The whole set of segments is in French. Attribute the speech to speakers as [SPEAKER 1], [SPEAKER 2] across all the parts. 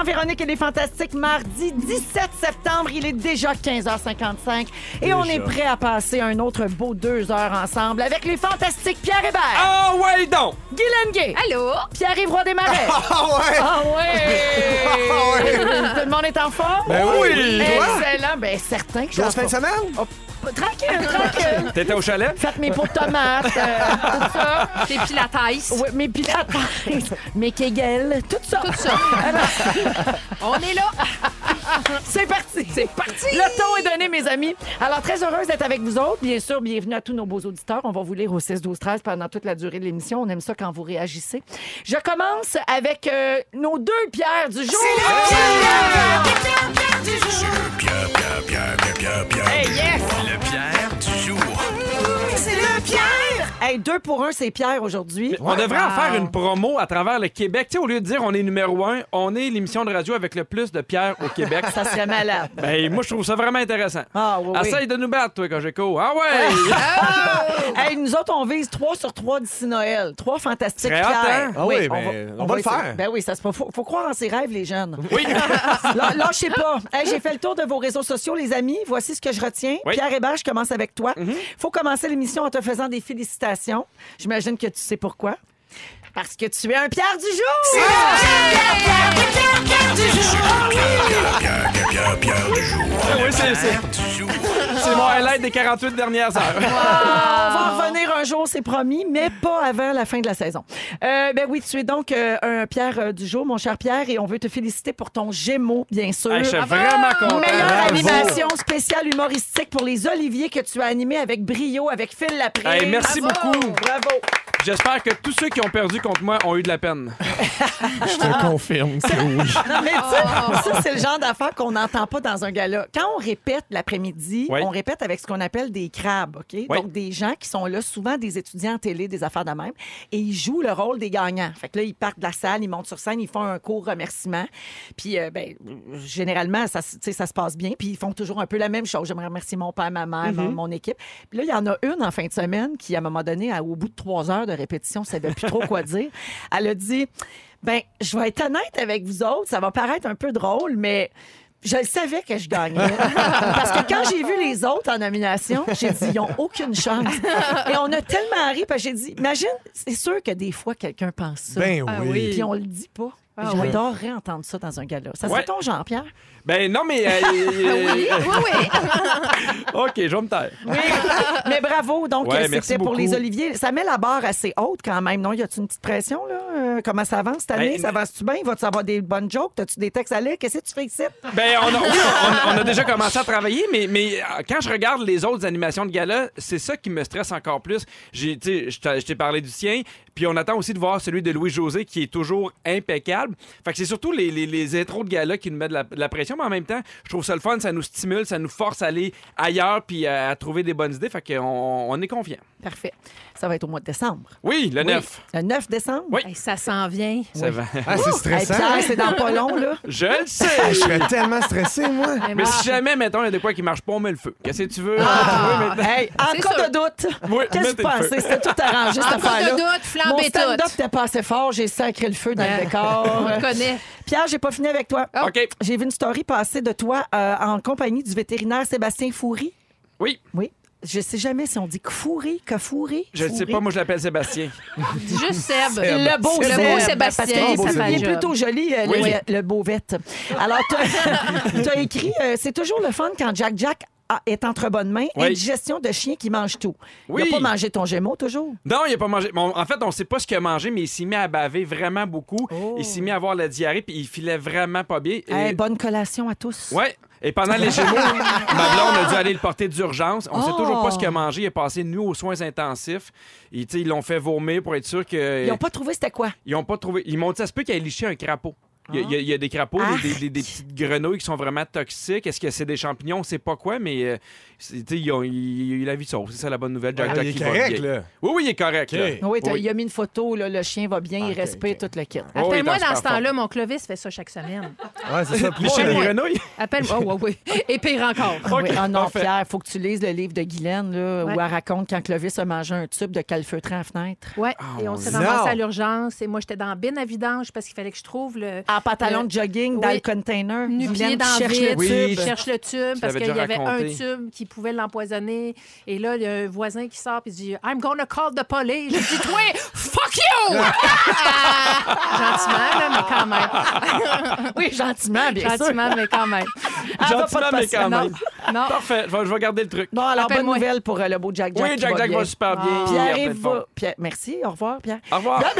[SPEAKER 1] Dans Véronique et les Fantastiques. Mardi 17 septembre, il est déjà 15h55 et on est prêt à passer un autre beau deux heures ensemble avec les Fantastiques Pierre Hébert,
[SPEAKER 2] Ah ouais donc!
[SPEAKER 1] Guylaine Gay,
[SPEAKER 3] Allô?
[SPEAKER 1] Pierre-Yves Roy Desmarais.
[SPEAKER 2] Ah ouais!
[SPEAKER 1] Ah ouais! Tout le monde est en forme?
[SPEAKER 2] Ben oui!
[SPEAKER 1] Excellent, ben certain que je suis en
[SPEAKER 2] fin de semaine?
[SPEAKER 1] Tranquille, tranquille.
[SPEAKER 2] T'étais au chalet?
[SPEAKER 1] Faites mes pots de tomates, euh, tout ça.
[SPEAKER 3] T'es pilates.
[SPEAKER 1] Oui, mes pilates, mes kegels, tout ça.
[SPEAKER 3] Tout ça. On est là.
[SPEAKER 1] C'est parti. C'est parti. Le ton est donné, mes amis. Alors, très heureuse d'être avec vous autres. Bien sûr, bienvenue à tous nos beaux auditeurs. On va vous lire au 6, 12, 13 pendant toute la durée de l'émission. On aime ça quand vous réagissez. Je commence avec euh, nos deux pierres du jour. Hey, yes!
[SPEAKER 4] Le Pierre du jour.
[SPEAKER 1] C'est le Pierre! Hey, deux pour un, c'est Pierre aujourd'hui.
[SPEAKER 2] On devrait en faire une promo à travers le Québec. Tu sais, au lieu de dire on est numéro un, on est l'émission de radio avec le plus de pierres au Québec.
[SPEAKER 1] Ça serait malade.
[SPEAKER 2] ben, moi, je trouve ça vraiment intéressant.
[SPEAKER 1] Ah, oui, oui.
[SPEAKER 2] Essaye de nous battre, toi, quand j'écho. Ah ouais!
[SPEAKER 1] Hey, nous autres, on vise 3 sur 3 d'ici Noël. 3 fantastiques Pierre.
[SPEAKER 2] hein?
[SPEAKER 5] Ah oui, mais on va le
[SPEAKER 1] essayer.
[SPEAKER 5] faire.
[SPEAKER 1] Ben oui, ça se peut. Faut, faut croire en ses rêves, les jeunes.
[SPEAKER 2] oui!
[SPEAKER 1] Là, lâchez pas. Hey, J'ai fait le tour de vos réseaux sociaux, les amis. Voici ce que je retiens.
[SPEAKER 2] Oui.
[SPEAKER 1] Pierre Hébert, je commence avec toi. faut commencer l'émission en te faisant des félicitations. J'imagine que tu sais pourquoi. Parce que tu es un Pierre du jour!
[SPEAKER 2] Ah oui, c'est c'est- c'est mon highlight des 48 dernières heures.
[SPEAKER 1] On va en revenir un jour, c'est promis, mais pas avant la fin de la saison. Euh, ben oui, tu es donc euh, un Pierre euh, du jour, mon cher Pierre, et on veut te féliciter pour ton Gémeaux, bien sûr.
[SPEAKER 2] Hey, je suis vraiment content.
[SPEAKER 1] Meilleure
[SPEAKER 5] Bravo.
[SPEAKER 1] animation spéciale humoristique pour les Oliviers que tu as animé avec brio, avec Phil Laprise.
[SPEAKER 2] Hey, merci
[SPEAKER 1] Bravo.
[SPEAKER 2] beaucoup.
[SPEAKER 1] Bravo.
[SPEAKER 2] J'espère que tous ceux qui ont perdu contre moi ont eu de la peine.
[SPEAKER 5] Je te confirme que oui.
[SPEAKER 1] Non, mais tu sais, ça, c'est le genre d'affaires qu'on n'entend pas dans un gala. Quand on répète l'après-midi,
[SPEAKER 2] Oui.
[SPEAKER 1] on répète avec ce qu'on appelle des crabes, OK? Donc, des gens qui sont là, souvent des étudiants en télé, des affaires de même, et ils jouent le rôle des gagnants. Fait que là, ils partent de la salle, ils montent sur scène, ils font un court remerciement. Puis, euh, ben, généralement, ça, se- tu sais, ça se passe bien. Puis, ils font toujours un peu la même chose. J'aimerais remercier mon père, ma mère, mon, mon équipe. Puis là, il y en a une en fin de semaine qui, à un moment donné, à- au bout de trois heures de répétition, ne savait plus trop quoi dire. Elle a dit ben, je vais être honnête avec vous autres, ça va paraître un peu drôle, mais je le savais que je gagnais. Parce que quand j'ai vu les autres en nomination, j'ai dit, ils n'ont aucune chance. Et on a tellement ri, parce que j'ai dit, imagine, c'est sûr que des fois, quelqu'un pense ça.
[SPEAKER 5] Ben
[SPEAKER 3] Ah
[SPEAKER 5] oui.
[SPEAKER 3] oui.
[SPEAKER 1] Puis on le dit pas.
[SPEAKER 3] Ah.
[SPEAKER 1] J'adorerais entendre ça dans un gala. Ça serait ton Jean-Pierre?
[SPEAKER 2] Ben non, mais... euh,
[SPEAKER 3] Oui, oui, oui.
[SPEAKER 2] OK, je vais me taire.
[SPEAKER 1] Oui. Mais bravo. Donc,
[SPEAKER 2] Ouais, merci
[SPEAKER 1] c'était pour
[SPEAKER 2] beaucoup.
[SPEAKER 1] les Oliviers. Ça met la barre assez haute quand même, non? Y a-tu une petite pression, là? Euh, comment ça avance cette année?
[SPEAKER 2] Ben,
[SPEAKER 1] ça avance-tu bien? Vas-tu avoir des bonnes jokes? As-tu des textes à lire? Qu'est-ce que tu fais ici?
[SPEAKER 2] Ben, on a, oui, on, on a déjà commencé à travailler, mais, mais euh, quand je regarde les autres animations de gala, c'est ça qui me stresse encore plus. J'ai, tu sais, je t'ai parlé du sien, puis on attend aussi de voir celui de Louis-José qui est toujours impeccable. Fait que c'est surtout les, les, les intros de gala qui nous mettent la, pression, mais en même temps, je trouve ça le fun, ça nous stimule, ça nous force à aller ailleurs puis à, à trouver des bonnes idées. Fait qu'on on est confiant.
[SPEAKER 1] Parfait. Ça va être au mois de décembre.
[SPEAKER 2] Oui, le
[SPEAKER 1] Oui.
[SPEAKER 2] 9.
[SPEAKER 1] Le 9 décembre?
[SPEAKER 2] Oui.
[SPEAKER 3] Hey, ça s'en vient.
[SPEAKER 2] Ça va.
[SPEAKER 5] Ah, c'est
[SPEAKER 1] Hey,
[SPEAKER 5] stressant.
[SPEAKER 1] Pierre, c'est dans pas long, là.
[SPEAKER 2] Je le sais!
[SPEAKER 5] Ah, je serais tellement stressé, moi.
[SPEAKER 2] Mais si jamais, mettons, il y a de quoi qui marche pas, on met le feu. Qu'est-ce que tu veux?
[SPEAKER 1] Ah, hey, en cas
[SPEAKER 3] sûr.
[SPEAKER 1] de doute,
[SPEAKER 2] Oui,
[SPEAKER 1] qu'est-ce que tu pensais? C'était tout arrangé, cette
[SPEAKER 3] En cas
[SPEAKER 1] affaire-là.
[SPEAKER 3] de doute, flambez
[SPEAKER 1] Mon stand-up n'était pas assez fort, j'ai sacré le feu dans le
[SPEAKER 3] On
[SPEAKER 1] décor.
[SPEAKER 3] le connaît.
[SPEAKER 1] Pierre, j'ai pas fini avec toi.
[SPEAKER 2] OK.
[SPEAKER 1] J'ai vu une story passer de toi euh, en compagnie du vétérinaire Sébastien Foury.
[SPEAKER 2] Oui,
[SPEAKER 1] Oui. Je sais jamais si on dit Foury, Cafouri.
[SPEAKER 2] je ne sais pas, moi je l'appelle Sébastien.
[SPEAKER 3] Juste Seb.
[SPEAKER 1] Le beau,
[SPEAKER 3] Le
[SPEAKER 1] Seb,
[SPEAKER 3] beau
[SPEAKER 1] Parce
[SPEAKER 3] Sébastien,
[SPEAKER 1] qu'il est,
[SPEAKER 3] ça
[SPEAKER 1] plutôt joli, euh,
[SPEAKER 2] Oui.
[SPEAKER 1] le, le beau vette. Alors, tu as écrit euh, C'est toujours le fun quand Jack Jack ah, est entre bonnes mains.
[SPEAKER 2] Oui.
[SPEAKER 1] Indigestion de chien qui mange tout.
[SPEAKER 2] Oui.
[SPEAKER 1] Il n'a pas mangé ton gémeau, toujours?
[SPEAKER 2] Non, il a pas mangé. Bon, en fait, on sait pas ce qu'il a mangé, mais il s'est mis à baver vraiment beaucoup.
[SPEAKER 1] Oh.
[SPEAKER 2] Il s'est mis à avoir la diarrhée, puis il filait vraiment pas bien. Et-
[SPEAKER 1] Hey, bonne collation à tous.
[SPEAKER 2] Ouais. Et pendant les Gémeaux, ma blonde a dû aller le porter d'urgence. On sait
[SPEAKER 1] Oh.
[SPEAKER 2] toujours pas ce qu'il a mangé. Il est passé nuit aux soins intensifs. Ils l'ont fait vomir pour être sûr que.
[SPEAKER 1] Ils n'ont pas trouvé c'était quoi?
[SPEAKER 2] Ils ont pas trouvé. Ils m'ont dit ça se peut qu'il ait liché un crapaud. Il y, a, il y des crapauds, des, des- des petites grenouilles qui sont vraiment toxiques. Est-ce que c'est des champignons? On sait pas quoi, mais c'est- tu sais, ils ont- il, a la vie sauve. C'est ça la bonne nouvelle. Jack
[SPEAKER 5] Ah,
[SPEAKER 2] Jack,
[SPEAKER 5] il est
[SPEAKER 2] il va
[SPEAKER 5] correct,
[SPEAKER 2] bien.
[SPEAKER 5] là.
[SPEAKER 2] Oui, oui, il est correct. Là.
[SPEAKER 1] Oui,
[SPEAKER 2] Oui.
[SPEAKER 1] il a mis une photo, là, le chien va bien, il
[SPEAKER 5] Ok,
[SPEAKER 1] respire
[SPEAKER 5] ok.
[SPEAKER 1] tout le kit.
[SPEAKER 2] Oh, il est
[SPEAKER 3] Appelle-moi dans ce temps-là, mon Clovis fait ça chaque semaine.
[SPEAKER 5] Ouais, c'est ça.
[SPEAKER 2] Des
[SPEAKER 3] ouais.
[SPEAKER 2] grenouilles?
[SPEAKER 3] Appelle-moi. Oh, oui, oui. Et pire encore.
[SPEAKER 1] Ah oui. Ah non,
[SPEAKER 2] parfait.
[SPEAKER 1] Pierre, faut que tu lises le livre de Guylaine, là,
[SPEAKER 3] Ouais.
[SPEAKER 1] où elle raconte quand Clovis a mangé un tube de calfeutré en fenêtre.
[SPEAKER 3] Ouais. et on s'est ramassé à l'urgence. Et moi, j'étais dans la bin à vidange parce qu'il fallait que je trouve le.
[SPEAKER 1] En pantalon de jogging, dans
[SPEAKER 3] Oui.
[SPEAKER 1] le container.
[SPEAKER 3] Nu-pied
[SPEAKER 1] Guylaine
[SPEAKER 3] dans le
[SPEAKER 2] Oui,
[SPEAKER 1] tube.
[SPEAKER 3] je cherche le tube parce qu'il y
[SPEAKER 2] déjà
[SPEAKER 3] avait un tube qui pouvait l'empoisonner. Et là, il y a un voisin qui sort et dit I'm gonna call the police. J'ai dit Toi, fuck you! Gentiment, là, mais quand même.
[SPEAKER 1] Oui, gentiment, bien sûr.
[SPEAKER 3] Gentiment, mais quand même.
[SPEAKER 1] Ah,
[SPEAKER 2] Gentiment, mais quand
[SPEAKER 1] non.
[SPEAKER 2] même.
[SPEAKER 3] Non.
[SPEAKER 2] Parfait, je vais, je vais garder le truc.
[SPEAKER 1] Bon, alors, bonne nouvelle pour euh, le beau Jack Jack.
[SPEAKER 2] oui, Jack
[SPEAKER 1] va
[SPEAKER 2] Jack
[SPEAKER 1] bien.
[SPEAKER 2] va super bien. pleine forme.
[SPEAKER 1] va... Pierre... Merci, au revoir, Pierre.
[SPEAKER 2] Au revoir.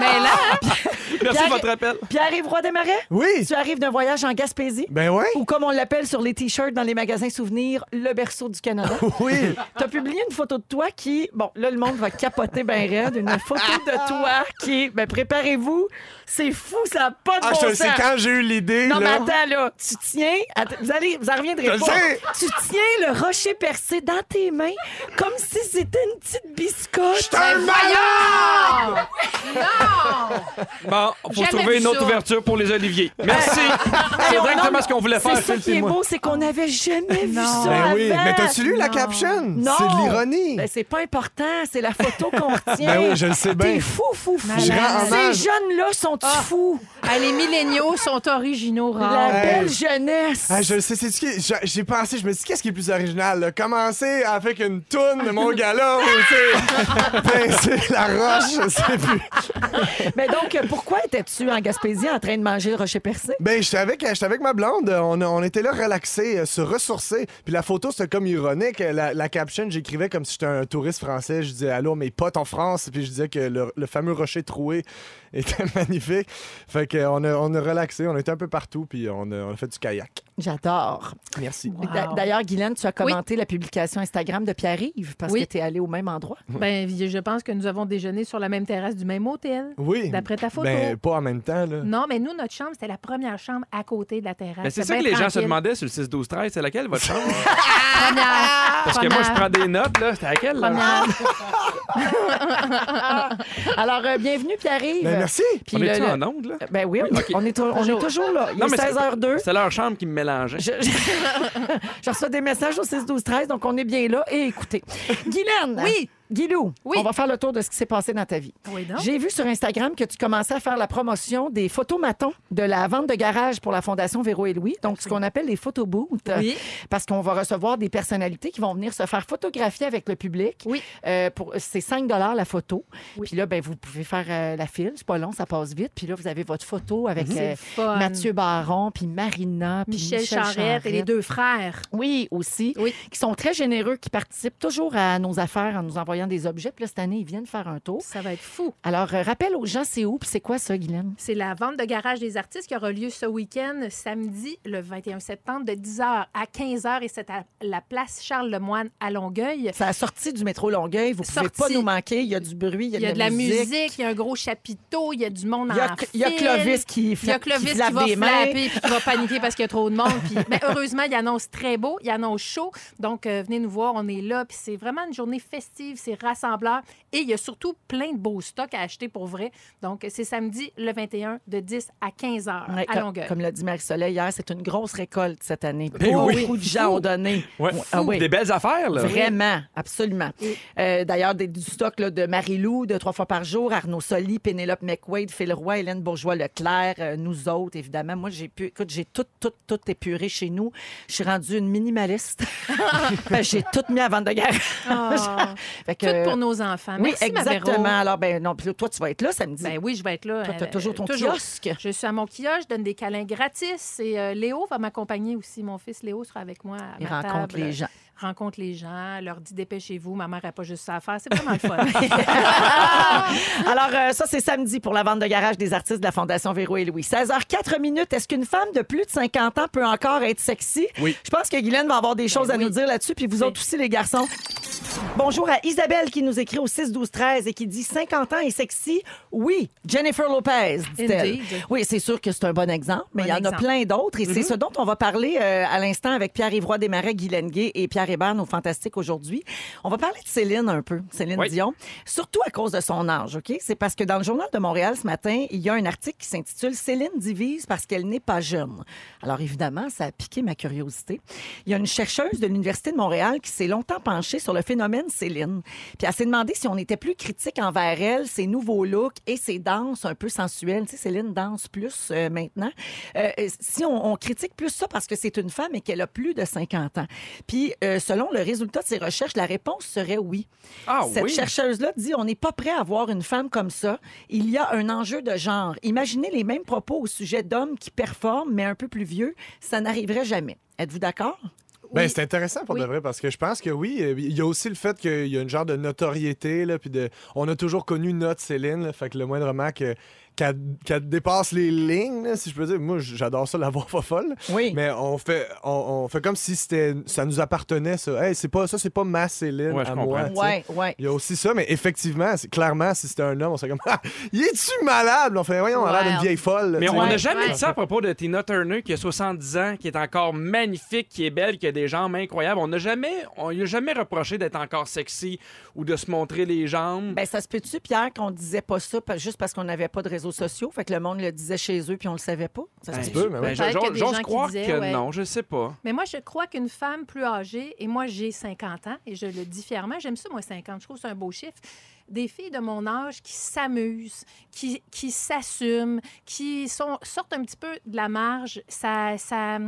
[SPEAKER 3] Mais là,
[SPEAKER 2] Merci
[SPEAKER 1] Pierre-
[SPEAKER 2] de votre appel.
[SPEAKER 1] Pierre-Yves Roy Desmarais,
[SPEAKER 5] Oui.
[SPEAKER 1] tu arrives d'un voyage en Gaspésie?
[SPEAKER 5] Ben ouais.
[SPEAKER 1] Ou comme on l'appelle sur les T-shirts dans les magasins souvenirs, le berceau du Canada.
[SPEAKER 5] Oui.
[SPEAKER 1] Tu as publié une photo de toi qui, bon, là, le monde va capoter ben raide. Une photo de toi qui, ben, préparez-vous, c'est fou, ça n'a pas de
[SPEAKER 5] Ah,
[SPEAKER 1] bon
[SPEAKER 5] je
[SPEAKER 1] sens.
[SPEAKER 5] sais, quand j'ai eu l'idée,
[SPEAKER 1] Non, mais attends, là, tu tiens, att- vous allez, vous en reviendrez
[SPEAKER 5] Je
[SPEAKER 1] pas.
[SPEAKER 5] sais.
[SPEAKER 1] Tu tiens le rocher percé dans tes mains comme si c'était une petite biscotte.
[SPEAKER 5] un malade!
[SPEAKER 2] Bon, faut trouver une autre
[SPEAKER 3] ça.
[SPEAKER 2] ouverture pour les oliviers. Merci. C'est exactement
[SPEAKER 1] non,
[SPEAKER 2] ce qu'on voulait faire.
[SPEAKER 1] C'est ça qui est beau, c'est qu'on n'avait jamais vu ça
[SPEAKER 5] Ben oui,
[SPEAKER 1] avant.
[SPEAKER 5] mais t'as-tu lu la caption?
[SPEAKER 1] Non.
[SPEAKER 5] C'est de l'ironie.
[SPEAKER 1] Ben, c'est pas important, c'est la photo qu'on retient.
[SPEAKER 5] Ben oui, je le sais bien.
[SPEAKER 1] T'es fou, fou, fou.
[SPEAKER 5] Je rends
[SPEAKER 1] Ces
[SPEAKER 5] hommage.
[SPEAKER 1] jeunes-là sont
[SPEAKER 3] Ah.
[SPEAKER 1] fous?
[SPEAKER 3] ah, les milléniaux sont originaux,
[SPEAKER 1] La
[SPEAKER 3] rares.
[SPEAKER 1] Belle jeunesse.
[SPEAKER 5] Ah, je le sais, c'est ce qui. j'ai- J'ai pensé, je me suis dit, qu'est-ce qui est plus original? là? Commencer avec une toune de mon gala, ou tu sais, pincer la roche, je sais plus.
[SPEAKER 1] Mais donc, euh, pourquoi étais-tu en Gaspésie en train de manger le rocher percé?
[SPEAKER 5] Ben, j'étais avec, j'étais avec ma blonde, on, on était là relaxés, euh, se ressourcer. Puis la photo, c'était comme ironique. La, la caption, j'écrivais comme si j'étais un touriste français. Je disais, allô, mes potes en France. Puis je disais que le, le fameux rocher troué était magnifique. Fait qu'on a, on a relaxé, on était un peu partout, puis on a, on a fait du kayak.
[SPEAKER 1] J'adore.
[SPEAKER 5] Merci.
[SPEAKER 1] D'a- D'ailleurs, Guylaine, tu as commenté la publication Instagram de Pierre-Yves parce
[SPEAKER 3] Oui.
[SPEAKER 1] que tu es allé au même endroit.
[SPEAKER 3] Ben, je pense que nous avons déjeuné sur la même terrasse du même hôtel.
[SPEAKER 5] Oui.
[SPEAKER 3] D'après ta photo.
[SPEAKER 5] Ben, pas en même temps, là.
[SPEAKER 3] Non, mais nous, notre chambre, c'était la première chambre à côté de la terrasse.
[SPEAKER 2] Mais c'est ça que les gens se demandaient sur le 6 12 13 c'est laquelle votre chambre?
[SPEAKER 3] Première.
[SPEAKER 2] Parce que moi je prends des notes là, c'était laquelle là?
[SPEAKER 3] Première.
[SPEAKER 1] Alors, euh, bienvenue, Pierre-Yves.
[SPEAKER 5] Ben, merci.
[SPEAKER 1] Puis
[SPEAKER 2] On
[SPEAKER 1] le-
[SPEAKER 2] est-tu
[SPEAKER 1] le-
[SPEAKER 2] en onde là?
[SPEAKER 1] Ben oui,
[SPEAKER 2] Oui, ok.
[SPEAKER 1] on, est, on est toujours là. Il
[SPEAKER 2] Non,
[SPEAKER 1] est
[SPEAKER 2] mais c'est-
[SPEAKER 1] 16h02.
[SPEAKER 2] C'est leur chambre qui me mélangeait.
[SPEAKER 1] Je, je- je reçois des messages au 6 12 13 donc on est bien là. Et écoutez, Guylaine.
[SPEAKER 3] Oui.
[SPEAKER 1] Guilou,
[SPEAKER 3] Oui.
[SPEAKER 1] on va faire le tour de ce qui s'est passé dans ta vie.
[SPEAKER 3] Oui.
[SPEAKER 1] J'ai vu sur Instagram que tu commençais à faire la promotion des photomatons de la vente de garage pour la Fondation Véro et Louis, donc ce qu'on appelle les photobooths.
[SPEAKER 3] Oui.
[SPEAKER 1] Parce qu'on va recevoir des personnalités qui vont venir se faire photographier avec le public.
[SPEAKER 3] Oui.
[SPEAKER 1] Euh, pour, c'est 5 la photo. Puis là, ben, vous pouvez faire euh, la file. C'est pas long, ça passe vite. Puis là, vous avez votre photo avec
[SPEAKER 3] C'est
[SPEAKER 1] euh. Mathieu Baron, puis Marina, puis
[SPEAKER 3] Michel,
[SPEAKER 1] Michel,
[SPEAKER 3] Charette et les deux frères.
[SPEAKER 1] Oui, aussi.
[SPEAKER 3] Oui.
[SPEAKER 1] Qui sont très généreux, qui participent toujours à nos affaires en nous envoyant des objets. Puis là, cette année, ils viennent faire un tour.
[SPEAKER 3] Ça va être fou.
[SPEAKER 1] Alors, euh, rappelle aux gens, c'est où, puis c'est quoi ça, Guylaine?
[SPEAKER 3] C'est la vente de garage des artistes qui aura lieu ce week-end, samedi, le 21 septembre, de 10h à 15h. Et c'est à la place Charles-Lemoine à Longueuil.
[SPEAKER 1] C'est la sortie du métro Longueuil. Vous pouvez
[SPEAKER 3] Sortie.
[SPEAKER 1] pas nous manquer. Il y a du bruit, il y a,
[SPEAKER 3] Il y a de la musique, il y a un gros chapiteau, il y a du monde
[SPEAKER 1] Il y a,
[SPEAKER 3] en
[SPEAKER 1] il y a. Clovis qui,
[SPEAKER 3] Il y a Clovis qui,
[SPEAKER 1] flappe
[SPEAKER 3] va flapper puis qui va paniquer parce qu'il y a trop de monde. Puis, mais heureusement, il annonce très beau, il annonce chaud. Donc, euh, venez nous voir, on est là. Puis c'est vraiment une journée festive, c'est rassembleur. Et il y a surtout plein de beaux stocks à acheter pour vrai. Donc, c'est samedi le 21 de 10 à 15 heures
[SPEAKER 1] Ouais,
[SPEAKER 3] à
[SPEAKER 1] comme,
[SPEAKER 3] Longueuil.
[SPEAKER 1] comme l'a dit Marie-Soleil hier, c'est une grosse récolte cette année.
[SPEAKER 2] Ben
[SPEAKER 1] Beaucoup
[SPEAKER 2] oui.
[SPEAKER 1] de gens ont donné.
[SPEAKER 2] Ouais.
[SPEAKER 1] Ah oui.
[SPEAKER 2] Des belles affaires là.
[SPEAKER 1] Vraiment, absolument. Euh, D'ailleurs, des- du stock là, de Marie-Lou de trois fois par jour, Arnaud Soli, Pénélope McWade, Phil Roy, Hélène Bourgeois-Leclerc, euh, nous autres, évidemment. Moi, j'ai pu, écoute, j'ai tout, tout, tout épuré chez nous. Je suis rendue une minimaliste. J'ai tout mis à vendre de garage.
[SPEAKER 3] Ah.
[SPEAKER 1] fait que-
[SPEAKER 3] Tout pour nos enfants.
[SPEAKER 1] Oui,
[SPEAKER 3] Merci, ma Véro.
[SPEAKER 1] exactement. Alors, ben non, puis toi, tu vas être là samedi.
[SPEAKER 3] Ben oui, je vais être là.
[SPEAKER 1] Toi, t'as
[SPEAKER 3] euh,
[SPEAKER 1] toujours ton
[SPEAKER 3] toujours.
[SPEAKER 1] kiosque.
[SPEAKER 3] Je suis à mon kiosque, je donne des câlins gratis. Et euh, Léo va m'accompagner aussi. Mon fils Léo sera avec moi à
[SPEAKER 1] Il
[SPEAKER 3] ma
[SPEAKER 1] rencontre
[SPEAKER 3] table.
[SPEAKER 1] les gens.
[SPEAKER 3] Rencontre les gens, leur dit dépêchez-vous. Ma mère n'a pas juste ça à faire. C'est vraiment le fun.
[SPEAKER 1] Alors, euh, ça, c'est samedi pour la vente de garage des artistes de la Fondation Véro et Louis. 16h04 minutes. Est-ce qu'une femme de plus de 50 ans peut encore être sexy?
[SPEAKER 5] Oui.
[SPEAKER 1] Je pense que Guylaine va avoir des choses à
[SPEAKER 3] oui.
[SPEAKER 1] nous dire là-dessus, puis vous autres aussi, les garçons. Bonjour à Isabelle qui nous écrit au 6 12 13 et qui dit 50 ans et sexy? Oui, Jennifer Lopez, dit-elle. Oui, c'est sûr que c'est un bon exemple, mais
[SPEAKER 3] Bon
[SPEAKER 1] il y en a plein d'autres et c'est ce dont on va parler euh, à l'instant avec Pierre-Yves Roy Desmarais, Guy Lenguet et Pierre Hébert, nos fantastiques aujourd'hui. On va parler de Céline un peu, Céline
[SPEAKER 2] Oui.
[SPEAKER 1] Dion, surtout à cause de son âge, OK? C'est parce que dans le Journal de Montréal ce matin, il y a un article qui s'intitule Céline divise parce qu'elle n'est pas jeune. Alors évidemment, ça a piqué ma curiosité. Il y a une chercheuse de l'Université de Montréal qui s'est longtemps penchée sur le phénomène Céline. Puis elle s'est demandé si on était plus critique envers elle, ses nouveaux looks et ses danses un peu sensuelles. Tu sais, Céline danse plus euh, maintenant. Euh, si on, on critique plus ça parce que c'est une femme et qu'elle a plus de 50 ans. Puis euh, selon le résultat de ses recherches, la réponse serait oui.
[SPEAKER 2] Ah
[SPEAKER 1] Cette
[SPEAKER 2] oui?
[SPEAKER 1] chercheuse-là dit on n'est pas prêt à voir une femme comme ça. Il y a un enjeu de genre. Imaginez les mêmes propos au sujet d'hommes qui performent, mais un peu plus vieux. Ça n'arriverait jamais. Êtes-vous d'accord?
[SPEAKER 5] Ben,
[SPEAKER 3] Oui.
[SPEAKER 5] c'est intéressant pour
[SPEAKER 3] Oui.
[SPEAKER 5] de vrai parce que je pense que oui, euh, il y a aussi le fait qu'il y a une genre de notoriété là, puis de, on a toujours connu notre Céline, là, fait que le moindrement que qu'elle qu'elle dépasse les lignes, là, si je peux dire, moi j'adore ça la voix pas folle,
[SPEAKER 1] Oui.
[SPEAKER 5] mais on fait on, on fait comme si c'était ça nous appartenait ça. Hey, c'est pas ça, c'est pas ma Céline
[SPEAKER 2] Ouais,
[SPEAKER 5] à moi.
[SPEAKER 1] Ouais, ouais.
[SPEAKER 5] Il y a aussi ça, mais effectivement, c'est- clairement, si c'était un homme, on serait comme Ah, Il est-tu malade? On fait Voyons, on a l'air d'une vieille folle.
[SPEAKER 2] Mais on n'a jamais
[SPEAKER 3] Ouais.
[SPEAKER 2] dit ça à propos de Tina Turner, qui a 70 ans, qui est encore magnifique, qui est belle, qui a des jambes incroyables. On n'a jamais, on lui a jamais reproché d'être encore sexy ou de se montrer les jambes.
[SPEAKER 1] Ben, ça se peut-tu, Pierre, qu'on disait pas ça juste parce qu'on n'avait pas de réseaux sociaux? Fait que le monde le disait chez eux puis on le savait pas? Ça se
[SPEAKER 2] Ben,
[SPEAKER 5] peut, mais
[SPEAKER 2] ben,
[SPEAKER 3] disaient,
[SPEAKER 2] que
[SPEAKER 3] ouais.
[SPEAKER 2] non, je sais pas.
[SPEAKER 3] Mais moi, je crois qu'une femme plus âgée, et moi, j'ai 50 ans, et je le dis fièrement, j'aime ça, moi, 50. Je trouve que c'est un beau chiffre. Des filles de mon âge qui s'amusent, qui, qui s'assument, qui sont, sortent un petit peu de la marge, ça, ça,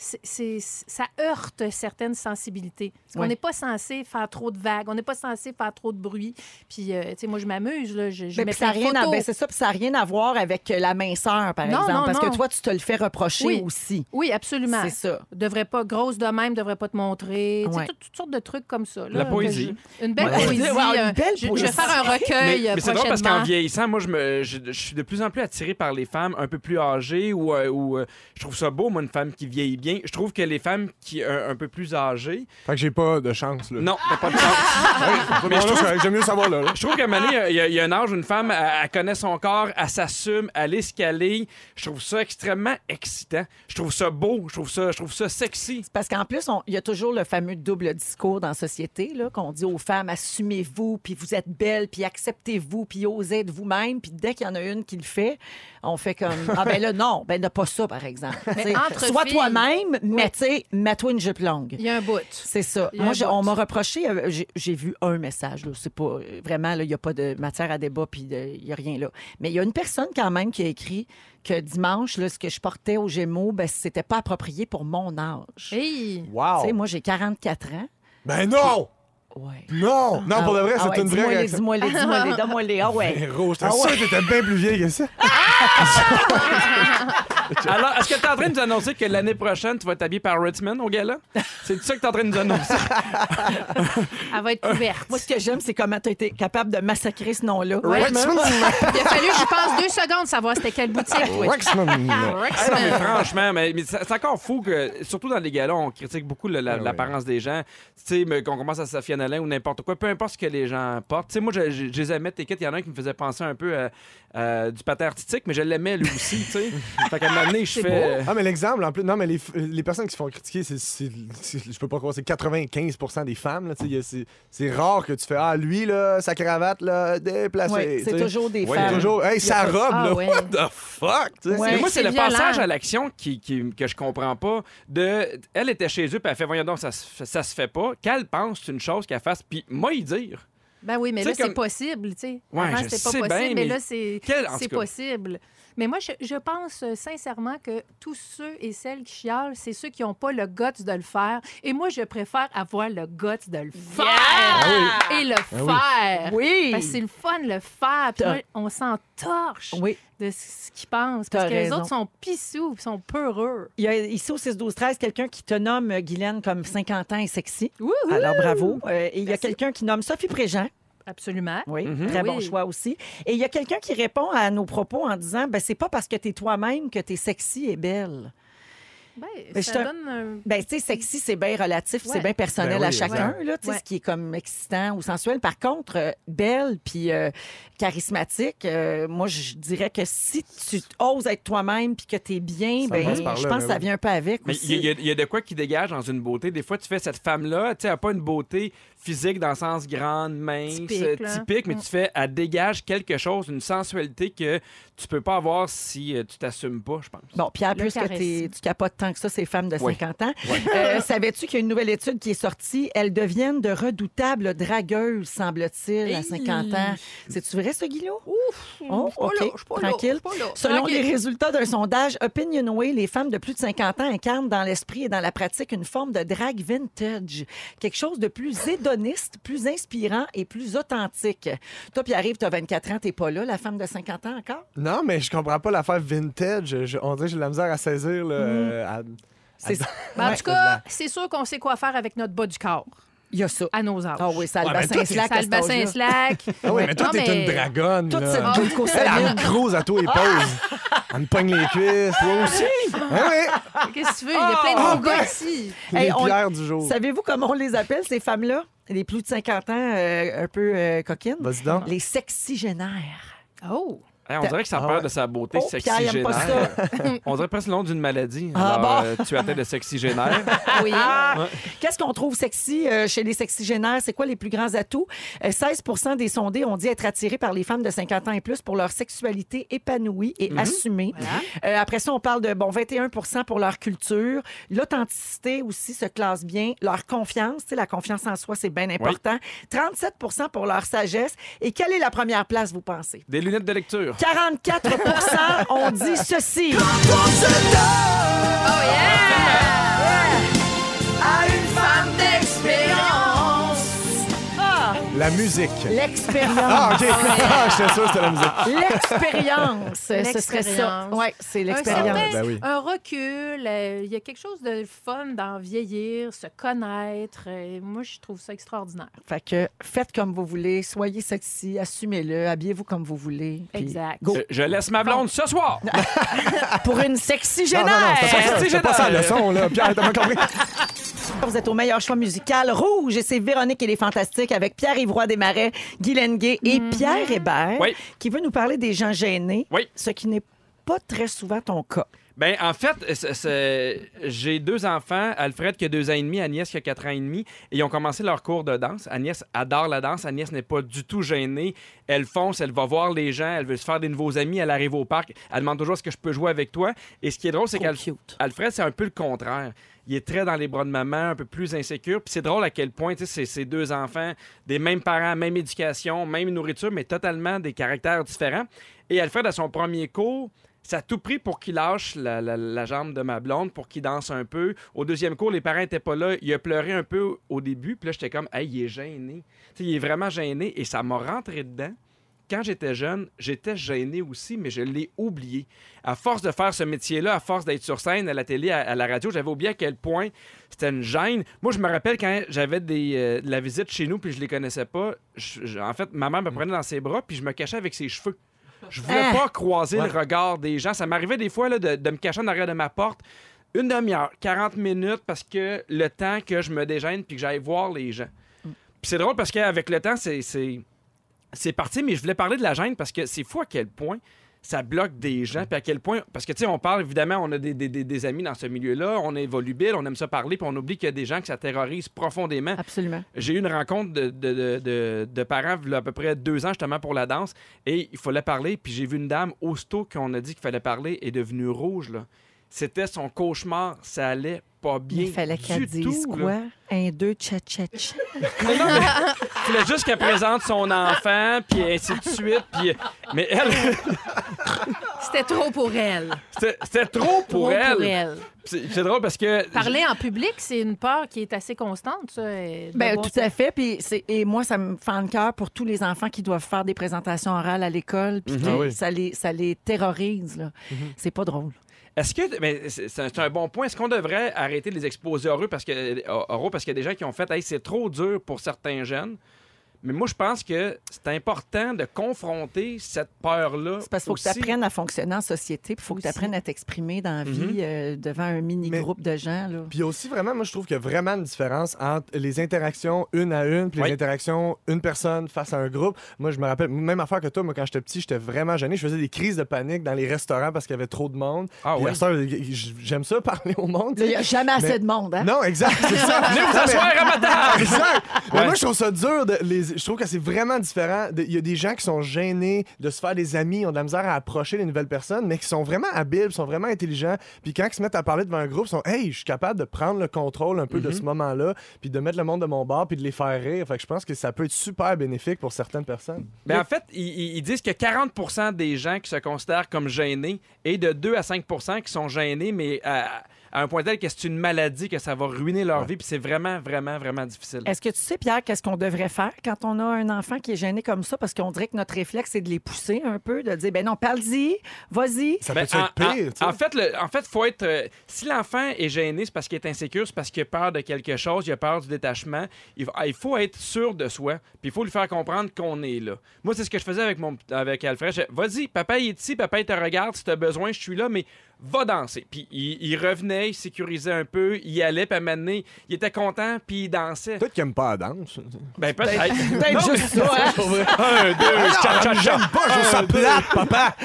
[SPEAKER 3] c'est- ça heurte certaines sensibilités. Parce qu'on
[SPEAKER 1] Ouais.
[SPEAKER 3] n'est pas censé faire trop de vagues, on n'est pas censé faire trop de bruit. Puis, euh, tu sais, moi, je m'amuse, là, je, je
[SPEAKER 1] Ben,
[SPEAKER 3] mets
[SPEAKER 1] ça rien à, ben, c'est ça, puis ça n'a rien à voir avec la minceur, par
[SPEAKER 3] Non,
[SPEAKER 1] exemple.
[SPEAKER 3] non,
[SPEAKER 1] parce
[SPEAKER 3] non.
[SPEAKER 1] que toi, tu te le fais reprocher
[SPEAKER 3] Oui.
[SPEAKER 1] aussi.
[SPEAKER 3] Oui, absolument.
[SPEAKER 1] C'est ça.
[SPEAKER 3] devrait pas grosse de même, devrait pas te montrer. Tu sais,
[SPEAKER 1] Ouais.
[SPEAKER 3] toutes, toutes sortes de trucs comme ça. là,
[SPEAKER 2] La
[SPEAKER 3] que
[SPEAKER 2] poésie.
[SPEAKER 3] je- Une belle
[SPEAKER 1] Ouais.
[SPEAKER 3] poésie.
[SPEAKER 1] Une
[SPEAKER 3] euh, je, vais faire un recueil
[SPEAKER 2] Mais, mais c'est drôle parce qu'en vieillissant, moi, je, me, je, je suis de plus en plus attiré par les femmes un peu plus âgées ou, euh, ou, euh, je trouve ça beau, moi, une femme qui vieillit bien. Je trouve que les femmes qui un, un peu plus âgées,
[SPEAKER 5] Fait que j'ai pas de chance. Là.
[SPEAKER 2] non, t'as pas de chance.
[SPEAKER 5] Ouais, j'aime mieux savoir là. là.
[SPEAKER 2] Je trouve qu'à un moment donné, il y, a- il y a un âge où une femme, elle, elle connaît son corps, elle s'assume, elle est ce qu'elle est. Je trouve ça extrêmement excitant. Je trouve ça beau, je trouve ça, je trouve ça sexy.
[SPEAKER 1] Parce qu'en plus, il y a toujours le fameux double discours dans la société, là, qu'on dit aux femmes assumez-vous, puis vous êtes belle, puis acceptez-vous, puis osez être vous-même. Puis dès qu'il y en a une qui le fait, on fait comme ah ben là non, ben n'a pas ça par exemple.
[SPEAKER 3] Mais entre
[SPEAKER 1] Sois
[SPEAKER 3] filles-
[SPEAKER 1] toi-même, mais tu sais, mets-toi une jupe longue.
[SPEAKER 3] Il y a un bout.
[SPEAKER 1] C'est ça. Moi, on m'a reproché, euh, j'ai- vu un message. C'est pas vraiment, il n'y a pas de matière à débat, puis de- il n'y a rien là. Mais il y a une personne quand même qui a écrit que dimanche, là, ce que je portais aux Gémeaux, ben, c'était pas approprié pour mon âge.
[SPEAKER 3] Hey!
[SPEAKER 1] Tu
[SPEAKER 5] Wow.
[SPEAKER 1] sais, moi, j'ai 44 ans.
[SPEAKER 5] Ben non!
[SPEAKER 1] Ouais.
[SPEAKER 5] Non! Non, pour de vrai,
[SPEAKER 1] Ah
[SPEAKER 5] c'est
[SPEAKER 1] ouais,
[SPEAKER 5] une vraie
[SPEAKER 1] Dis-moi les, dis-moi les, dis-moi les, donne-moi les. Ah ouais.
[SPEAKER 5] Ben, Rouge, j'étais
[SPEAKER 1] Ah
[SPEAKER 5] sûr
[SPEAKER 1] ouais.
[SPEAKER 5] que t'étais bien plus vieille que ça.
[SPEAKER 2] Alors, est-ce que tu es en train de nous annoncer que l'année prochaine, tu vas t'habiller par Ritzman au gala? C'est ça que tu es en train de nous annoncer?
[SPEAKER 3] Elle va être couverte.
[SPEAKER 1] Moi, ce que j'aime, c'est comment tu as été capable de massacrer ce nom-là.
[SPEAKER 3] Ouais.
[SPEAKER 5] Rexman.
[SPEAKER 3] Il a fallu que je pense deux secondes savoir c'était quelle boutique. oui.
[SPEAKER 5] Rexman.
[SPEAKER 2] Ah non, mais
[SPEAKER 3] Rexman.
[SPEAKER 2] franchement, mais, mais c'est encore fou que, surtout dans les galas, on critique beaucoup le- la-
[SPEAKER 5] ouais.
[SPEAKER 2] l'apparence des gens. Tu sais, mais qu'on commence à Safia Nolin ou n'importe quoi, peu importe ce que les gens portent. Tu sais, moi, je, je, je les aimais, tes kits. Il y en a un qui me faisait penser un peu à, à du patin artistique, mais je l'aimais lui aussi, tu sais. fait qu'à un moment donné, je
[SPEAKER 3] C'est
[SPEAKER 2] fais.
[SPEAKER 5] Ah, mais l'exemple, en plus, non, mais les, les personnes qui se font critiquer, c'est, c'est- c'est- je peux pas croire, c'est 95 des femmes. C'est, c'est rare que tu fais, ah, lui, là, sa cravate, là, déplacée.
[SPEAKER 1] Ouais, c'est toujours des
[SPEAKER 2] Ouais,
[SPEAKER 1] femmes.
[SPEAKER 5] Toujours, hey, sa robe,
[SPEAKER 3] Ah,
[SPEAKER 5] là,
[SPEAKER 3] ouais.
[SPEAKER 5] what the fuck?
[SPEAKER 2] Mais moi, c'est
[SPEAKER 3] c'est
[SPEAKER 2] le
[SPEAKER 3] violent.
[SPEAKER 2] passage à l'action qui, qui- que je comprends pas. De, elle était chez eux, puis elle fait Voyons donc, ça, ça se fait pas. Qu'elle pense c'est une chose qu'elle fasse, puis moi, y dire.
[SPEAKER 3] Ben oui, mais
[SPEAKER 2] Tu
[SPEAKER 3] là,
[SPEAKER 2] sais,
[SPEAKER 3] c'est
[SPEAKER 2] comme-
[SPEAKER 3] possible, tu sais.
[SPEAKER 2] Ouais,
[SPEAKER 3] Avant,
[SPEAKER 2] je
[SPEAKER 3] c'était pas
[SPEAKER 2] sais
[SPEAKER 3] possible,
[SPEAKER 2] bien,
[SPEAKER 3] mais,
[SPEAKER 2] mais
[SPEAKER 3] là, c'est c'est possible. Mais moi, je, je pense euh, sincèrement que tous ceux et celles qui chialent, c'est ceux qui n'ont pas le guts de le faire. Et moi, je préfère avoir le guts de le faire et le faire.
[SPEAKER 1] Oui.
[SPEAKER 3] Parce que c'est le fun de le faire. Puis moi, on s'entorche
[SPEAKER 1] Oui.
[SPEAKER 3] de ce qu'ils pensent. Parce que les autres sont pissous sont peureux.
[SPEAKER 1] Il y a ici au 6-12-13 quelqu'un qui te nomme, euh, Guylaine, comme 50 ans et sexy. Alors, bravo. Euh, et il y a quelqu'un qui nomme Sophie Préjean.
[SPEAKER 3] Absolument.
[SPEAKER 1] Oui,
[SPEAKER 2] Mhm.
[SPEAKER 1] très bon choix aussi. Et il y a quelqu'un qui répond à nos propos en disant ben, c'est pas parce que tu es toi-même que tu es sexy et belle.
[SPEAKER 3] Ben,
[SPEAKER 1] Mais
[SPEAKER 3] ça donne un...
[SPEAKER 1] Ben, tu sais, sexy, c'est bien relatif, c'est bien personnel
[SPEAKER 5] Ben oui,
[SPEAKER 1] à chacun,
[SPEAKER 3] ouais.
[SPEAKER 1] là, tu sais,
[SPEAKER 3] Ouais.
[SPEAKER 1] ce qui est comme excitant ou sensuel. Par contre, euh, belle puis euh, charismatique, euh, moi, je dirais que si tu oses être toi-même puis que tu es bien,
[SPEAKER 5] Ça
[SPEAKER 1] ben, je
[SPEAKER 5] là,
[SPEAKER 1] pense que
[SPEAKER 5] ben
[SPEAKER 1] ça
[SPEAKER 5] oui.
[SPEAKER 1] vient un peu avec
[SPEAKER 2] Mais
[SPEAKER 1] aussi.
[SPEAKER 2] il y, a- il y a de quoi qui dégage dans une beauté. Des fois, tu fais cette femme-là, tu sais, elle n'a pas une beauté physique dans le sens grande, mince,
[SPEAKER 3] Typique,
[SPEAKER 2] mais
[SPEAKER 3] Mm.
[SPEAKER 2] tu fais, elle dégage quelque chose, une sensualité que tu peux pas avoir si tu t'assumes pas, je pense.
[SPEAKER 1] Bon, Pierre,
[SPEAKER 3] Le
[SPEAKER 1] puisque
[SPEAKER 3] charisme.
[SPEAKER 1] t'es- tu capotes tant que ça, ces femmes de
[SPEAKER 2] Oui.
[SPEAKER 1] 50 ans, euh, savais-tu qu'il y a une nouvelle étude qui est sortie? Elles deviennent de redoutables dragueuses, semble-t-il, à
[SPEAKER 3] Hey!
[SPEAKER 1] 50 ans. C'est-tu vrai, ce Guillaume? Oh,
[SPEAKER 3] suis pas
[SPEAKER 1] OK.
[SPEAKER 3] là, je suis pas là,
[SPEAKER 1] Tranquille.
[SPEAKER 3] je suis pas là.
[SPEAKER 1] Selon
[SPEAKER 3] Tranquille.
[SPEAKER 1] les résultats d'un sondage Opinionway, les femmes de plus de 50 ans incarnent dans l'esprit et dans la pratique une forme de drague vintage. Quelque chose de plus hédoniste, plus inspirant et plus authentique. Toi, Pierre-Yves, tu as 24 ans, t'es pas là, la femme de 50 ans encore?
[SPEAKER 5] Non, mais je comprends pas l'affaire vintage. Je- on dirait que j'ai de la misère à saisir. Là, euh, à-
[SPEAKER 1] C'est-
[SPEAKER 3] Ben, en tout cas, c'est sûr qu'on sait quoi faire avec notre bas du corps
[SPEAKER 1] Il y a ça.
[SPEAKER 3] à nos âges.
[SPEAKER 1] Ah oui, ça a le bassin slack
[SPEAKER 3] Ça le bassin slack.
[SPEAKER 5] Ah oui, mais toi, t'es
[SPEAKER 3] mais-
[SPEAKER 5] une dragonne.
[SPEAKER 1] Toute cette Joko
[SPEAKER 5] Elle, elle me crouse à toi et pose. Elle me pogne les cuisses. Toi aussi? Ah oui.
[SPEAKER 3] Qu'est-ce que tu veux? Il y a plein de
[SPEAKER 5] Ah,
[SPEAKER 3] beaux gars ici.
[SPEAKER 5] Les
[SPEAKER 1] Hey, on-
[SPEAKER 5] pierres du jour.
[SPEAKER 1] Savez-vous comment on les appelle, ces femmes-là? Les plus de 50 ans, euh, un peu euh, coquines?
[SPEAKER 5] Vas-y donc.
[SPEAKER 1] Les sexygénaires.
[SPEAKER 3] Oh!
[SPEAKER 2] Hey, on dirait que ça
[SPEAKER 5] Ah
[SPEAKER 2] perd de sa beauté
[SPEAKER 1] Oh,
[SPEAKER 2] sexygénaire. on dirait presque le nom d'une maladie.
[SPEAKER 1] Ah,
[SPEAKER 2] Alors,
[SPEAKER 1] bon?
[SPEAKER 2] euh, tu atteins de sexygénaire.
[SPEAKER 3] Oui.
[SPEAKER 1] Qu'est-ce qu'on trouve sexy euh, chez les sexygénaires? C'est quoi les plus grands atouts? Euh, 16% des sondés ont dit être attirés par les femmes de 50 ans et plus pour leur sexualité épanouie et assumée. Euh, après ça, on parle de bon 21% pour leur culture. L'authenticité aussi se classe bien. Leur confiance, tu sais, la confiance en soi, c'est bien important. 37% pour leur sagesse. Et quelle est la première place, vous pensez?
[SPEAKER 2] Des lunettes de lecture.
[SPEAKER 1] 44% ont dit ceci.
[SPEAKER 5] La musique.
[SPEAKER 1] L'expérience.
[SPEAKER 5] Ah, OK. Ah, j'étais sûr que c'était la musique.
[SPEAKER 1] L'expérience. Ce serait ça.
[SPEAKER 3] L'expérience.
[SPEAKER 1] Oui, c'est
[SPEAKER 3] Un,
[SPEAKER 1] l'expérience.
[SPEAKER 5] Ben oui.
[SPEAKER 3] un recul, euh, il y a quelque chose de fun dans vieillir, se connaître. euh, moi, je trouve ça extraordinaire.
[SPEAKER 1] Fait que faites comme vous voulez, soyez sexy, assumez-le, habillez-vous comme vous voulez.
[SPEAKER 3] Exact.
[SPEAKER 1] Go.
[SPEAKER 2] Je laisse ma blonde ce soir.
[SPEAKER 1] Pour une sexy
[SPEAKER 5] Non, non, non,
[SPEAKER 1] génère.
[SPEAKER 5] c'est pas ça. C'est pas ça la
[SPEAKER 2] Sexygénaire.
[SPEAKER 5] leçon, là. Pierre, t'as pas compris?
[SPEAKER 1] Vous êtes au meilleur choix musical rouge et c'est Véronique et les Fantastiques avec Pierre-Yves Roy Desmarais, Guy Lenguet et Pierre Hébert
[SPEAKER 2] Oui.
[SPEAKER 1] qui veut nous parler des gens gênés,
[SPEAKER 2] Oui.
[SPEAKER 1] ce qui n'est pas très souvent ton cas.
[SPEAKER 2] Ben, en fait, j'ai deux enfants. Alfred qui a deux ans et demi, Agnès qui a quatre ans et demi. Et ils ont commencé leur cours de danse. Agnès adore la danse. Agnès n'est pas du tout gênée. Elle fonce, elle va voir les gens, elle veut se faire des nouveaux amis. Elle arrive au parc. Elle demande toujours est-ce que je peux jouer avec toi? Et ce qui est drôle, c'est qu'Alfred, c'est un peu le contraire. Il est très dans les bras de maman, un peu plus insécure. Puis c'est drôle à quel point, tu sais, ces deux enfants, des mêmes parents, même éducation, même nourriture, mais totalement des caractères différents. Et Alfred, à son premier cours, ça a tout pris pour qu'il lâche la, jambe de ma blonde, pour qu'il danse un peu. Au deuxième cours, les parents n'étaient pas là. Il a pleuré un peu au début. Puis là, j'étais comme, hey, il est gêné. Tu sais, il est vraiment gêné. Et ça m'a rentré dedans. Quand j'étais jeune, j'étais gêné aussi, mais je l'ai oublié. À force de faire ce métier-là, à force d'être sur scène, à la télé, à, à la radio, j'avais oublié à quel point c'était une gêne. Moi, je me rappelle quand j'avais des, euh, de la visite chez nous, puis je les connaissais pas. je- je- en fait, ma mère me prenait dans ses bras, puis je me cachais avec ses cheveux. Je voulais
[SPEAKER 1] Ah!
[SPEAKER 2] pas croiser
[SPEAKER 5] Ouais.
[SPEAKER 2] le regard des gens. Ça m'arrivait des fois là, de, de me cacher en arrière de ma porte une demi-heure, 40 minutes, parce que le temps que je me dégêne puis que j'aille voir les gens. Puis c'est drôle parce qu'avec le temps, c'est, c'est, parti, mais je voulais parler de la gêne parce que c'est fou à quel point ça bloque des gens, puis à quel point... Parce que, tu sais, on parle, évidemment, on a des, des- des- des amis dans ce milieu-là, on est volubile, on aime ça parler, puis on oublie qu'il y a des gens que ça terrorise profondément.
[SPEAKER 1] Absolument.
[SPEAKER 2] J'ai eu une rencontre de, de, de- de- de parents il y a à peu près deux ans justement pour la danse et il fallait parler. Puis j'ai vu une dame, aussitôt qu'on a dit qu'il fallait parler, est devenue rouge. Là. C'était son cauchemar. Ça allait pas bien.
[SPEAKER 1] Il fallait qu'elle
[SPEAKER 2] du
[SPEAKER 1] dise
[SPEAKER 2] tout, là.
[SPEAKER 1] quoi? Un, deux, tcha, tcha, tcha.
[SPEAKER 2] Non, non, mais il fallait juste qu'elle présente son enfant, puis ainsi de suite. Puis, mais elle,
[SPEAKER 3] C'était trop pour elle.
[SPEAKER 2] c'était trop pour
[SPEAKER 3] Trop
[SPEAKER 2] elle.
[SPEAKER 3] pour elle.
[SPEAKER 2] C'est drôle parce que.
[SPEAKER 3] Parler en public, c'est une peur qui est assez constante, ça. voir
[SPEAKER 1] tout
[SPEAKER 3] ça.
[SPEAKER 1] à fait. Puis c'est- et moi, ça me fend le cœur pour tous les enfants qui doivent faire des présentations orales à l'école. Puis
[SPEAKER 5] Mhm.
[SPEAKER 1] que
[SPEAKER 5] Ah oui.
[SPEAKER 1] ça, les, ça les terrorise. là. C'est pas drôle.
[SPEAKER 2] Est-ce que. C'est un, bon point. Est-ce qu'on devrait arrêter de les exposer oraux parce que, qu'il y a des gens qui ont fait Hey, c'est trop dur pour certains jeunes? Mais moi, je pense que c'est important de confronter cette peur-là.
[SPEAKER 1] C'est parce qu'il faut que tu apprennes à fonctionner en société. Puis il faut que tu apprennes à t'exprimer dans la
[SPEAKER 2] Mhm.
[SPEAKER 1] vie euh, devant un mini-groupe de gens. Là.
[SPEAKER 5] Puis aussi, vraiment, moi, je trouve qu'il y a vraiment une différence entre les interactions une à une, puis les interactions une personne face à un groupe. Moi, je me rappelle, même affaire que toi, moi, quand j'étais petit, j'étais vraiment gêné. Je faisais des crises de panique dans les restaurants parce qu'il y avait trop de monde.
[SPEAKER 2] Ah
[SPEAKER 5] Puis j'aime ça, parler au monde.
[SPEAKER 1] Il n'y a jamais assez
[SPEAKER 5] Mais-
[SPEAKER 1] de monde. Hein?
[SPEAKER 5] Non, exact, c'est ça.
[SPEAKER 2] Venez vous asseoir à ma table!
[SPEAKER 5] Exact. Mais moi, je trouve ça dur. De les... Je trouve que c'est vraiment différent. Il y a des gens qui sont gênés de se faire des amis, ont de la misère à approcher les nouvelles personnes, mais qui sont vraiment habiles, sont vraiment intelligents. Puis quand ils se mettent à parler devant un groupe, ils sont Hey, je suis capable de prendre le contrôle un peu de ce moment-là, puis de mettre le monde de mon bord, puis de les faire rire. Fait que je pense que ça peut être super bénéfique pour certaines personnes.
[SPEAKER 2] Ben, en fait, ils, disent que 40% des gens qui se considèrent comme gênés et de 2 à 5% qui sont gênés, mais à, à un point tel que c'est une maladie, que ça va ruiner leur vie, puis c'est vraiment, vraiment, vraiment difficile.
[SPEAKER 1] Est-ce que tu sais, Pierre, qu'est-ce qu'on devrait faire quand on a un enfant qui est gêné comme ça? Parce qu'on dirait que notre réflexe, c'est de les pousser un peu, de dire, ben non, parle-y, vas-y.
[SPEAKER 5] Ça
[SPEAKER 2] Ben,
[SPEAKER 5] peut être pire,
[SPEAKER 2] en-
[SPEAKER 5] tu sais.
[SPEAKER 2] en fait, le- en fait, faut être. euh, si l'enfant est gêné, c'est parce qu'il est insécure, c'est parce qu'il a peur de quelque chose, il a peur du détachement. Il, faut- il faut être sûr de soi, puis il faut lui faire comprendre qu'on est là. Moi, c'est ce que je faisais avec mon avec Alfred. Je- Vas-y, papa il est ici, papa il te regarde, si tu as besoin, je suis là, mais va danser. Puis il, il revenait, il sécurisait un peu, il allait, puis à un moment donné, il était content, puis il dansait.
[SPEAKER 5] Peut-être qu'ils n'aiment pas la danse.
[SPEAKER 2] Ben peut-être.
[SPEAKER 1] Peut-être juste ça, hein?
[SPEAKER 2] Un, deux, cha, cha, cha.
[SPEAKER 5] J'aime pas, je trouve ça plate, papa.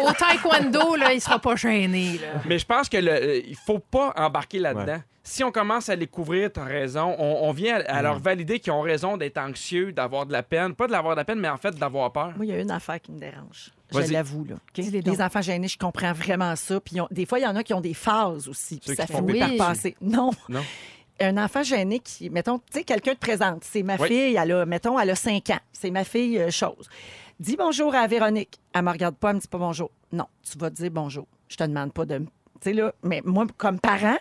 [SPEAKER 3] Au taekwondo, là, il sera pas gêné. Là.
[SPEAKER 2] Mais je pense que le, euh, il faut pas embarquer là-dedans. Si on commence à les couvrir, t'as raison, on, on vient à, à leur valider qu'ils ont raison d'être anxieux, d'avoir de la peine. Pas de l'avoir de la peine, mais en fait d'avoir peur.
[SPEAKER 1] Moi, il y a une affaire qui me dérange. Je l'avoue, là. Les enfants gênés, je comprends vraiment ça. Puis ont- des fois, il y en a qui ont des phases aussi. Puis ça finit par passer. Non.
[SPEAKER 2] Non.
[SPEAKER 1] Un enfant gêné qui, mettons, tu sais, quelqu'un te présente. C'est ma
[SPEAKER 2] Oui.
[SPEAKER 1] fille, elle a, mettons, elle a 5 ans. C'est ma fille, euh, chose. Dis bonjour à Véronique. Elle me regarde pas, elle me dit pas bonjour. Non, tu vas dire bonjour. Je te demande pas de. me- Tu sais, là, mais moi, comme parent,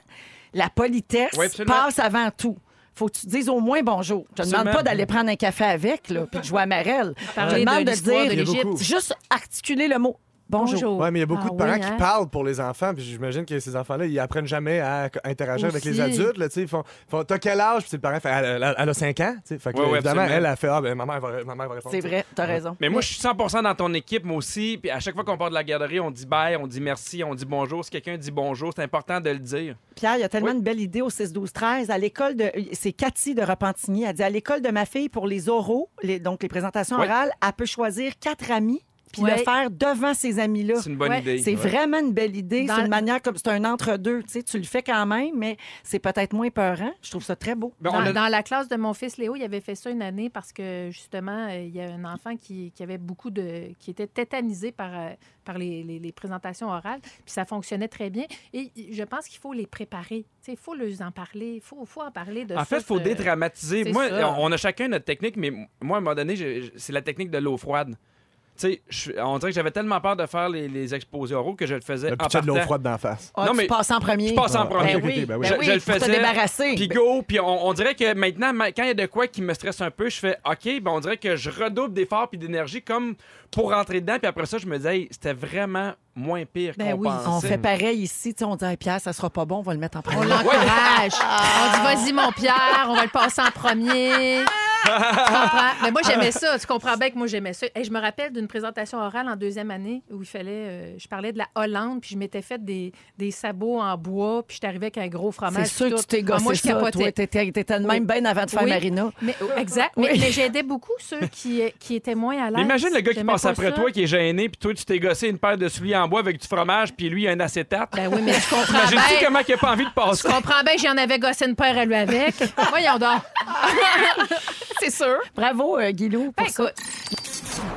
[SPEAKER 1] la politesse
[SPEAKER 2] Oui,
[SPEAKER 1] passe avant tout. Faut que tu dises au moins bonjour. Je te demande pas d'aller prendre un café avec, là, puis de jouer à Marelle. Je te demande
[SPEAKER 3] de
[SPEAKER 1] de dire juste articuler le mot bonjour.
[SPEAKER 3] Bonjour.
[SPEAKER 5] Ouais, mais il y a beaucoup
[SPEAKER 3] Ah
[SPEAKER 5] de parents
[SPEAKER 3] oui,
[SPEAKER 5] qui
[SPEAKER 3] hein?
[SPEAKER 5] parlent pour les enfants, puis j'imagine que ces enfants-là, ils apprennent jamais à interagir avec les adultes. Là, ils font, ils font T'as quel âge? Puis le parent fait Elle, elle- elle a 5 ans. tu sais. Fait que,
[SPEAKER 2] ouais,
[SPEAKER 5] évidemment, elle a fait Ah, ben ma mère va, ma mère va répondre.
[SPEAKER 1] C'est vrai, t'as raison.
[SPEAKER 2] Mais moi, je suis 100 dans ton équipe, moi aussi. Puis à chaque fois qu'on part de la garderie, on dit bye, on dit merci, on dit bonjour. Si quelqu'un dit bonjour, c'est important de le dire.
[SPEAKER 1] Pierre, il y a tellement
[SPEAKER 2] Oui.
[SPEAKER 1] une belle idée au 6-12-13. À l'école de. C'est Cathy de Repentigny. Elle dit à l'école de ma fille, pour les oraux, les, donc les présentations
[SPEAKER 2] Oui.
[SPEAKER 1] orales, elle peut choisir quatre amis puis
[SPEAKER 3] Ouais.
[SPEAKER 1] le faire devant ses amis-là.
[SPEAKER 2] C'est une bonne
[SPEAKER 3] Ouais,
[SPEAKER 2] idée.
[SPEAKER 1] C'est vraiment une belle idée.
[SPEAKER 3] Dans
[SPEAKER 1] C'est une manière comme c'est un entre-deux. Tu sais, tu le fais quand même, mais c'est peut-être moins peurant. Je trouve ça très beau.
[SPEAKER 2] Ben,
[SPEAKER 3] Dans,
[SPEAKER 2] on a-
[SPEAKER 3] dans la classe de mon fils Léo, il avait fait ça une année parce que justement, euh, il y a un enfant qui, qui avait beaucoup de. qui était tétanisé par, euh, par les, les- les présentations orales, puis ça fonctionnait très bien. Et je pense qu'il faut les préparer. Tu sais, Il faut leur en parler. Il faut, faut en parler de
[SPEAKER 2] En
[SPEAKER 3] ça,
[SPEAKER 2] fait, il faut
[SPEAKER 3] ce-
[SPEAKER 2] dédramatiser. Moi,
[SPEAKER 3] ça.
[SPEAKER 2] on a chacun notre technique, mais moi, à un moment donné, c'est la technique de l'eau froide. Tu sais, je- on dirait que j'avais tellement peur de faire les, les exposés oraux que je le faisais
[SPEAKER 5] Le
[SPEAKER 2] en
[SPEAKER 5] pitcher de l'eau
[SPEAKER 2] partant.
[SPEAKER 5] froide d'en face.
[SPEAKER 1] Ah,
[SPEAKER 2] Non,
[SPEAKER 1] tu
[SPEAKER 2] mais-
[SPEAKER 1] passes en premier.
[SPEAKER 2] Je passe en
[SPEAKER 5] Ah,
[SPEAKER 2] premier.
[SPEAKER 1] Ben oui,
[SPEAKER 5] ben oui.
[SPEAKER 2] Je-
[SPEAKER 1] ben
[SPEAKER 2] je le
[SPEAKER 1] pour te
[SPEAKER 2] faisais.
[SPEAKER 1] débarrasser.
[SPEAKER 2] Puis go, puis on, on dirait que maintenant, ma- quand il y a de quoi qui me stresse un peu, je fais OK, ben on dirait que je redouble d'efforts puis d'énergie comme pour rentrer dedans. Puis après ça, je me dis, hey, c'était vraiment moins pire
[SPEAKER 3] Ben
[SPEAKER 2] qu'on
[SPEAKER 3] oui,
[SPEAKER 2] pensait.
[SPEAKER 1] On fait pareil ici. Tu sais, on dit, Hey, Pierre, ça sera pas bon, on va le mettre en
[SPEAKER 3] On
[SPEAKER 1] premier.
[SPEAKER 3] l'encourage. on dit, vas-y, mon Pierre, on va le passer en premier. Tu comprends? Mais moi, j'aimais ça. Tu comprends bien que moi, j'aimais ça. Et je me rappelle d'une présentation orale en deuxième année où il fallait. euh, je parlais de la Hollande, puis je m'étais fait des, des sabots en bois, puis je arrivé avec un gros
[SPEAKER 1] C'est
[SPEAKER 3] fromage.
[SPEAKER 1] sûr
[SPEAKER 3] puis
[SPEAKER 1] que tu t'es
[SPEAKER 3] Ah,
[SPEAKER 1] gossé
[SPEAKER 3] Moi, je
[SPEAKER 1] ça.
[SPEAKER 3] capotais.
[SPEAKER 1] Toi, t'étais t'étais de
[SPEAKER 3] Oui.
[SPEAKER 1] même bien avant de faire
[SPEAKER 3] Oui.
[SPEAKER 1] Marina.
[SPEAKER 3] Mais, oh, exact.
[SPEAKER 1] Oui.
[SPEAKER 3] Mais, mais j'aidais beaucoup ceux qui, qui étaient moins à l'aise.
[SPEAKER 2] Imagine le gars qui passe
[SPEAKER 3] pas
[SPEAKER 2] après
[SPEAKER 3] ça.
[SPEAKER 2] toi, qui est gêné, puis toi, tu t'es gossé une paire de souliers en bois avec du fromage, puis lui, il a un acétate.
[SPEAKER 3] Ben oui, mais tu comprends
[SPEAKER 2] Imagine-tu
[SPEAKER 3] bien.
[SPEAKER 2] comment il a pas envie de
[SPEAKER 3] Tu
[SPEAKER 2] passer?
[SPEAKER 3] comprends bien que j'en avais gossé une paire à lui avec. Voyons donc. C'est sûr.
[SPEAKER 1] Bravo, euh, Guilou, pour
[SPEAKER 3] Ben,
[SPEAKER 1] ça.
[SPEAKER 3] écoute,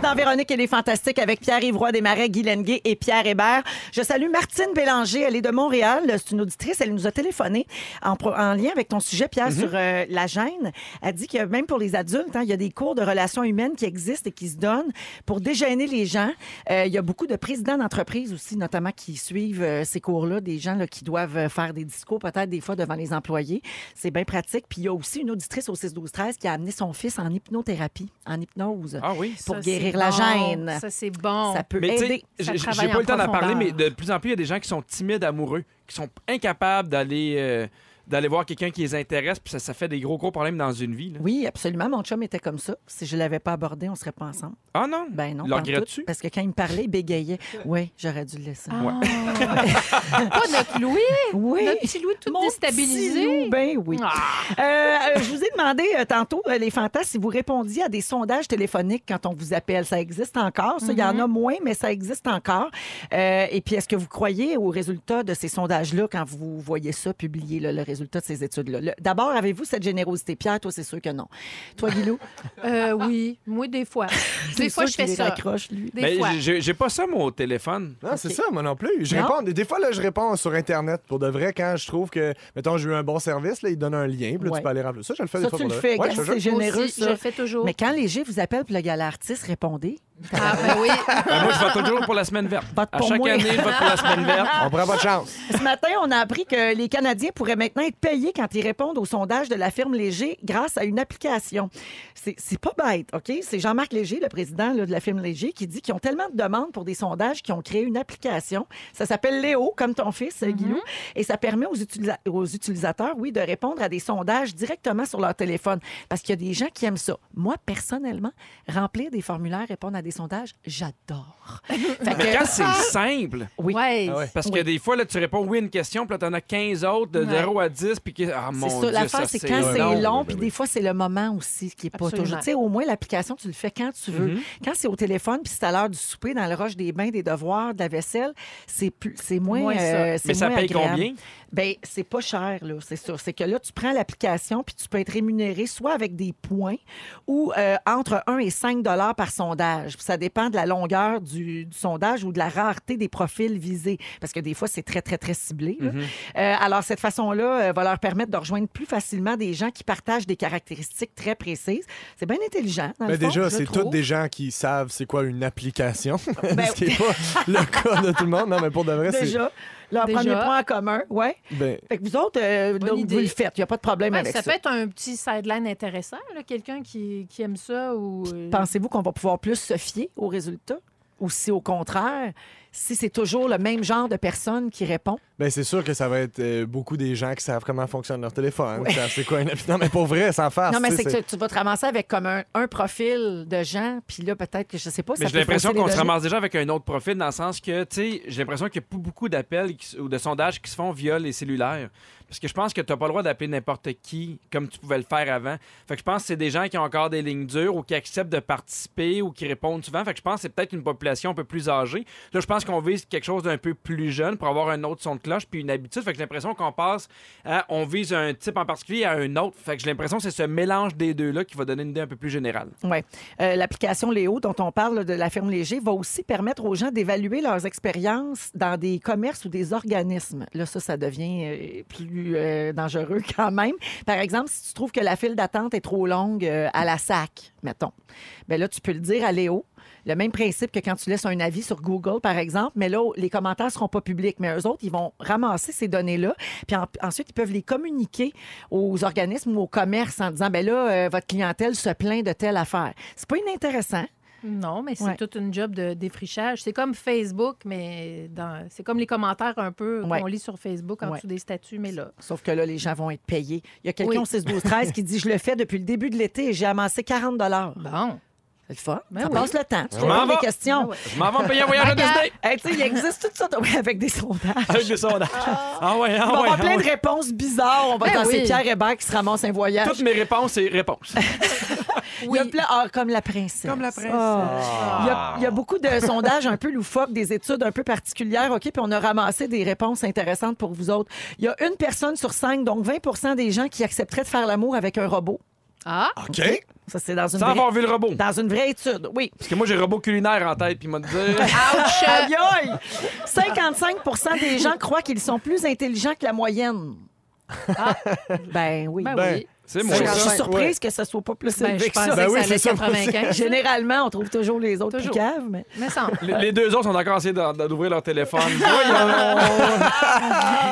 [SPEAKER 1] Dans Véronique, elle est fantastique avec Pierre-Yves Roy Desmarais, Guy Lenguet et Pierre Hébert. Je salue Martine Bélanger. Elle est de Montréal. C'est une auditrice. Elle nous a téléphoné en, lien avec ton sujet, Pierre, sur euh, la gêne. Elle dit que même pour les adultes, hein, il y a des cours de relations humaines qui existent et qui se donnent pour dégêner les gens. Euh, il y a beaucoup de présidents d'entreprises aussi, notamment, qui suivent euh, ces cours-là, des gens là, qui doivent faire des discours peut-être des fois devant les employés. C'est bien pratique. Puis il y a aussi une auditrice au 6-12-13 qui a amené son fils en hypnothérapie, en hypnose,
[SPEAKER 2] Ah oui.
[SPEAKER 1] pour
[SPEAKER 3] Ça,
[SPEAKER 1] guérir la
[SPEAKER 3] bon.
[SPEAKER 1] gêne.
[SPEAKER 3] Ça, c'est bon.
[SPEAKER 1] Ça peut
[SPEAKER 2] Mais
[SPEAKER 1] aider.
[SPEAKER 2] J'ai pas le temps d'en parler, mais de plus en plus, il y a des gens qui sont timides amoureux, qui sont incapables d'aller euh, d'aller voir quelqu'un qui les intéresse, puis ça, ça fait des gros, gros problèmes dans une vie. là.
[SPEAKER 1] Oui, absolument. Mon chum était comme ça. Si je l'avais pas abordé, on serait pas ensemble.
[SPEAKER 2] Ah non?
[SPEAKER 1] Ben non.
[SPEAKER 2] Le
[SPEAKER 1] pas en tout.
[SPEAKER 2] regrettes-tu?
[SPEAKER 1] Parce que quand il me parlait, il bégayait. Oui, j'aurais dû le laisser.
[SPEAKER 3] Ah. Pas notre Louis?
[SPEAKER 1] Oui.
[SPEAKER 3] Notre petit Louis tout
[SPEAKER 1] Mon
[SPEAKER 3] déstabilisé?
[SPEAKER 1] petit loup, ben oui.
[SPEAKER 3] Ah.
[SPEAKER 1] Euh, euh, je vous ai demandé euh, tantôt, euh, les fantasmes, si vous répondiez à des sondages téléphoniques quand on vous appelle. Ça existe encore? Ça, il y en a moins, mais ça existe encore. Euh, et puis, est-ce que vous croyez aux résultats de ces sondages-là quand vous voyez ça publié, là, le résultat? De ces études-là? Le- D'abord, avez-vous cette générosité? Pierre, toi, c'est sûr que non. Toi, Guilou?
[SPEAKER 3] Euh, oui, moi, des fois. Des
[SPEAKER 1] c'est
[SPEAKER 3] fois, je fais
[SPEAKER 1] les
[SPEAKER 3] ça.
[SPEAKER 1] raccroche, lui.
[SPEAKER 3] Des
[SPEAKER 2] Mais
[SPEAKER 3] fois.
[SPEAKER 2] J'ai j'ai pas ça, moi, au téléphone.
[SPEAKER 5] Non, c'est ça, moi non plus. Je
[SPEAKER 1] Non?
[SPEAKER 5] réponds, des fois, là, je réponds sur Internet pour de vrai quand je trouve que, mettons, j'ai eu un bon service, là, ils donnent un lien, puis là,
[SPEAKER 1] Ouais.
[SPEAKER 5] tu peux aller remplir. Ça, je le fais
[SPEAKER 1] Ça,
[SPEAKER 5] des fois
[SPEAKER 1] tu
[SPEAKER 5] pour
[SPEAKER 1] le
[SPEAKER 5] de
[SPEAKER 1] fais, gars, c'est généreux,
[SPEAKER 3] aussi,
[SPEAKER 1] ça.
[SPEAKER 3] je le fais toujours.
[SPEAKER 1] Mais quand Léger vous appelle pour le gala artiste, répondez.
[SPEAKER 3] Ah, ben oui.
[SPEAKER 2] Ben, moi, je vote toujours pour la semaine verte.
[SPEAKER 1] Vote
[SPEAKER 2] À chaque
[SPEAKER 1] moi.
[SPEAKER 2] année, je vote pour la semaine verte.
[SPEAKER 5] On prend pas de chance.
[SPEAKER 1] Ce matin, on a appris que les Canadiens pourraient maintenant être payés quand ils répondent au sondage de la firme Léger grâce à une application. C'est pas bête, OK? C'est Jean-Marc Léger, le président là, de la firme Léger, qui dit qu'ils ont tellement de demandes pour des sondages qu'ils ont créé une application. Ça s'appelle Léo, comme ton fils, Guillaume, et ça permet aux, utilisa- aux utilisateurs, oui, de répondre à des sondages directement sur leur téléphone. Parce qu'il y a des gens qui aiment ça. Moi, personnellement, remplir des formulaires, répondre à des sondages, j'adore. Que-
[SPEAKER 2] quand c'est simple,
[SPEAKER 1] oui.
[SPEAKER 3] Ouais.
[SPEAKER 5] Ah ouais.
[SPEAKER 2] parce que
[SPEAKER 1] Oui.
[SPEAKER 2] des fois, là, tu réponds oui à une question, puis là, t'en as 15 autres de
[SPEAKER 3] Ouais.
[SPEAKER 2] 0 à 10, puis que, ah mon
[SPEAKER 1] C'est
[SPEAKER 2] Dieu,
[SPEAKER 1] ça. L'affaire,
[SPEAKER 2] ça,
[SPEAKER 1] c'est quand c'est
[SPEAKER 2] long.
[SPEAKER 1] long,
[SPEAKER 5] ben
[SPEAKER 1] puis
[SPEAKER 5] oui.
[SPEAKER 1] des fois, c'est le moment aussi qui est pas toujours. Tu sais, au moins, l'application, tu le fais quand tu veux.
[SPEAKER 2] Mhm.
[SPEAKER 1] Quand c'est au téléphone, puis c'est à l'heure du souper, dans le rush des bains, des devoirs, de la vaisselle, c'est plus, c'est moins.
[SPEAKER 3] Moins ça.
[SPEAKER 1] euh, c'est
[SPEAKER 2] Mais ça
[SPEAKER 1] moins
[SPEAKER 2] paye
[SPEAKER 1] agréable.
[SPEAKER 2] combien?
[SPEAKER 1] Ben, c'est pas cher, là, c'est sûr. C'est que là, tu prends l'application, puis tu peux être rémunéré soit avec des points ou euh, entre 1 et 5 dollars par sondage. Puis ça dépend de la longueur du, du sondage ou de la rareté des profils visés. Parce que des fois, c'est très, très, très ciblé. là. Euh, alors, cette façon-là euh, va leur permettre de rejoindre plus facilement des gens qui partagent des caractéristiques très précises. C'est bien intelligent, dans
[SPEAKER 5] Mais
[SPEAKER 1] le fond,
[SPEAKER 5] déjà, c'est tous des gens qui savent c'est quoi une application.
[SPEAKER 1] Ben
[SPEAKER 5] Ce qui n'est pas le cas de tout le monde. Non, mais pour de vrai, c'est.
[SPEAKER 1] Déjà, leur
[SPEAKER 3] Déjà.
[SPEAKER 1] premier point en commun, ouais.
[SPEAKER 5] Ben,
[SPEAKER 1] Fait que vous autres, euh, donc, vous le faites. Il n'y a pas de problème
[SPEAKER 3] Ouais,
[SPEAKER 1] avec
[SPEAKER 3] ça
[SPEAKER 1] ça.
[SPEAKER 3] peut être un petit sideline intéressant, là, quelqu'un qui, qui aime ça ou. euh,
[SPEAKER 1] Pensez-vous qu'on va pouvoir plus se fier aux résultats? Ou si au contraire, si c'est toujours le même genre de personne qui répond?
[SPEAKER 5] ben, c'est sûr que ça va être euh, beaucoup des gens qui savent comment fonctionne leur téléphone. C'est quoi une. Non, mais pour vrai, sans faire.
[SPEAKER 1] non, mais c'est que tu vas te ramasser avec comme un, un profil de gens, puis là, peut-être que je sais pas,
[SPEAKER 2] Mais j'ai l'impression qu'on se ramasse déjà avec un autre profil dans le sens que, tu sais, j'ai l'impression qu'il y a pas beaucoup d'appels ou de sondages qui se font via les cellulaires. Parce que je pense que tu n'as pas le droit d'appeler n'importe qui comme tu pouvais le faire avant. Fait que je pense que c'est des gens qui ont encore des lignes dures ou qui acceptent de participer ou qui répondent souvent. Fait que je pense que c'est peut-être une population un peu plus âgée. Là, je pense qu'on vise quelque chose d'un peu plus jeune pour avoir un autre son de cloche puis une habitude. Fait que j'ai l'impression qu'on passe à on vise un type en particulier à un autre. Fait que j'ai l'impression que c'est ce mélange des deux-là qui va donner une idée un peu plus générale.
[SPEAKER 1] Oui. L'application Léo, dont on parle de la firme Léger, va aussi permettre aux gens d'évaluer leurs expériences dans des commerces ou des organismes. Là, ça, ça devient euh, plus euh, dangereux quand même. Par exemple, si tu trouves que la file d'attente est trop longue euh, à la SAC, mettons, bien là, tu peux le dire à Léo. Le même principe que quand tu laisses un avis sur Google, par exemple, mais là, les commentaires ne seront pas publics. Mais eux autres, ils vont ramasser ces données-là, puis en- ensuite, ils peuvent les communiquer aux organismes ou aux commerces en disant, ben là, euh, votre clientèle se plaint de telle affaire. C'est pas inintéressant.
[SPEAKER 3] Non, mais c'est
[SPEAKER 1] Ouais.
[SPEAKER 3] toute une job de défrichage. C'est comme Facebook, mais dans... c'est comme les commentaires un peu
[SPEAKER 1] Ouais.
[SPEAKER 3] qu'on lit sur Facebook en
[SPEAKER 1] Ouais.
[SPEAKER 3] dessous des statuts, mais là.
[SPEAKER 1] Sauf que là, les gens vont être payés. Il y a quelqu'un
[SPEAKER 3] Oui.
[SPEAKER 1] au 6 12 13 qui dit Je le fais depuis le début de l'été et j'ai amassé 40
[SPEAKER 3] Bon.
[SPEAKER 1] C'est le fun.
[SPEAKER 3] Ben
[SPEAKER 1] ça
[SPEAKER 3] oui.
[SPEAKER 1] passe le temps. Tu
[SPEAKER 2] Je
[SPEAKER 1] réponds
[SPEAKER 2] m'en
[SPEAKER 1] des
[SPEAKER 2] vais.
[SPEAKER 1] questions.
[SPEAKER 3] Ben.
[SPEAKER 2] Je m'en vais payer un voyage à Disney
[SPEAKER 1] Hey, tu sais, il existe tout ça oui, avec des sondages.
[SPEAKER 2] avec des sondages. Ah ouais,
[SPEAKER 1] Il
[SPEAKER 2] ah
[SPEAKER 1] va avoir
[SPEAKER 2] ah
[SPEAKER 1] plein de réponses bizarres. On va
[SPEAKER 3] Ben
[SPEAKER 1] dans
[SPEAKER 3] oui.
[SPEAKER 1] Pierre Hébert qui se ramasse un voyage.
[SPEAKER 2] Toutes mes réponses, c'est réponses.
[SPEAKER 1] Il y a plein- ah, comme la princesse.
[SPEAKER 2] Comme la princesse.
[SPEAKER 1] Ah. Il, y a, il y a beaucoup de sondages un peu loufoques, des études un peu particulières, OK? Puis on a ramassé des réponses intéressantes pour vous autres. Il y a une personne sur cinq, donc 20% des gens qui accepteraient de faire l'amour avec un robot.
[SPEAKER 3] Ah,
[SPEAKER 5] OK.
[SPEAKER 1] Ça, c'est dans une,
[SPEAKER 2] Sans
[SPEAKER 1] vraie...
[SPEAKER 2] avoir vu le robot.
[SPEAKER 1] dans une vraie étude. Oui.
[SPEAKER 2] Parce que moi, j'ai robot culinaire en tête, puis il m'a dit.
[SPEAKER 3] ouch!
[SPEAKER 1] Aïe, aïe! 55% des gens croient qu'ils sont plus intelligents que la moyenne. Ben oui.
[SPEAKER 3] Ben
[SPEAKER 5] Ben,
[SPEAKER 3] oui.
[SPEAKER 2] C'est
[SPEAKER 1] Je
[SPEAKER 2] moi,
[SPEAKER 1] suis
[SPEAKER 2] ça.
[SPEAKER 1] surprise que ça soit pas plus
[SPEAKER 3] Ben,
[SPEAKER 1] élevé
[SPEAKER 3] je
[SPEAKER 1] que ça.
[SPEAKER 3] pensais
[SPEAKER 5] Ben oui,
[SPEAKER 3] que ça
[SPEAKER 5] c'est
[SPEAKER 3] allait
[SPEAKER 5] ça, moi aussi.
[SPEAKER 3] 95.
[SPEAKER 1] Généralement, on trouve toujours les autres plus
[SPEAKER 3] Toujours.
[SPEAKER 1] caves, mais...
[SPEAKER 2] Les, les deux autres sont encore essayés d'en- d'ouvrir leur téléphone.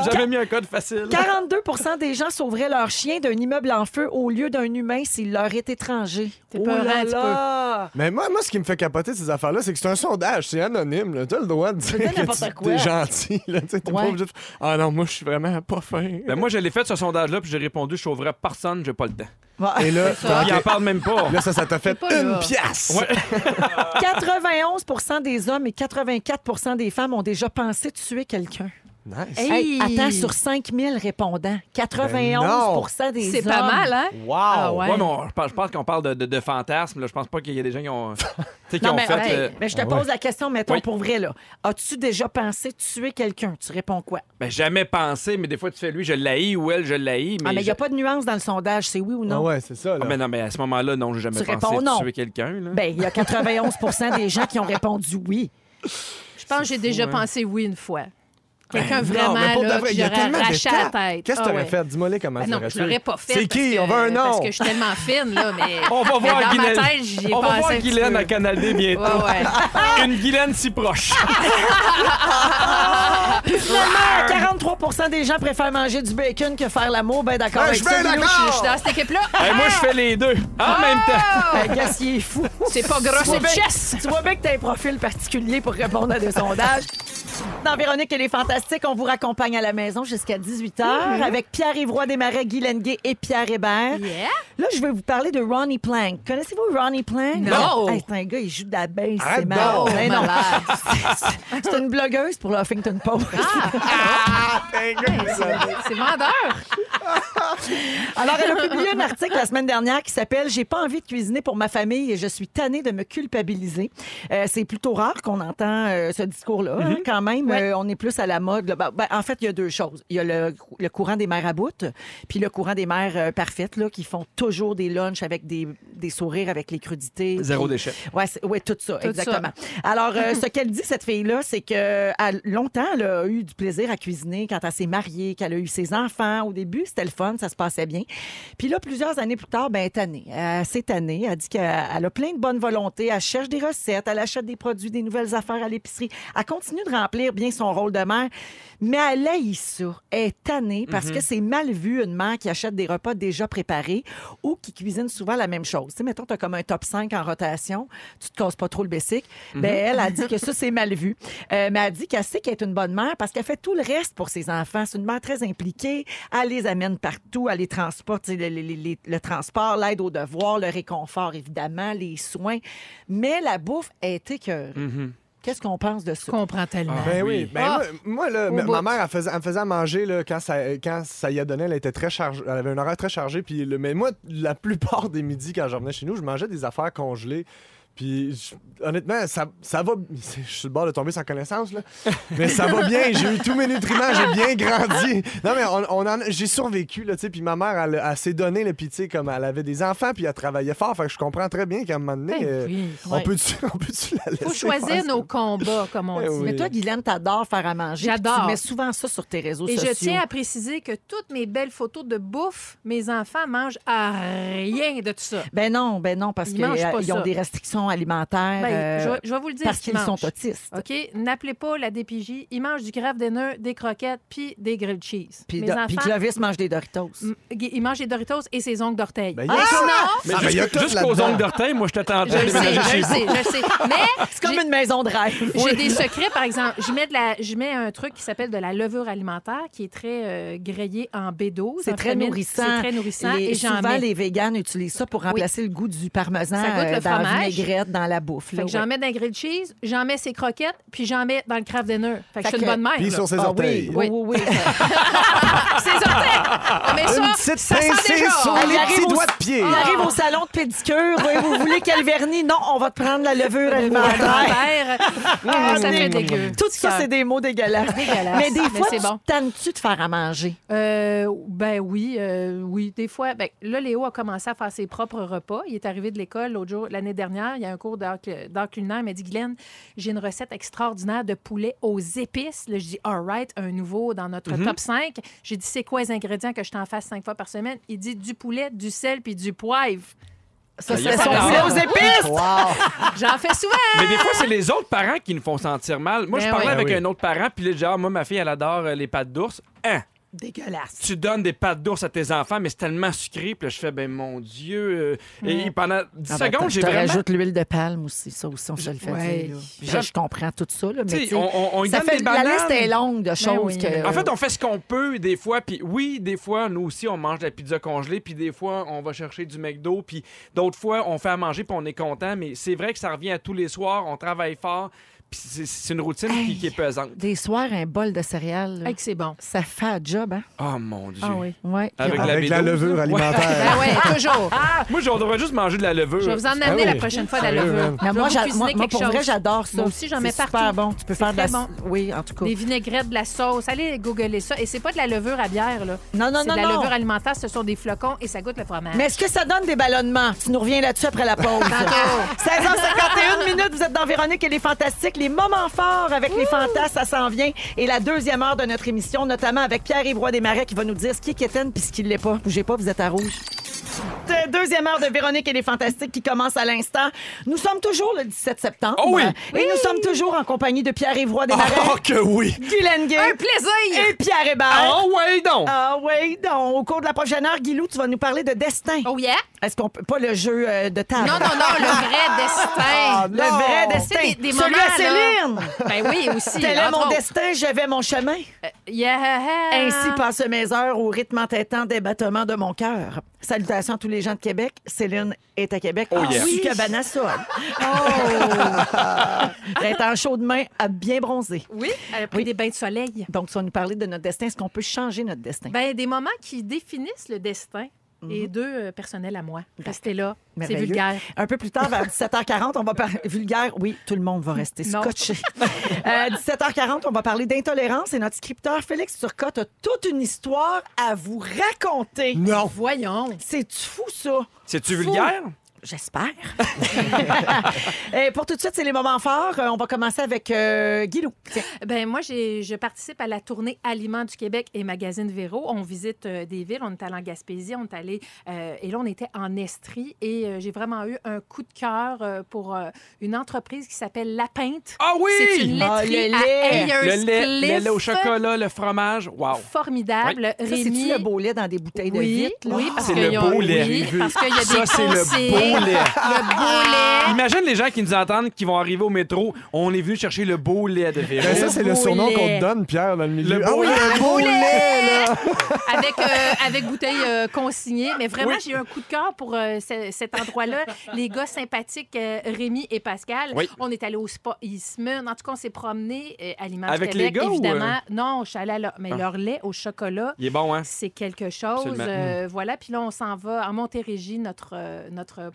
[SPEAKER 2] J'avais mis un code facile.
[SPEAKER 1] 42% des gens sauveraient leur chien d'un immeuble en feu au lieu d'un humain s'il leur est étranger.
[SPEAKER 3] T'es
[SPEAKER 1] Oh là
[SPEAKER 3] un petit
[SPEAKER 1] là!
[SPEAKER 5] Mais moi, moi, ce qui me fait capoter de ces affaires-là, c'est que c'est un sondage, c'est anonyme. là. T'as le droit de dire que tu-
[SPEAKER 1] quoi.
[SPEAKER 5] t'es gentil. là. Tu T'es
[SPEAKER 1] Ouais.
[SPEAKER 5] pas obligé de... Ah non, moi, je suis vraiment pas fin.
[SPEAKER 2] Ben, moi, je l'ai fait ce sondage-là, puis j'ai répondu je sauverai personne, j'ai pas le temps.
[SPEAKER 1] Ouais.
[SPEAKER 5] Et là,
[SPEAKER 2] il en parle même pas.
[SPEAKER 5] là, ça, ça t'a fait une
[SPEAKER 3] là.
[SPEAKER 5] pièce.
[SPEAKER 2] Ouais.
[SPEAKER 1] 91% des hommes et 84% des femmes ont déjà pensé tuer quelqu'un.
[SPEAKER 5] Nice.
[SPEAKER 3] Hey.
[SPEAKER 1] Hey, attends, sur 5000 répondants, 91% des
[SPEAKER 3] C'est
[SPEAKER 1] hommes.
[SPEAKER 3] pas mal, hein?
[SPEAKER 5] Wow!
[SPEAKER 3] Ah ouais.
[SPEAKER 2] Ouais, mais on- je pense, qu'on parle de, de, de fantasmes. Là. Je pense pas qu'il y a des gens qui ont, qui
[SPEAKER 1] Non,
[SPEAKER 2] ont
[SPEAKER 1] mais,
[SPEAKER 2] fait.
[SPEAKER 1] hey,
[SPEAKER 2] euh,
[SPEAKER 1] mais je te
[SPEAKER 5] Ah
[SPEAKER 1] pose
[SPEAKER 5] ouais.
[SPEAKER 1] la question, mettons
[SPEAKER 2] Oui.
[SPEAKER 1] pour vrai, là. As-tu déjà pensé tuer quelqu'un? Tu réponds quoi?
[SPEAKER 2] ben, jamais pensé, mais des fois, tu fais lui, je l'haïs ou elle, je l'haïs. Mais
[SPEAKER 1] ah, mais il n'y a pas de nuance dans le sondage, c'est oui ou
[SPEAKER 5] Ah
[SPEAKER 1] non?
[SPEAKER 5] ouais, c'est ça. Là.
[SPEAKER 2] Ah, ben non, mais à ce moment-là, non, j'ai jamais
[SPEAKER 1] Tu
[SPEAKER 2] pensé tuer quelqu'un. là.
[SPEAKER 1] Ben, il y a 91% des gens qui ont répondu oui.
[SPEAKER 3] Je pense que j'ai déjà
[SPEAKER 2] hein.
[SPEAKER 3] pensé oui une fois. Quelqu'un
[SPEAKER 5] Non,
[SPEAKER 3] vraiment
[SPEAKER 5] de
[SPEAKER 3] là,
[SPEAKER 5] vrai,
[SPEAKER 3] que j'aurais arraché la tête.
[SPEAKER 5] Qu'est-ce que
[SPEAKER 3] Ah
[SPEAKER 5] t'aurais
[SPEAKER 3] ouais.
[SPEAKER 5] fait? Dis-moi les comment
[SPEAKER 3] Ben
[SPEAKER 5] tu
[SPEAKER 3] non, je l'aurais pas fait.
[SPEAKER 5] C'est qui? On veut un nom.
[SPEAKER 3] Parce que je suis tellement fine, là, mais.
[SPEAKER 2] On va
[SPEAKER 3] mais
[SPEAKER 2] voir
[SPEAKER 3] dans
[SPEAKER 2] Guylaine. On va voir Guylaine à Canal D bientôt.
[SPEAKER 3] Ouais, ouais.
[SPEAKER 2] Une Guylaine si proche.
[SPEAKER 1] Puis finalement, 43% des gens préfèrent manger du bacon que faire l'amour. Ben d'accord avec
[SPEAKER 5] je
[SPEAKER 1] ça.
[SPEAKER 5] suis d'accord.
[SPEAKER 3] Je suis dans cette équipe-là.
[SPEAKER 2] Hey, moi, je fais les deux en même temps.
[SPEAKER 1] Ben, Gas, il est fou.
[SPEAKER 3] C'est pas gros,
[SPEAKER 1] Tu vois
[SPEAKER 3] c'est
[SPEAKER 1] bien-
[SPEAKER 3] chess.
[SPEAKER 1] Tu vois bien que tu as un profil particulier pour répondre à des sondages. Dans Véronique et les Fantastiques, on vous raccompagne à la maison jusqu'à 18h avec Pierre Ivroy Desmarais, Guy Lenguet et Pierre Hébert.
[SPEAKER 3] Yeah.
[SPEAKER 1] Là, je vais vous parler de Ronnie Plank. Connaissez-vous Ronnie Plank?
[SPEAKER 3] Non.
[SPEAKER 1] Hey, c'est un gars, il joue de la baisse, c'est malade. C'est une blogueuse pour le Huffington Post.
[SPEAKER 3] C'est vendeur.
[SPEAKER 1] Alors, elle a publié un article la semaine dernière qui s'appelle J'ai pas envie de cuisiner pour ma famille et je suis tannée de me culpabiliser. Euh, c'est plutôt rare qu'on entend euh, ce discours-là, hein, quand même.
[SPEAKER 3] Ouais.
[SPEAKER 1] Euh, on est plus à la mode. Ben, ben, en fait, il y a deux choses. Il y a le, le courant des mères à bout, puis le courant des mères euh, parfaites, là, qui font toujours des lunchs avec des, des sourires, avec les crudités.
[SPEAKER 2] Zéro déchet.
[SPEAKER 1] Ouais, c'est- ouais, tout ça,
[SPEAKER 3] Tout
[SPEAKER 1] exactement. Alors, euh, ce qu'elle dit, cette fille-là, c'est que à longtemps, elle a eu du plaisir à cuisiner quand elle s'est mariée, qu'elle a eu ses enfants. Au début, c'était le fun, ça se passait bien. Puis là, plusieurs années plus tard, ben, elle est tannée. Elle s'est tannée. Elle dit qu'elle elle a plein de bonne volonté. Elle cherche des recettes, elle achète des produits, des nouvelles affaires à l'épicerie. Elle continue de remplir bien son rôle de mère, mais elle haït ça. Elle est tannée parce que c'est mal vu une mère qui achète des repas déjà préparés ou qui cuisine souvent la même chose. Tu sais, mettons, tu as comme un top 5 en rotation, tu te casses pas trop le bessic. Ben, elle a dit que ça, c'est mal vu. Euh, mais elle dit qu'elle sait qu'elle est une bonne mère parce qu'elle fait tout le reste pour ses enfants. C'est une mère très impliquée. Elle les amène partout, elle les transporte, le, le- le- le transport, l'aide aux devoirs, le réconfort, évidemment, les soins. Mais la bouffe est écœurée. Qu'est-ce qu'on pense de
[SPEAKER 3] Je
[SPEAKER 1] ça?
[SPEAKER 3] comprends tellement.
[SPEAKER 5] Ben
[SPEAKER 2] oui.
[SPEAKER 5] oui. Ben
[SPEAKER 3] Ah.
[SPEAKER 5] moi, moi, là, ma- mère, elle, faisait, elle me faisait manger là, quand, ça, quand ça y a donné. Elle était très chargée. Elle avait un horaire très chargé. Puis, le- mais moi, la plupart des midis, quand je revenais chez nous, je mangeais des affaires congelées. Puis, je- honnêtement, ça, ça va. Je suis sur le bord de tomber sans connaissance, là. Mais ça va bien. J'ai eu tous mes nutriments. J'ai bien grandi. Non, mais on, on en a- j'ai survécu, là, tu sais. Puis, ma mère, elle, elle s'est donnée, là, puis, tu sais, comme elle avait des enfants, puis elle travaillait fort. Fait que je comprends très bien qu'à un moment donné,
[SPEAKER 3] Ben
[SPEAKER 5] euh,
[SPEAKER 3] oui.
[SPEAKER 5] on
[SPEAKER 1] Ouais.
[SPEAKER 5] peut-tu on peut la laisser
[SPEAKER 3] faut choisir nos combats, comme on
[SPEAKER 5] Eh
[SPEAKER 3] dit.
[SPEAKER 5] oui.
[SPEAKER 1] Mais toi, Guylaine, t'adores faire à manger.
[SPEAKER 3] J'adore.
[SPEAKER 1] Tu mets souvent ça sur tes réseaux
[SPEAKER 3] Et
[SPEAKER 1] sociaux.
[SPEAKER 3] je tiens à préciser que toutes mes belles photos de bouffe, mes enfants mangent à rien de tout ça.
[SPEAKER 1] Ben non, ben non, parce
[SPEAKER 3] Ils
[SPEAKER 1] qu'ils
[SPEAKER 3] mangent pas
[SPEAKER 1] ont
[SPEAKER 3] ça.
[SPEAKER 1] des restrictions alimentaires.
[SPEAKER 3] Ben,
[SPEAKER 1] euh,
[SPEAKER 3] je, vais- je vais vous le dire.
[SPEAKER 1] parce
[SPEAKER 3] ce
[SPEAKER 1] qu'ils sont autistes.
[SPEAKER 3] OK? N'appelez pas la DPJ. Ils mangent du craft dinner, des croquettes, puis des grilled cheese.
[SPEAKER 1] Puis, puis Clovis mange des Doritos.
[SPEAKER 3] m- ils mangent des Doritos et ses ongles d'orteil.
[SPEAKER 5] Ben, il y
[SPEAKER 3] Et
[SPEAKER 5] a ça.
[SPEAKER 3] sinon,
[SPEAKER 2] Mais
[SPEAKER 5] Ah, il
[SPEAKER 2] jusqu'aux ongles d'orteil, moi, je t'attends
[SPEAKER 3] je le sais,
[SPEAKER 2] déménager
[SPEAKER 3] je sais, je le sais. Mais
[SPEAKER 1] C'est comme
[SPEAKER 3] j'ai-
[SPEAKER 1] une maison de rêve.
[SPEAKER 3] J'ai des secrets, par exemple. Je mets, de la, je mets un truc qui s'appelle de la levure alimentaire, qui est très euh, grillé en B12.
[SPEAKER 1] C'est très nourrissant.
[SPEAKER 3] C'est très nourrissant. Et
[SPEAKER 1] souvent,
[SPEAKER 3] mets.
[SPEAKER 1] les véganes utilisent ça pour remplacer le goût du parmesan
[SPEAKER 3] Ça goûte
[SPEAKER 1] euh,
[SPEAKER 3] le
[SPEAKER 1] la
[SPEAKER 3] fromage.
[SPEAKER 1] Raide dans la bouffe.
[SPEAKER 3] Fait
[SPEAKER 1] là,
[SPEAKER 3] que j'en
[SPEAKER 1] ouais.
[SPEAKER 3] mets dans le grilled cheese, j'en mets ses croquettes, puis j'en mets dans le craft dinner. Fait que
[SPEAKER 1] Fait
[SPEAKER 3] je suis une
[SPEAKER 1] que-
[SPEAKER 3] bonne mère.
[SPEAKER 5] Puis sur ses
[SPEAKER 1] Ah
[SPEAKER 5] orteils.
[SPEAKER 1] oui, oui, oui, oui.
[SPEAKER 3] Ses orteils! Ah, Mais ça,
[SPEAKER 5] Une petite
[SPEAKER 3] ça sent
[SPEAKER 5] pincée
[SPEAKER 3] déjà.
[SPEAKER 5] sur
[SPEAKER 1] Ah,
[SPEAKER 5] les
[SPEAKER 1] il arrive
[SPEAKER 5] petits
[SPEAKER 1] au-
[SPEAKER 5] doigts de pied.
[SPEAKER 1] Il arrive au salon de pédicure. Oui, vous voulez quel vernis? Non, on va te prendre la levure alimentaire.
[SPEAKER 3] Ah, ça fait dégueu.
[SPEAKER 1] Tout ça, c'est des mots dégueulasses.
[SPEAKER 3] Dégueulasse.
[SPEAKER 1] Mais des
[SPEAKER 3] Mais
[SPEAKER 1] fois,
[SPEAKER 3] c'est
[SPEAKER 1] tu
[SPEAKER 3] bon.
[SPEAKER 1] tannes-tu de faire à manger?
[SPEAKER 3] Euh, ben oui, euh, oui. Des fois, ben, là, Léo a commencé à faire ses propres repas. Il est arrivé de l'école l'autre jour, l'année dernière. Il y a un cours d'art culinaire. Il m'a dit, Guylaine, j'ai une recette extraordinaire de poulet aux épices. Là, je dis, all right, un nouveau dans notre top 5. J'ai dit, c'est quoi les ingrédients que je t'en fasse cinq fois par semaine? Il dit, du poulet, du sel puis du poivre.
[SPEAKER 1] Ça,
[SPEAKER 2] Ah,
[SPEAKER 1] c'est son aux épices!
[SPEAKER 3] J'en fais souvent.
[SPEAKER 2] Mais des fois, c'est les autres parents qui nous font sentir mal. Moi, je
[SPEAKER 3] Ben
[SPEAKER 2] parlais
[SPEAKER 3] oui.
[SPEAKER 2] avec
[SPEAKER 5] Ben oui.
[SPEAKER 2] un autre parent, puis là, genre, moi, ma fille, elle adore euh, les pâtes d'ours. Hein?
[SPEAKER 1] Dégueulasse.
[SPEAKER 2] Tu donnes des pâtes d'ours à tes enfants, mais c'est tellement sucré. Puis là, je fais, ben mon Dieu. euh, Et pendant 10
[SPEAKER 1] Ah ben,
[SPEAKER 2] secondes,
[SPEAKER 1] je
[SPEAKER 2] j'ai
[SPEAKER 1] te
[SPEAKER 2] vraiment.
[SPEAKER 1] rajoute l'huile de palme aussi. Ça aussi, on se le fait
[SPEAKER 3] Ouais.
[SPEAKER 1] dire. Je, comprends tout ça, là, mais
[SPEAKER 2] on, on,
[SPEAKER 1] ça fait,
[SPEAKER 2] des
[SPEAKER 1] la liste est longue de choses
[SPEAKER 3] oui.
[SPEAKER 1] que...
[SPEAKER 2] En fait, on fait ce qu'on peut des fois, puis oui, des fois, nous aussi, on mange de la pizza congelée, puis des fois, on va chercher du McDo, puis d'autres fois, on fait à manger, puis on est content, mais c'est vrai que ça revient à tous les soirs, on travaille fort, c'est- c'est une routine qui, qui est pesante.
[SPEAKER 1] Des soirs, un bol de céréales,
[SPEAKER 3] Hey, c'est bon.
[SPEAKER 1] ça fait un job, hein?
[SPEAKER 2] Oh mon Dieu.
[SPEAKER 3] Ah oui.
[SPEAKER 1] Ouais.
[SPEAKER 2] Avec la
[SPEAKER 5] levure alimentaire.
[SPEAKER 3] Ben oui, toujours.
[SPEAKER 2] Moi, on devrait juste manger de la levure.
[SPEAKER 3] Je vais vous en
[SPEAKER 5] Ah
[SPEAKER 3] amener
[SPEAKER 5] oui.
[SPEAKER 3] la prochaine fois de la levure.
[SPEAKER 1] moi, moi, moi, pour vrai, j'adore ça.
[SPEAKER 3] Moi aussi, j'en mets
[SPEAKER 1] C'est
[SPEAKER 3] partout.
[SPEAKER 1] super bon. Tu peux faire de la...
[SPEAKER 3] bon.
[SPEAKER 1] Oui, en tout cas.
[SPEAKER 3] Des vinaigrettes, de la sauce. Allez googler ça. Et c'est pas de la levure à bière, là.
[SPEAKER 1] Non, non,
[SPEAKER 3] c'est
[SPEAKER 1] non,
[SPEAKER 3] de la levure alimentaire. Ce sont des flocons et ça goûte le fromage.
[SPEAKER 1] Mais est-ce que ça donne des ballonnements? Tu nous reviens là-dessus après la pause. 16h51 minutes, vous êtes dans Véronique et les Fantastiques. Les moments forts avec les fantasmes, ça s'en vient. Et la deuxième heure de notre émission, notamment avec Pierre-Yves Roy Desmarais qui va nous dire ce qui est quétaine puis ce qui ne l'est pas. Bougez pas, vous êtes à rouge. De- Deuxième heure de Véronique et les Fantastiques qui commence à l'instant. Nous sommes toujours le 17 septembre.
[SPEAKER 2] Oh oui!
[SPEAKER 1] Et nous sommes toujours en compagnie de Pierre-Yves Roy Desmarais,
[SPEAKER 5] Oh que oui!
[SPEAKER 1] Guylaine Gay
[SPEAKER 3] Un plaisir!
[SPEAKER 1] et Pierre Hébert.
[SPEAKER 2] Oh, ouais, donc!
[SPEAKER 1] Ah oui, donc, au cours de la prochaine heure, Guilou, tu vas nous parler de destin.
[SPEAKER 3] Oh yeah?
[SPEAKER 1] Est-ce qu'on peut pas le jeu euh, de table?
[SPEAKER 3] Non, non, non, le vrai destin.
[SPEAKER 1] Le vrai destin.
[SPEAKER 3] Des- des
[SPEAKER 1] Celui
[SPEAKER 3] moments,
[SPEAKER 1] à Céline.
[SPEAKER 3] Ben oui, aussi.
[SPEAKER 1] Tel est mon
[SPEAKER 3] autres.
[SPEAKER 1] destin, je vais mon chemin.
[SPEAKER 3] Yeah.
[SPEAKER 1] Ainsi passent mes heures au rythme entêtant des battements de mon cœur. Salutations à tous les gens de Québec. Céline est à Québec.
[SPEAKER 2] Oh yeah.
[SPEAKER 1] Ainsi que Vanessa. Elle est en chaud de main, à bien bronzer.
[SPEAKER 3] Oui, elle a pris
[SPEAKER 1] Oui.
[SPEAKER 3] des bains de soleil.
[SPEAKER 1] Donc, tu vas nous parler de notre destin. Est-ce qu'on peut changer notre destin?
[SPEAKER 3] Ben, des moments qui définissent le destin et deux euh, personnels à moi. Restez là. C'est
[SPEAKER 1] Mhm.
[SPEAKER 3] Vulgaire.
[SPEAKER 1] Un peu plus tard, vers 17h40, on va parler vulgaire. Oui, tout le monde va rester scotché. Euh, 17h40, on va parler d'intolérance et notre scripteur Félix Turcotte a toute une histoire à vous raconter.
[SPEAKER 5] Non!
[SPEAKER 3] Voyons.
[SPEAKER 1] C'est fou ça?
[SPEAKER 2] C'est-tu vulgaire?
[SPEAKER 1] J'espère. Et pour tout de suite, c'est les moments forts. Euh, On va commencer avec euh, Guilou.
[SPEAKER 3] Ben moi, je participe à la tournée Aliments du Québec et Magazine Véro. On visite euh, des villes. On est allé en Gaspésie, on est allé... euh, et là, on était en Estrie. Et euh, j'ai vraiment eu un coup de cœur euh, pour euh, une entreprise qui s'appelle La Pinte.
[SPEAKER 2] Ah oui!
[SPEAKER 3] C'est une
[SPEAKER 1] Ah,
[SPEAKER 3] laiterie
[SPEAKER 1] le
[SPEAKER 3] à
[SPEAKER 1] lait.
[SPEAKER 2] Le lait, le lait au chocolat, le fromage. Wow!
[SPEAKER 3] Formidable.
[SPEAKER 1] Ça,
[SPEAKER 3] Rémi...
[SPEAKER 1] c'est-tu le beau lait dans des bouteilles de
[SPEAKER 3] Oui,
[SPEAKER 1] vitre? là?
[SPEAKER 3] oui, parce
[SPEAKER 2] C'est
[SPEAKER 3] qu'il
[SPEAKER 2] le beau lait.
[SPEAKER 3] oui, parce qu'il y a
[SPEAKER 2] Ça,
[SPEAKER 3] des
[SPEAKER 2] c'est le
[SPEAKER 3] consignes.
[SPEAKER 2] Beau lait.
[SPEAKER 3] Le beau lait.
[SPEAKER 2] Imagine les gens qui nous entendent, qui vont arriver au métro. On est venu chercher le beau lait de Véro.
[SPEAKER 5] Ben, ça, c'est le
[SPEAKER 3] beau
[SPEAKER 5] surnom
[SPEAKER 3] lait.
[SPEAKER 5] qu'on te donne, Pierre, dans le milieu.
[SPEAKER 2] Le
[SPEAKER 5] ah oui, le là!
[SPEAKER 3] avec, euh, avec bouteille euh, consignée. Mais vraiment,
[SPEAKER 2] Oui.
[SPEAKER 3] j'ai eu un coup de cœur pour euh, ce- cet endroit-là. Les gars sympathiques, euh, Rémi et Pascal.
[SPEAKER 2] Oui.
[SPEAKER 3] On est allé au spa Eastman. En tout cas, on s'est promené euh, à l'image
[SPEAKER 2] Avec
[SPEAKER 3] Québec,
[SPEAKER 2] les gars ou,
[SPEAKER 3] évidemment. Non, je suis allée à leur... Mais
[SPEAKER 2] Ah.
[SPEAKER 3] leur lait au chocolat,
[SPEAKER 2] Il est bon, hein?
[SPEAKER 3] c'est quelque chose. Euh, voilà. Puis là, on s'en va en Montérégie, notre, euh, notre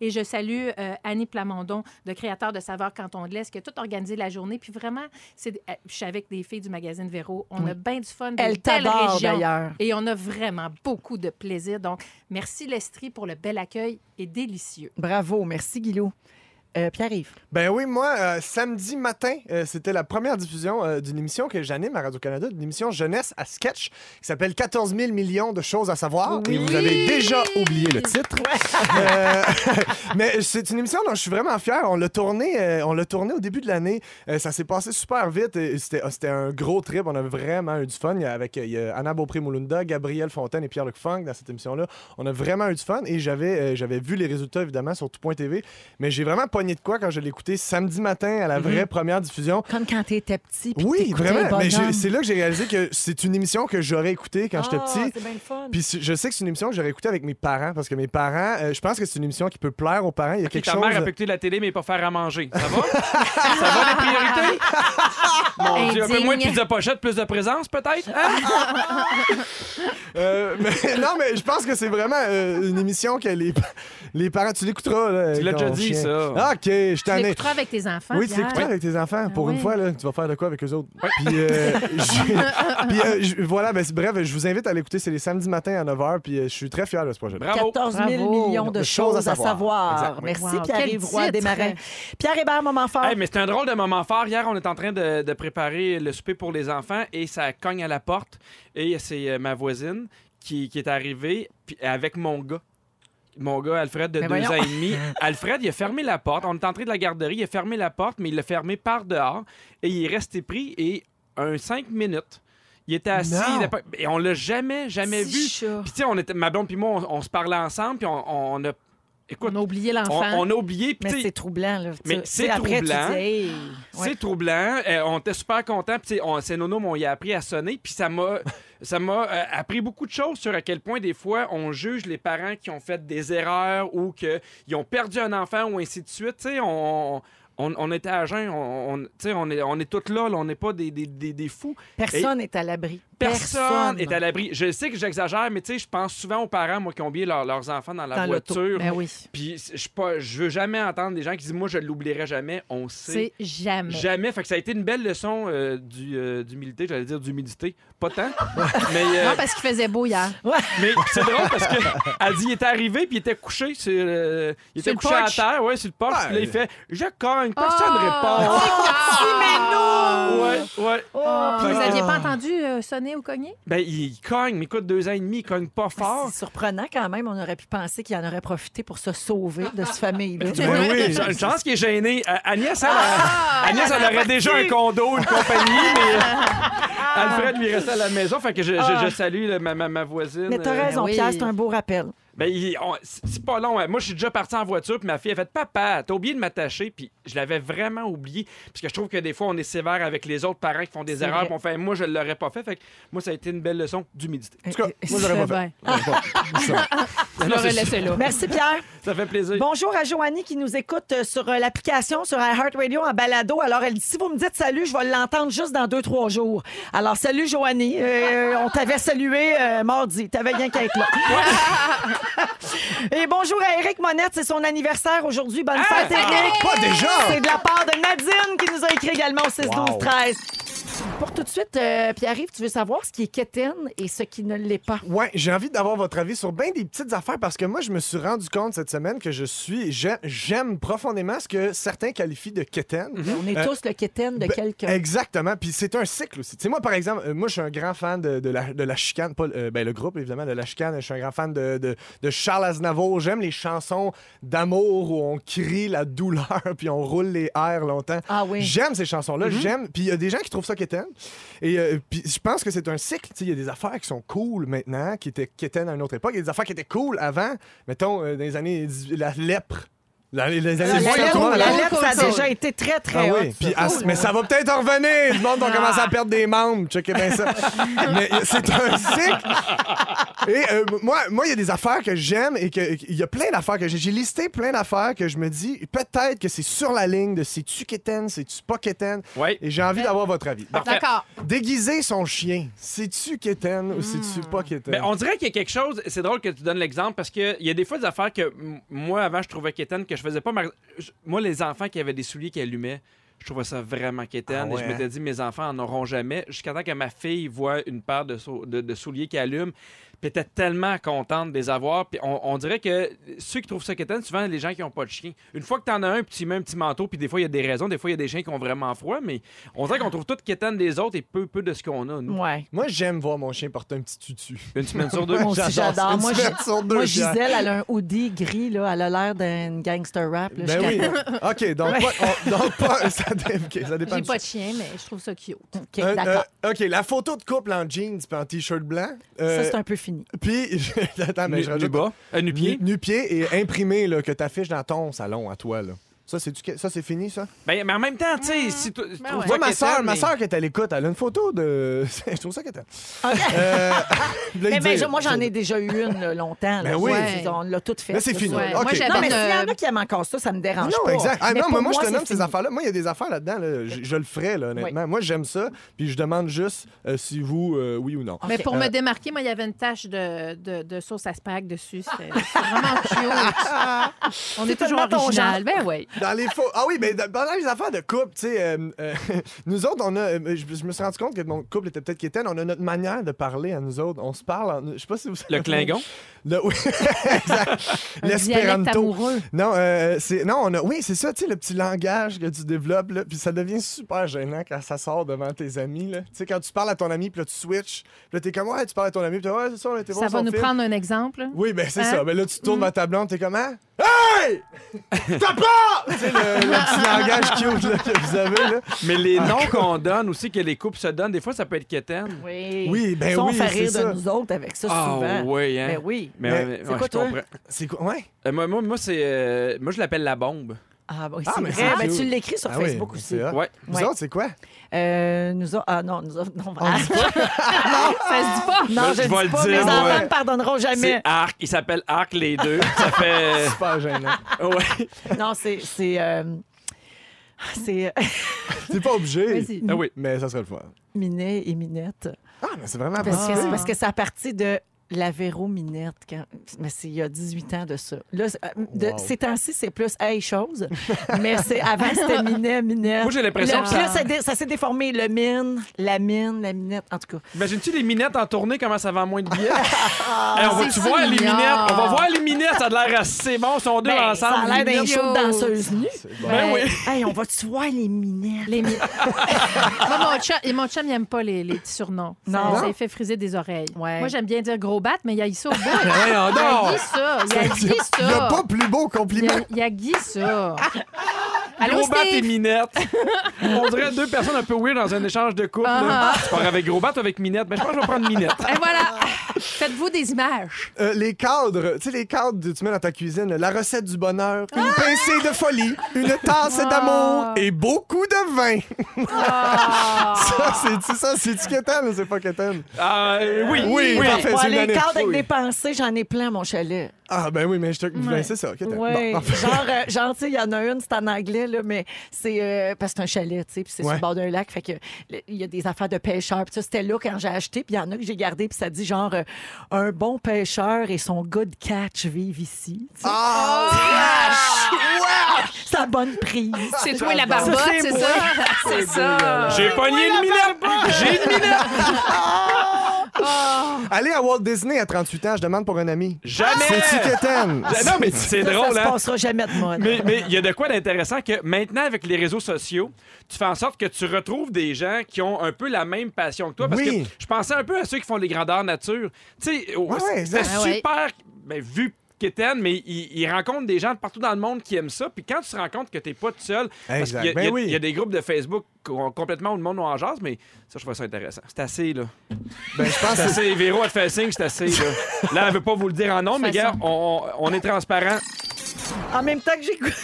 [SPEAKER 3] Et je salue euh, Annie Plamondon, de Créateur de Saveurs Canton de l'Est, qui a tout organisé la journée. Puis vraiment, c'est, euh, je suis avec des filles du magazine Véro. On a bien du fun,
[SPEAKER 1] Elle t'adore, d'ailleurs.
[SPEAKER 3] Et on a vraiment beaucoup de plaisir. Donc, merci l'Estrie pour le bel accueil et délicieux.
[SPEAKER 1] Bravo. Merci, Guilou. Euh, Pierre-Yves.
[SPEAKER 5] Ben oui, moi, euh, samedi matin, euh, c'était la première diffusion d'une émission que j'anime à Radio-Canada, d'une émission jeunesse à sketch qui s'appelle 14 000 millions de choses à savoir. Et vous avez déjà oublié le titre. Mais c'est une émission dont je suis vraiment fier. On l'a tourné, on l'a tourné au début de l'année. Ça s'est passé super vite. et C'était ah, c'était un gros trip. On a vraiment eu du fun. Il y a- Avec il y a Anna Beaupré-Moulunda, Gabriel Fontaine et Pierre-Luc Funk dans cette émission-là. On a vraiment eu du fun et j'avais j'avais vu les résultats évidemment sur tout.tv. Mais j'ai vraiment pogné pogné de quoi quand je l'ai écouté samedi matin à la vraie première diffusion?
[SPEAKER 1] Comme quand t'étais petit. puis
[SPEAKER 5] Oui, vraiment. Mais c'est là que j'ai réalisé que c'est une émission que j'aurais écoutée quand j'étais
[SPEAKER 1] Ah,
[SPEAKER 5] petit.
[SPEAKER 1] C'est bien le fun.
[SPEAKER 5] Puis je sais que c'est une émission que j'aurais écoutée avec mes parents parce que mes parents, euh, je pense que c'est une émission qui peut plaire aux parents. Il y a quelque
[SPEAKER 2] ta
[SPEAKER 5] chose.
[SPEAKER 2] mère a pu écouter la télé, mais pas faire à manger. Ça va? ça va, les priorités? Mon Dieu, un peu moins de pizza pochette, plus de présence, peut-être? Hein?
[SPEAKER 5] Euh, mais, non, mais je pense que c'est vraiment euh, une émission que les, les parents. Tu l'écouteras. là,
[SPEAKER 2] Tu l'as
[SPEAKER 5] avec
[SPEAKER 2] déjà dit,
[SPEAKER 5] chien.
[SPEAKER 2] ça.
[SPEAKER 5] Ah, ok, je
[SPEAKER 3] Tu
[SPEAKER 5] t'en ai.
[SPEAKER 3] l'écouteras avec tes enfants.
[SPEAKER 5] Oui, tu
[SPEAKER 3] Pierre.
[SPEAKER 5] l'écouteras avec tes enfants. Pour
[SPEAKER 3] Ah
[SPEAKER 5] une fois, là, tu vas faire de quoi avec eux autres? Puis, euh, je- puis, euh, je- voilà, ben, bref, je vous invite à l'écouter. C'est les samedis matins à 9h. Puis je suis très fier de ce projet-là.
[SPEAKER 2] Bravo.
[SPEAKER 1] 14 000
[SPEAKER 3] Bravo.
[SPEAKER 1] millions de choses à savoir.
[SPEAKER 5] savoir. Exact, oui.
[SPEAKER 1] Merci,
[SPEAKER 3] Wow,
[SPEAKER 1] Pierre-Yves Roy
[SPEAKER 3] titre.
[SPEAKER 1] Desmarais. Pierre Hébert, moment fort.
[SPEAKER 2] Hey, mais c'est un drôle de moment fort. Hier, on est en train de, de préparer le souper pour les enfants et ça cogne à la porte. Et c'est euh, ma voisine qui, qui est arrivée puis avec mon gars. Mon gars, Alfred, de
[SPEAKER 1] Mais
[SPEAKER 2] deux
[SPEAKER 1] voyons.
[SPEAKER 2] ans et demi. Alfred, il a fermé la porte. On est entré de la garderie, il a fermé la porte, mais il l'a fermé par dehors. Et il est resté pris et un cinq minutes. Il était assis. Il a et on l'a jamais, jamais vu. Puis tu sais, on était, ma blonde puis moi, on, on se parlait ensemble, puis on, on a... Écoute,
[SPEAKER 3] On a oublié l'enfant.
[SPEAKER 2] on a oublié.
[SPEAKER 1] Mais c'est troublant. Là.
[SPEAKER 2] Mais c'est troublant. C'est. Euh, on était super contents. C'est Nono, on y a appris à sonner. Puis, ça m'a, ça m'a euh, appris beaucoup de choses sur à quel point, des fois, on juge les parents qui ont fait des erreurs ou qu'ils ont perdu un enfant ou ainsi de suite. On, on, on était à jeun. On, on- tu sais, on est, on est tous là. là. on n'est pas des, des, des, des fous.
[SPEAKER 1] Personne n'est à l'abri.
[SPEAKER 2] Personne n'est à l'abri. Je sais que j'exagère, mais tu sais, je pense souvent aux parents, moi, qui ont oublié leur- leurs enfants dans la
[SPEAKER 1] Dans
[SPEAKER 2] voiture.
[SPEAKER 3] Ben oui.
[SPEAKER 2] Puis, je pas- je veux jamais entendre des gens qui disent, moi, je l'oublierai jamais. On sait.
[SPEAKER 3] C'est jamais.
[SPEAKER 2] Jamais. Fait que ça a été une belle leçon euh, du, euh, d'humilité, j'allais dire d'humidité. Pas tant. mais euh,
[SPEAKER 3] Non, parce qu'il faisait beau hier.
[SPEAKER 2] mais c'est drôle parce que elle dit il était arrivé puis il était couché sur euh, il était
[SPEAKER 3] Sur
[SPEAKER 2] couché à terre, ouais, sur le porche.
[SPEAKER 5] Ouais.
[SPEAKER 2] Puis là, il fait Je cogne, personne
[SPEAKER 3] Ah!
[SPEAKER 2] répond. Ouais, ouais.
[SPEAKER 3] Puis vous n'aviez pas entendu euh, sonner ou cogner?
[SPEAKER 2] Ben, il cogne, mais écoute, deux ans et demi, il cogne pas fort.
[SPEAKER 1] C'est surprenant quand même. On aurait pu penser qu'il en aurait profité pour se sauver de cette famille-là.
[SPEAKER 5] Ben oui.
[SPEAKER 2] Une chance qu'il est gêné. Euh, Agnès, elle, euh, Agnès, elle aurait déjà un condo, une compagnie, mais euh, Alfred lui restait à la maison. Fait que je, je- je salue là, ma, ma, ma voisine.
[SPEAKER 1] Mais t'as
[SPEAKER 2] euh,
[SPEAKER 1] raison,
[SPEAKER 3] oui.
[SPEAKER 1] Pierre, c'est un beau rappel.
[SPEAKER 2] Ben, il- on- c'est pas long. hein. Moi, je suis déjà parti en voiture, puis ma fille a fait Papa, t'as oublié de m'attacher, puis je l'avais vraiment oublié. Parce que je trouve que des fois, on est sévère avec les autres parents qui font des
[SPEAKER 1] C'est
[SPEAKER 2] erreurs, puis on fait Moi, je l'aurais pas fait. Fait que moi, ça a été une belle leçon d'humidité.
[SPEAKER 5] En tout cas, moi, j'aurais pas fait.
[SPEAKER 3] Je l'aurais laissé là.
[SPEAKER 1] Merci, Pierre.
[SPEAKER 2] Ça fait plaisir.
[SPEAKER 1] Bonjour à Joanie qui nous écoute euh, sur euh, l'application sur iHeartRadio en balado. Alors, elle dit si vous me dites salut, je vais l'entendre juste dans deux, trois jours. Alors, salut, Joanie. Euh, on t'avait salué euh, mardi. T'avais rien qu'à être là. Et bonjour à Eric Monette. C'est son anniversaire aujourd'hui. Bonne fête, Eric.
[SPEAKER 5] Pas déjà!
[SPEAKER 1] C'est de la part de Nadine qui nous a écrit également au 6 12 13 Pour tout de suite, euh, Pierre-Yves, tu veux savoir ce qui est quétaine et ce qui ne l'est pas?
[SPEAKER 5] Ouais, j'ai envie d'avoir votre avis sur bien des petites affaires parce que moi, je me suis rendu compte cette semaine que je suis. j'ai- J'aime profondément ce que certains qualifient de quétaine.
[SPEAKER 1] On est
[SPEAKER 5] Euh,
[SPEAKER 1] tous le quétaine de
[SPEAKER 5] Ben,
[SPEAKER 1] quelqu'un.
[SPEAKER 5] Exactement. Puis c'est un cycle aussi. Tu sais, moi, par exemple, euh, moi, je suis un grand fan de, de la, de la chicane. Pas, euh, ben, le groupe, évidemment, de la chicane. Je suis un grand fan de, de, de Charles Aznavour. J'aime les chansons d'amour où on crie la douleur puis on roule les airs longtemps.
[SPEAKER 1] Ah oui.
[SPEAKER 5] J'aime ces chansons-là. J'aime. Puis il y a des gens qui trouvent ça quétaine. Et euh, puis je pense que c'est un cycle. Il y a des affaires qui sont cool maintenant, qui étaient à une autre époque. Il y a des affaires qui étaient cool avant. Mettons, euh, dans les années... 18 La lèpre. Dans les, les années
[SPEAKER 1] La
[SPEAKER 5] 18,
[SPEAKER 1] lettre, la ça a déjà été très, très
[SPEAKER 5] ah oui, puis à- mais ça va peut-être en revenir. Le monde va commencer à perdre des membres. Checkez bien ça. mais c'est un cycle. Et euh, moi, moi, il y a des affaires que j'aime et que il y a plein d'affaires que j'ai. J'ai listé plein d'affaires que je me dis peut-être que c'est sur la ligne de c'est-tu quétaine, c'est-tu pas quétaine?
[SPEAKER 2] Ouais.
[SPEAKER 5] Et j'ai envie d'avoir votre avis.
[SPEAKER 3] D'accord.
[SPEAKER 5] déguiser son chien, c'est-tu quétaine ou c'est-tu pas quétaine?
[SPEAKER 2] Ben, on dirait qu'il y a quelque chose. C'est drôle que tu donnes l'exemple parce qu'il y a des fois des affaires que moi, avant, je trouvais quétaine, que je faisais pas. Mar- je- Moi, les enfants qui avaient des souliers qui allumaient, je trouvais ça vraiment quétaine.
[SPEAKER 5] Ah ouais,
[SPEAKER 2] Et je m'étais dit, mes enfants en auront jamais. Jusqu'à temps que ma fille voit une paire de- de souliers qui allument. Puis tellement contente de les avoir. Puis on, on dirait que ceux qui trouvent ça quétaine, souvent les gens qui n'ont pas de chien. Une fois que tu en as un, puis tu mets un petit manteau, puis des fois il y a des raisons, des fois il y a des chiens qui ont vraiment froid, mais on dirait qu'on trouve tout quétaine des autres et peu, peu de ce qu'on a, nous.
[SPEAKER 1] Ouais.
[SPEAKER 5] Moi, j'aime voir mon chien porter un petit tutu.
[SPEAKER 2] Une semaine sur deux.
[SPEAKER 1] Moi aussi, j'adore. Moi, Moi. Gisèle, elle a un hoodie gris, là. Elle a l'air d'un gangster rap. Là.
[SPEAKER 5] Ben oui. OK, donc, pas, on- donc pas, ça, dé- ok, ça dépend
[SPEAKER 3] J'ai pas de chien, mais je trouve ça cute.
[SPEAKER 1] OK,
[SPEAKER 5] Euh,
[SPEAKER 1] d'accord.
[SPEAKER 5] euh, OK, la photo de couple en jeans puis en t-shirt blanc.
[SPEAKER 1] Ça,
[SPEAKER 5] euh,
[SPEAKER 1] c'est un peu fini.
[SPEAKER 5] Puis, attends, mais
[SPEAKER 2] Nu,
[SPEAKER 5] je rajoute...
[SPEAKER 2] bas, euh, nu pied.
[SPEAKER 5] Nu, nu-pied et imprimé là, que tu affiches dans ton salon à toi. Là. Ça, c'est du- ça, c'est fini, ça?
[SPEAKER 2] Ben, mais en même temps, tu sais, si tu tu
[SPEAKER 3] Ben ouais.
[SPEAKER 2] pas
[SPEAKER 5] Moi, ma soeur, ma
[SPEAKER 2] mais-
[SPEAKER 5] soeur qui est à l'écoute, elle a une photo de. je trouve ça qu'elle Euh,
[SPEAKER 1] Mais ben, moi, j'en ai déjà eu une là, longtemps. là.
[SPEAKER 5] Ben oui.
[SPEAKER 1] Ouais. On l'a toute faite.
[SPEAKER 5] Mais c'est fini.
[SPEAKER 3] Ouais. Moi,
[SPEAKER 1] Non, mais s'il y en a qui aiment encore ça, ça me dérange
[SPEAKER 5] Non,
[SPEAKER 1] pas.
[SPEAKER 5] exact. Ah,
[SPEAKER 1] Mais
[SPEAKER 5] non,
[SPEAKER 1] pour
[SPEAKER 5] mais moi, je te nomme ces affaires-là. Moi, il y a des affaires là-dedans. là. Je, je le ferais, là, honnêtement. Moi, j'aime ça. Puis je demande juste euh, si vous, euh, oui ou non.
[SPEAKER 3] Mais pour
[SPEAKER 5] Euh,
[SPEAKER 3] me démarquer, moi, il y avait une tache de, de, de sauce à spag dessus. C'était c'est vraiment cute. On est toujours original. Ben oui.
[SPEAKER 5] Dans les faux. Ah oui, mais dans dans les affaires de couple, tu sais, euh, euh, nous autres, on a. euh, je, je me suis rendu compte que mon couple était peut-être quétaine. On a notre manière de parler à nous autres. On se parle. en- je sais pas si vous
[SPEAKER 2] Le Klingon?
[SPEAKER 5] Le, oui, exact.
[SPEAKER 3] Un dialecte
[SPEAKER 5] L'espéranto.
[SPEAKER 3] amoureux.
[SPEAKER 5] Non, euh, c'est non, on a oui, c'est ça, tu sais le petit langage que tu développes là, puis ça devient super gênant quand ça sort devant tes amis là. Tu sais quand tu parles à ton ami puis là tu switches, puis là t'es comme ouais, tu parles à ton ami, puis ouais, c'est ça, on était
[SPEAKER 3] Ça
[SPEAKER 5] voir
[SPEAKER 3] va
[SPEAKER 5] son
[SPEAKER 3] nous
[SPEAKER 5] film.
[SPEAKER 3] prendre un exemple.
[SPEAKER 5] Oui, ben c'est
[SPEAKER 3] Hein?
[SPEAKER 5] ça. Mais là, tu tournes vers ta blonde, t'es comment? Hey! T'as pas! sais, le, le petit langage cute là, que vous avez, là.
[SPEAKER 2] Mais les noms qu'on donne aussi, que les couples se donnent, des fois, ça peut être quétaine.
[SPEAKER 1] Oui.
[SPEAKER 5] Oui, ben
[SPEAKER 1] Ça, on
[SPEAKER 5] oui,
[SPEAKER 1] fait
[SPEAKER 5] c'est
[SPEAKER 1] rire
[SPEAKER 5] ça.
[SPEAKER 1] de nous autres avec ça
[SPEAKER 2] Ah
[SPEAKER 1] souvent.
[SPEAKER 2] oui, hein?
[SPEAKER 1] Mais oui.
[SPEAKER 2] Mais,
[SPEAKER 5] Mais
[SPEAKER 2] mais-
[SPEAKER 1] c'est
[SPEAKER 2] ouais,
[SPEAKER 1] quoi,
[SPEAKER 2] je
[SPEAKER 1] toi?
[SPEAKER 2] comprends.
[SPEAKER 5] C'est quoi? Ouais.
[SPEAKER 2] Euh, moi, moi, moi, c'est. euh, moi, je l'appelle la bombe.
[SPEAKER 1] Ah, oui,
[SPEAKER 5] Ah,
[SPEAKER 1] c'est
[SPEAKER 5] mais
[SPEAKER 1] vrai.
[SPEAKER 5] c'est
[SPEAKER 1] Ben,
[SPEAKER 5] cute.
[SPEAKER 1] tu l'écris sur
[SPEAKER 5] Ah oui,
[SPEAKER 1] Facebook aussi.
[SPEAKER 5] c'est hot.
[SPEAKER 2] Ouais.
[SPEAKER 5] Vous
[SPEAKER 1] Ouais.
[SPEAKER 5] autres, c'est quoi?
[SPEAKER 1] Euh, nous autres. Ah non, nous autres. Non,
[SPEAKER 5] On dit pas?
[SPEAKER 3] Ça se dit pas.
[SPEAKER 1] non
[SPEAKER 2] Ben,
[SPEAKER 1] je,
[SPEAKER 2] je
[SPEAKER 1] dis
[SPEAKER 2] vais le
[SPEAKER 1] pas.
[SPEAKER 2] dire,
[SPEAKER 1] Mes enfants me pardonneront jamais.
[SPEAKER 2] C'est Arc. Il s'appelle Arc, les deux. Ça fait.
[SPEAKER 5] Super gênant.
[SPEAKER 2] ouais.
[SPEAKER 1] Non, c'est. C'est. euh, C'est
[SPEAKER 5] C'est pas obligé.
[SPEAKER 3] Vas-y.
[SPEAKER 2] Ah oui.
[SPEAKER 5] Mais ça serait le fun.
[SPEAKER 1] Minet et Minette.
[SPEAKER 5] Ah, mais c'est vraiment
[SPEAKER 1] Parce que, c'est- parce que c'est à partir de la Véro Minette. quand- Mais c'est il y a 18 ans de ça. Là, c'est- euh, de,
[SPEAKER 5] Wow.
[SPEAKER 1] ces temps-ci, c'est plus Hey chose. mais c'est, avant, c'était Minet, Minette.
[SPEAKER 2] Moi, j'ai l'impression que
[SPEAKER 1] puis
[SPEAKER 2] ça-
[SPEAKER 1] là, ça, dé- ça s'est déformé. Le mine, la mine, la minette. En tout cas.
[SPEAKER 2] Imagines-tu les minettes en tournée, comment ça vend moins de billets? Hey, on va-tu voir les minettes? On va voir les minettes, ça a l'air assez bon. Ils sont deux
[SPEAKER 1] Ben,
[SPEAKER 2] ensemble.
[SPEAKER 1] ça a l'air d'un
[SPEAKER 2] minettes.
[SPEAKER 1] show de danseuse nue.
[SPEAKER 5] bon.
[SPEAKER 2] Ben oui.
[SPEAKER 1] Hey, on va-tu voir les minettes?
[SPEAKER 3] Les mi- Moi, mon chum, et mon chum, il n'aime pas les, les petits surnoms.
[SPEAKER 1] Non.
[SPEAKER 3] Ça, ça fait friser des oreilles.
[SPEAKER 1] Ouais.
[SPEAKER 3] Moi, j'aime bien dire gros bat, mais il y a ça au bout.
[SPEAKER 2] Voyons
[SPEAKER 3] Il y a. Guy ça. Il y a Guy
[SPEAKER 5] Il n'y a
[SPEAKER 3] ça.
[SPEAKER 5] pas plus beau
[SPEAKER 3] Il y
[SPEAKER 5] compliment.
[SPEAKER 3] a- il y a Guy ça. Allô,
[SPEAKER 2] Gros bat et? Minette. On dirait deux personnes un peu weird dans un échange de couple. là.
[SPEAKER 3] Ah.
[SPEAKER 2] Tu pars avec Gros bat ou avec Minette? Ben, je pense que je vais prendre Minette.
[SPEAKER 3] Et voilà. Faites-vous des images.
[SPEAKER 5] Euh, les cadres, tu sais, les cadres que tu mets dans ta cuisine, la recette du bonheur, une pincée de folie, une tasse
[SPEAKER 3] Ah.
[SPEAKER 5] d'amour et beaucoup de vin.
[SPEAKER 3] Ah.
[SPEAKER 5] Ça, c'est ça, c'est-tu quétaine ou c'est pas quétaine?
[SPEAKER 2] Ah, euh, oui,
[SPEAKER 5] Oui,
[SPEAKER 2] oui.
[SPEAKER 5] parfait. C'est
[SPEAKER 1] les
[SPEAKER 5] unanime.
[SPEAKER 1] cadres avec
[SPEAKER 5] Oui.
[SPEAKER 1] des pensées, j'en ai plein à mon chalet.
[SPEAKER 5] Ah, ben oui, mais je te. ben, c'est ça, quétaine.
[SPEAKER 1] Oui,
[SPEAKER 5] parfait.
[SPEAKER 1] genre, euh, genre tu sais, il y en a une, c'est en anglais, là, mais c'est euh, parce que c'est un chalet, tu sais, puis c'est sur le bord d'un lac, fait que le- il y a des affaires de pêcheurs, puis ça, c'était là quand j'ai acheté, puis il y en a que j'ai gardé, puis ça dit genre, euh, un bon pêcheur et son good catch vivent ici. tu sais.
[SPEAKER 5] Ah,
[SPEAKER 1] Sa bonne prise.
[SPEAKER 3] C'est toi la
[SPEAKER 1] Ça,
[SPEAKER 3] barbotte,
[SPEAKER 1] c'est
[SPEAKER 3] ça? C'est ça.
[SPEAKER 2] J'ai pogné une Minette. J'ai une Minette.
[SPEAKER 5] Aller à Walt Disney à 38 ans, je demande pour un ami.
[SPEAKER 2] Jamais.
[SPEAKER 5] C'est-tu quétaine?
[SPEAKER 2] Non, mais c'est
[SPEAKER 1] Ça,
[SPEAKER 2] drôle,
[SPEAKER 1] ça se
[SPEAKER 2] hein?
[SPEAKER 1] passera jamais de mode.
[SPEAKER 2] Mais mais il y a de quoi d'intéressant que maintenant, avec les réseaux sociaux, tu fais en sorte que tu retrouves des gens qui ont un peu la même passion que toi. Parce
[SPEAKER 5] Oui.
[SPEAKER 2] que je pensais un peu à ceux qui font les grandeurs nature. Tu sais,
[SPEAKER 5] ouais,
[SPEAKER 2] c'est
[SPEAKER 5] exact.
[SPEAKER 3] Ah ouais.
[SPEAKER 2] super ben, vu qu'Étienne, mais ils il rencontrent des gens de partout dans le monde qui aiment ça. Puis quand tu te rends compte que t'es pas tout seul, parce
[SPEAKER 5] Exact.
[SPEAKER 2] qu'il y a-
[SPEAKER 5] Ben
[SPEAKER 2] il y, a-
[SPEAKER 5] oui.
[SPEAKER 2] il y a des groupes de Facebook co- complètement où le monde en jase, mais ça, je trouve ça intéressant. C'est assez, là.
[SPEAKER 5] Ben, je pense
[SPEAKER 2] C'est
[SPEAKER 5] que
[SPEAKER 2] assez. Véro, fait signe, c'est assez, là. Là, elle veut pas vous le dire en nom, mais gars, on, on est transparent.
[SPEAKER 1] En même temps que j'écoute.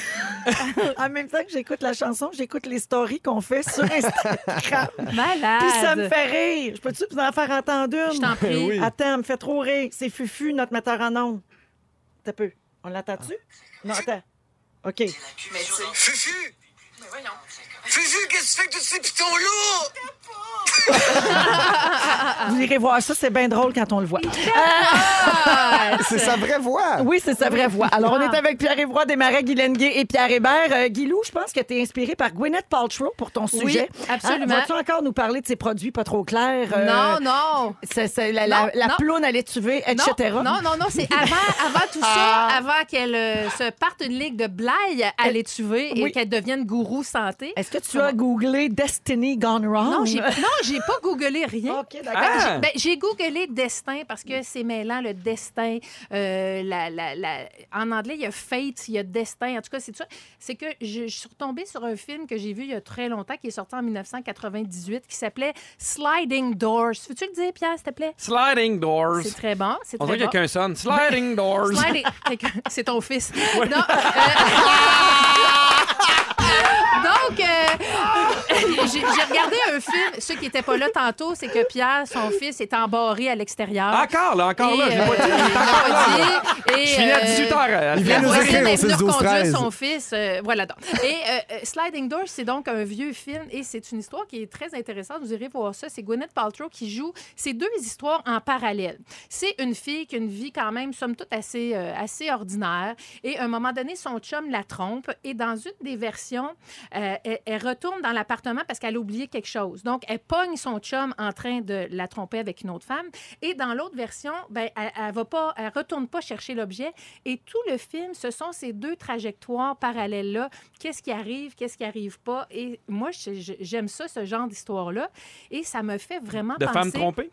[SPEAKER 1] en même temps que j'écoute la chanson, j'écoute les stories qu'on fait sur Instagram.
[SPEAKER 3] Malade.
[SPEAKER 1] Puis ça me fait rire. Je peux-tu vous en faire entendre une?
[SPEAKER 3] Je t'en prie.
[SPEAKER 5] Oui.
[SPEAKER 1] Attends, elle me fait trop rire. C'est Fufu, notre metteur en ondes. T'as peu. On l'entend-tu? Non, attends. OK.
[SPEAKER 6] Fufu! Fufu, qu'est-ce que tu fais que tous ces pitons-là?
[SPEAKER 1] Vous irez voir ça, c'est bien drôle quand on le voit.
[SPEAKER 5] c'est sa vraie voix.
[SPEAKER 1] Oui, c'est sa vraie voix. Alors, on est avec Pierre-Yves Roy, Desmarais, Guylaine Gay et Pierre Hébert. Euh, Guilou, je pense que tu es inspiré par Gwyneth Paltrow pour ton sujet.
[SPEAKER 3] absolument.
[SPEAKER 1] Hein, Vas-tu encore nous parler de ses produits pas trop clairs? euh,
[SPEAKER 3] Non, non.
[SPEAKER 1] c'est- la, la,
[SPEAKER 3] Non,
[SPEAKER 1] la
[SPEAKER 3] non.
[SPEAKER 1] ploune à l'étuvée, etc.
[SPEAKER 3] Non, non, non, non, c'est avant, avant tout ça, avant qu'elle euh, se parte une ligue de blagues à l'étuvée et
[SPEAKER 1] Oui.
[SPEAKER 3] qu'elle devienne gourou santé.
[SPEAKER 1] Est-ce que tu as googlé Destiny Gone Wrong?
[SPEAKER 3] Non, j'ai non, j'ai pas googlé rien.
[SPEAKER 1] OK, d'accord.
[SPEAKER 2] Ah!
[SPEAKER 3] Ben, j'ai googlé destin parce que c'est mêlant le destin. euh, la, la- la- En anglais, il y a fate, il y a destin. En tout cas, c'est ça. C'est que je, je suis retombée sur un film que j'ai vu il y a très longtemps, qui est sorti en 1998, qui s'appelait Sliding Doors. Veux-tu le dire, Pierre, s'il te plaît?
[SPEAKER 2] Sliding doors.
[SPEAKER 3] C'est très bon. C'est
[SPEAKER 2] On
[SPEAKER 3] très
[SPEAKER 2] dirait
[SPEAKER 3] bon.
[SPEAKER 2] quelqu'un sonne. Sliding doors.
[SPEAKER 3] Sliding- Quelqu'un- C'est ton fils. Non, euh, j'ai regardé un film. Ceux qui n'étaient pas là tantôt, c'est que Pierre, son fils, est embarré à l'extérieur.
[SPEAKER 2] Encore, là, encore
[SPEAKER 3] Et,
[SPEAKER 2] là, je l'ai pas dit.
[SPEAKER 3] euh, pas dit. Et,
[SPEAKER 2] Je finis à
[SPEAKER 3] euh,
[SPEAKER 2] 18 h.
[SPEAKER 5] Il vient
[SPEAKER 3] la
[SPEAKER 5] nous écrire au
[SPEAKER 3] est venue
[SPEAKER 5] 6 12
[SPEAKER 3] reconduire
[SPEAKER 5] 13.
[SPEAKER 3] son fils. euh, voilà donc. Et euh, euh, Sliding Doors, c'est donc un vieux film et c'est une histoire qui est très intéressante. Vous irez voir ça. C'est Gwyneth Paltrow qui joue ces deux histoires en parallèle. C'est une fille qui a une vie quand même, somme toute, assez, euh, assez ordinaire. Et à un moment donné, son chum la trompe. Et dans une des versions, euh, elle, elle retourne dans l'appartement parce qu'elle a oublié quelque chose. Donc, elle pogne son chum en train de la tromper avec une autre femme. Et dans l'autre version, ben, elle, elle va pas, elle retourne pas chercher l'objet. Et tout le film, ce sont ces deux trajectoires parallèles-là. Qu'est-ce qui arrive, qu'est-ce qui arrive pas? Et moi, j'aime ça, ce genre d'histoire-là. Et ça me fait vraiment
[SPEAKER 2] De
[SPEAKER 3] penser...
[SPEAKER 2] femmes trompées?